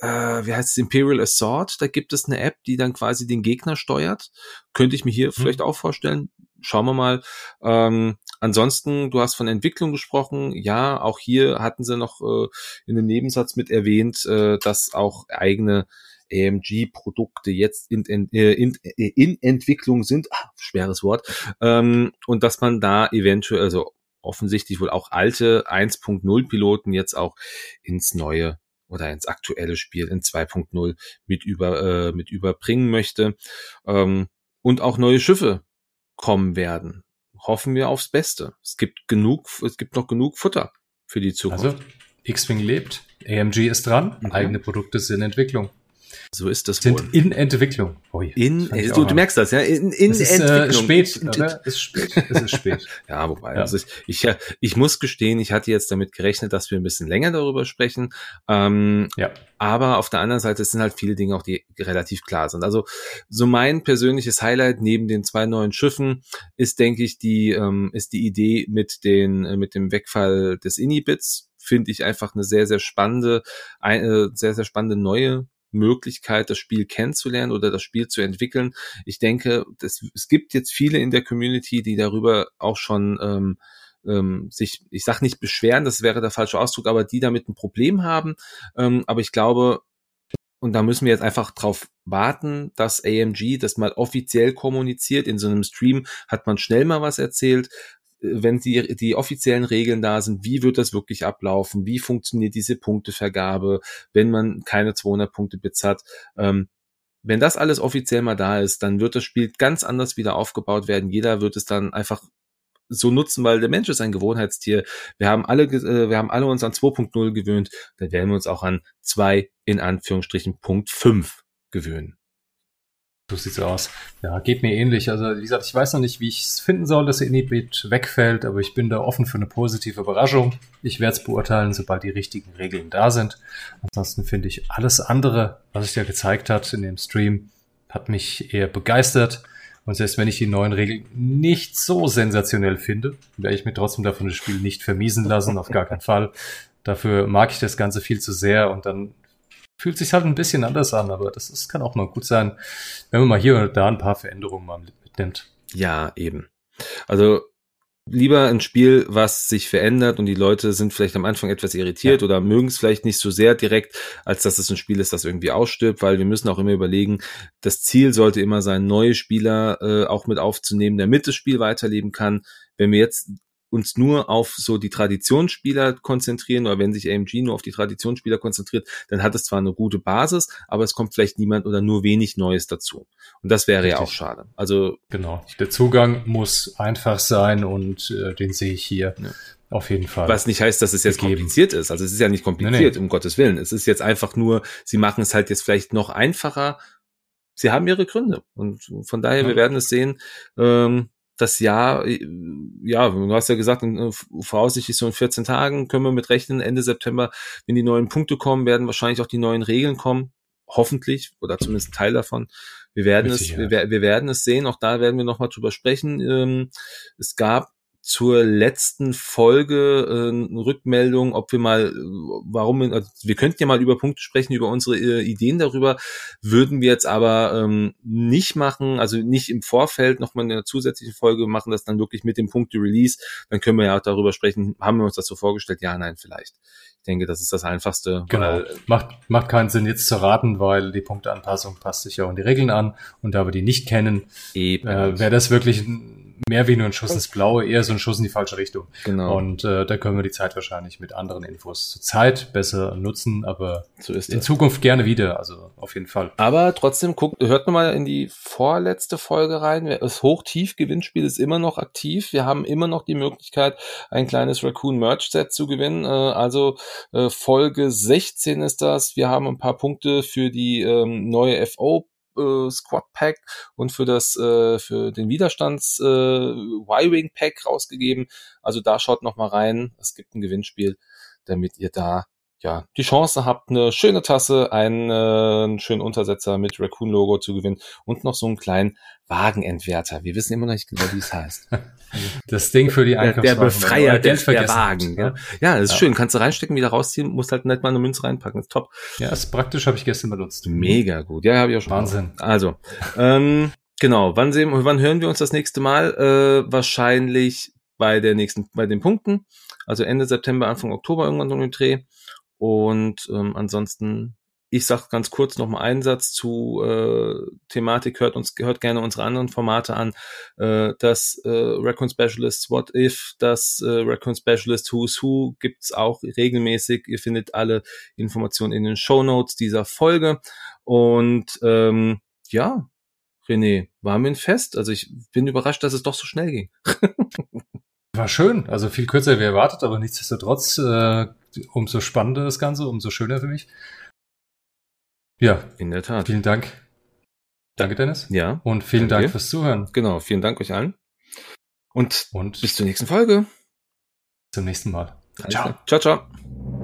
äh, wie heißt es, Imperial Assault, da gibt es eine App, die dann quasi den Gegner steuert. Könnte ich mir hier vielleicht auch vorstellen. Schauen wir mal. Ähm, ansonsten, du hast von Entwicklung gesprochen. Ja, auch hier hatten sie noch äh, in einem Nebensatz mit erwähnt, äh, dass auch eigene AMG-Produkte jetzt in, in, äh, in, in Entwicklung sind. Ah, schweres Wort. Ähm, und dass man da eventuell, also offensichtlich wohl auch alte 1.0 Piloten jetzt auch ins neue oder ins aktuelle Spiel in 2.0 mit über äh, mit überbringen möchte ähm, und auch neue Schiffe kommen werden. Hoffen wir aufs Beste. Es gibt genug, es gibt noch genug Futter für die Zukunft. Also, X-Wing lebt, AMG ist dran, mhm. eigene Produkte sind in Entwicklung. So ist das Sind wohl. in Entwicklung. Ui, in, du, du, merkst das, ja? In, in es ist, äh, Entwicklung. Äh, spät, aber es ist spät. Es ist spät. ja, wobei, ja. Also ich, ich, ich muss gestehen, ich hatte jetzt damit gerechnet, dass wir ein bisschen länger darüber sprechen. Ähm, ja. Aber auf der anderen Seite sind halt viele Dinge auch, die relativ klar sind. Also so mein persönliches Highlight neben den zwei neuen Schiffen ist, denke ich, die, ähm, ist die Idee mit den, äh, mit dem Wegfall des Inibits finde ich einfach eine sehr, sehr spannende, eine sehr, sehr spannende neue Möglichkeit, das Spiel kennenzulernen oder das Spiel zu entwickeln. Ich denke, das, es gibt jetzt viele in der Community, die darüber auch schon ähm, ähm, sich, ich sage nicht beschweren, das wäre der falsche Ausdruck, aber die damit ein Problem haben. Ähm, aber ich glaube, und da müssen wir jetzt einfach drauf warten, dass AMG das mal offiziell kommuniziert. In so einem Stream hat man schnell mal was erzählt wenn die, die offiziellen Regeln da sind, wie wird das wirklich ablaufen, wie funktioniert diese Punktevergabe, wenn man keine 200 Punkte Bits hat. Ähm, wenn das alles offiziell mal da ist, dann wird das Spiel ganz anders wieder aufgebaut werden. Jeder wird es dann einfach so nutzen, weil der Mensch ist ein Gewohnheitstier. Wir haben alle, äh, wir haben alle uns an 2.0 gewöhnt, dann werden wir uns auch an 2 in Anführungsstrichen Punkt 5 gewöhnen. So sieht's aus. Ja, geht mir ähnlich. Also, wie gesagt, ich weiß noch nicht, wie ich es finden soll, dass Inhibit wegfällt, aber ich bin da offen für eine positive Überraschung. Ich werde es beurteilen, sobald die richtigen Regeln da sind. Ansonsten finde ich alles andere, was sich da gezeigt hat in dem Stream, hat mich eher begeistert. Und selbst wenn ich die neuen Regeln nicht so sensationell finde, werde ich mir trotzdem davon das Spiel nicht vermiesen lassen, auf gar keinen Fall. Dafür mag ich das Ganze viel zu sehr und dann fühlt sich halt ein bisschen anders an, aber das, das kann auch mal gut sein, wenn man mal hier oder da ein paar Veränderungen mal mitnimmt. Ja, eben. Also lieber ein Spiel, was sich verändert und die Leute sind vielleicht am Anfang etwas irritiert ja. oder mögen es vielleicht nicht so sehr direkt, als dass es ein Spiel ist, das irgendwie ausstirbt, weil wir müssen auch immer überlegen, das Ziel sollte immer sein, neue Spieler äh, auch mit aufzunehmen, damit das Spiel weiterleben kann. Wenn wir jetzt uns nur auf so die Traditionsspieler konzentrieren oder wenn sich AMG nur auf die Traditionsspieler konzentriert, dann hat es zwar eine gute Basis, aber es kommt vielleicht niemand oder nur wenig Neues dazu. Und das wäre Richtig. ja auch schade. Also genau, der Zugang muss einfach sein und äh, den sehe ich hier. Ja. Auf jeden Fall. Was nicht heißt, dass es jetzt gegeben. kompliziert ist. Also es ist ja nicht kompliziert, nee, nee. um Gottes Willen. Es ist jetzt einfach nur, sie machen es halt jetzt vielleicht noch einfacher. Sie haben ihre Gründe. Und von daher, ja. wir werden es sehen. Ähm, das Jahr, äh, ja, du hast ja gesagt, äh, voraussichtlich so in 14 Tagen können wir mit rechnen. Ende September, wenn die neuen Punkte kommen, werden wahrscheinlich auch die neuen Regeln kommen. Hoffentlich, oder zumindest ein Teil davon. Wir werden es, wir, wir, werden es sehen. Auch da werden wir nochmal drüber sprechen. Ähm, es gab zur letzten Folge äh, eine Rückmeldung, ob wir mal, warum, also wir könnten ja mal über Punkte sprechen, über unsere äh, Ideen darüber, würden wir jetzt aber ähm, nicht machen, also nicht im Vorfeld nochmal eine zusätzliche Folge machen, das dann wirklich mit dem Punkte Release, dann können wir ja auch darüber sprechen, haben wir uns das so vorgestellt, ja, nein, vielleicht. Ich denke, das ist das Einfachste. Genau. macht, macht keinen Sinn jetzt zu raten, weil die Punkteanpassung passt sich ja auch an die Regeln an und da wir die nicht kennen, äh, wäre das wirklich ein mehr wie nur ein Schuss ins Blaue, eher so ein Schuss in die falsche Richtung. Genau. Und äh, da können wir die Zeit wahrscheinlich mit anderen Infos zur Zeit besser nutzen, aber so ist in Zukunft gerne wieder, also auf jeden Fall. Aber trotzdem guckt, hört mal in die vorletzte Folge rein. Das Hoch-Tief-Gewinnspiel ist immer noch aktiv. Wir haben immer noch die Möglichkeit, ein kleines Raccoon Merch Set zu gewinnen. Äh, also äh, Folge 16 ist das. Wir haben ein paar Punkte für die ähm, neue FO äh, Squad Pack und für das äh, für den Widerstands äh, Y-Wing Pack rausgegeben. Also da schaut noch mal rein. Es gibt ein Gewinnspiel, damit ihr da ja, die Chance habt, eine schöne Tasse, einen, äh, schönen Untersetzer mit Raccoon-Logo zu gewinnen und noch so einen kleinen Wagenentwerter. Wir wissen immer noch nicht genau, wie es heißt. Das Ding für die Einkaufswagen. Der, der Befreier der, der Wagen. Ja, ja ist ja. schön. Kannst du reinstecken, wieder rausziehen, musst halt nicht mal eine Münze reinpacken. ist top. Ja, ist praktisch, habe ich gestern benutzt. Mega gut. Ja, habe ich auch schon. Wahnsinn. Mal. Also, ähm, genau. Wann sehen, wann hören wir uns das nächste Mal? Äh, wahrscheinlich bei der nächsten, bei den Punkten. Also Ende September, Anfang Oktober irgendwann so ein Dreh. Und ähm, ansonsten, ich sag ganz kurz noch mal einen Satz zu äh, Thematik, hört uns, hört gerne unsere anderen Formate an. Äh, das äh, Raccoon Specialist What If, das äh, Raccoon Specialist Who's Who gibt's auch regelmäßig. Ihr findet alle Informationen in den Show Notes dieser Folge. Und ähm, ja, René, war mir ein Fest. Also ich bin überrascht, dass es doch so schnell ging. War schön, also viel kürzer wie erwartet, aber nichtsdestotrotz, äh, umso spannender das Ganze, umso schöner für mich. Ja. In der Tat. Vielen Dank. Danke, Dennis. Ja. Und vielen Dank fürs Zuhören. Genau, vielen Dank euch allen. Und Und bis zur nächsten Folge. zum nächsten Mal. Klar. Ciao, ciao.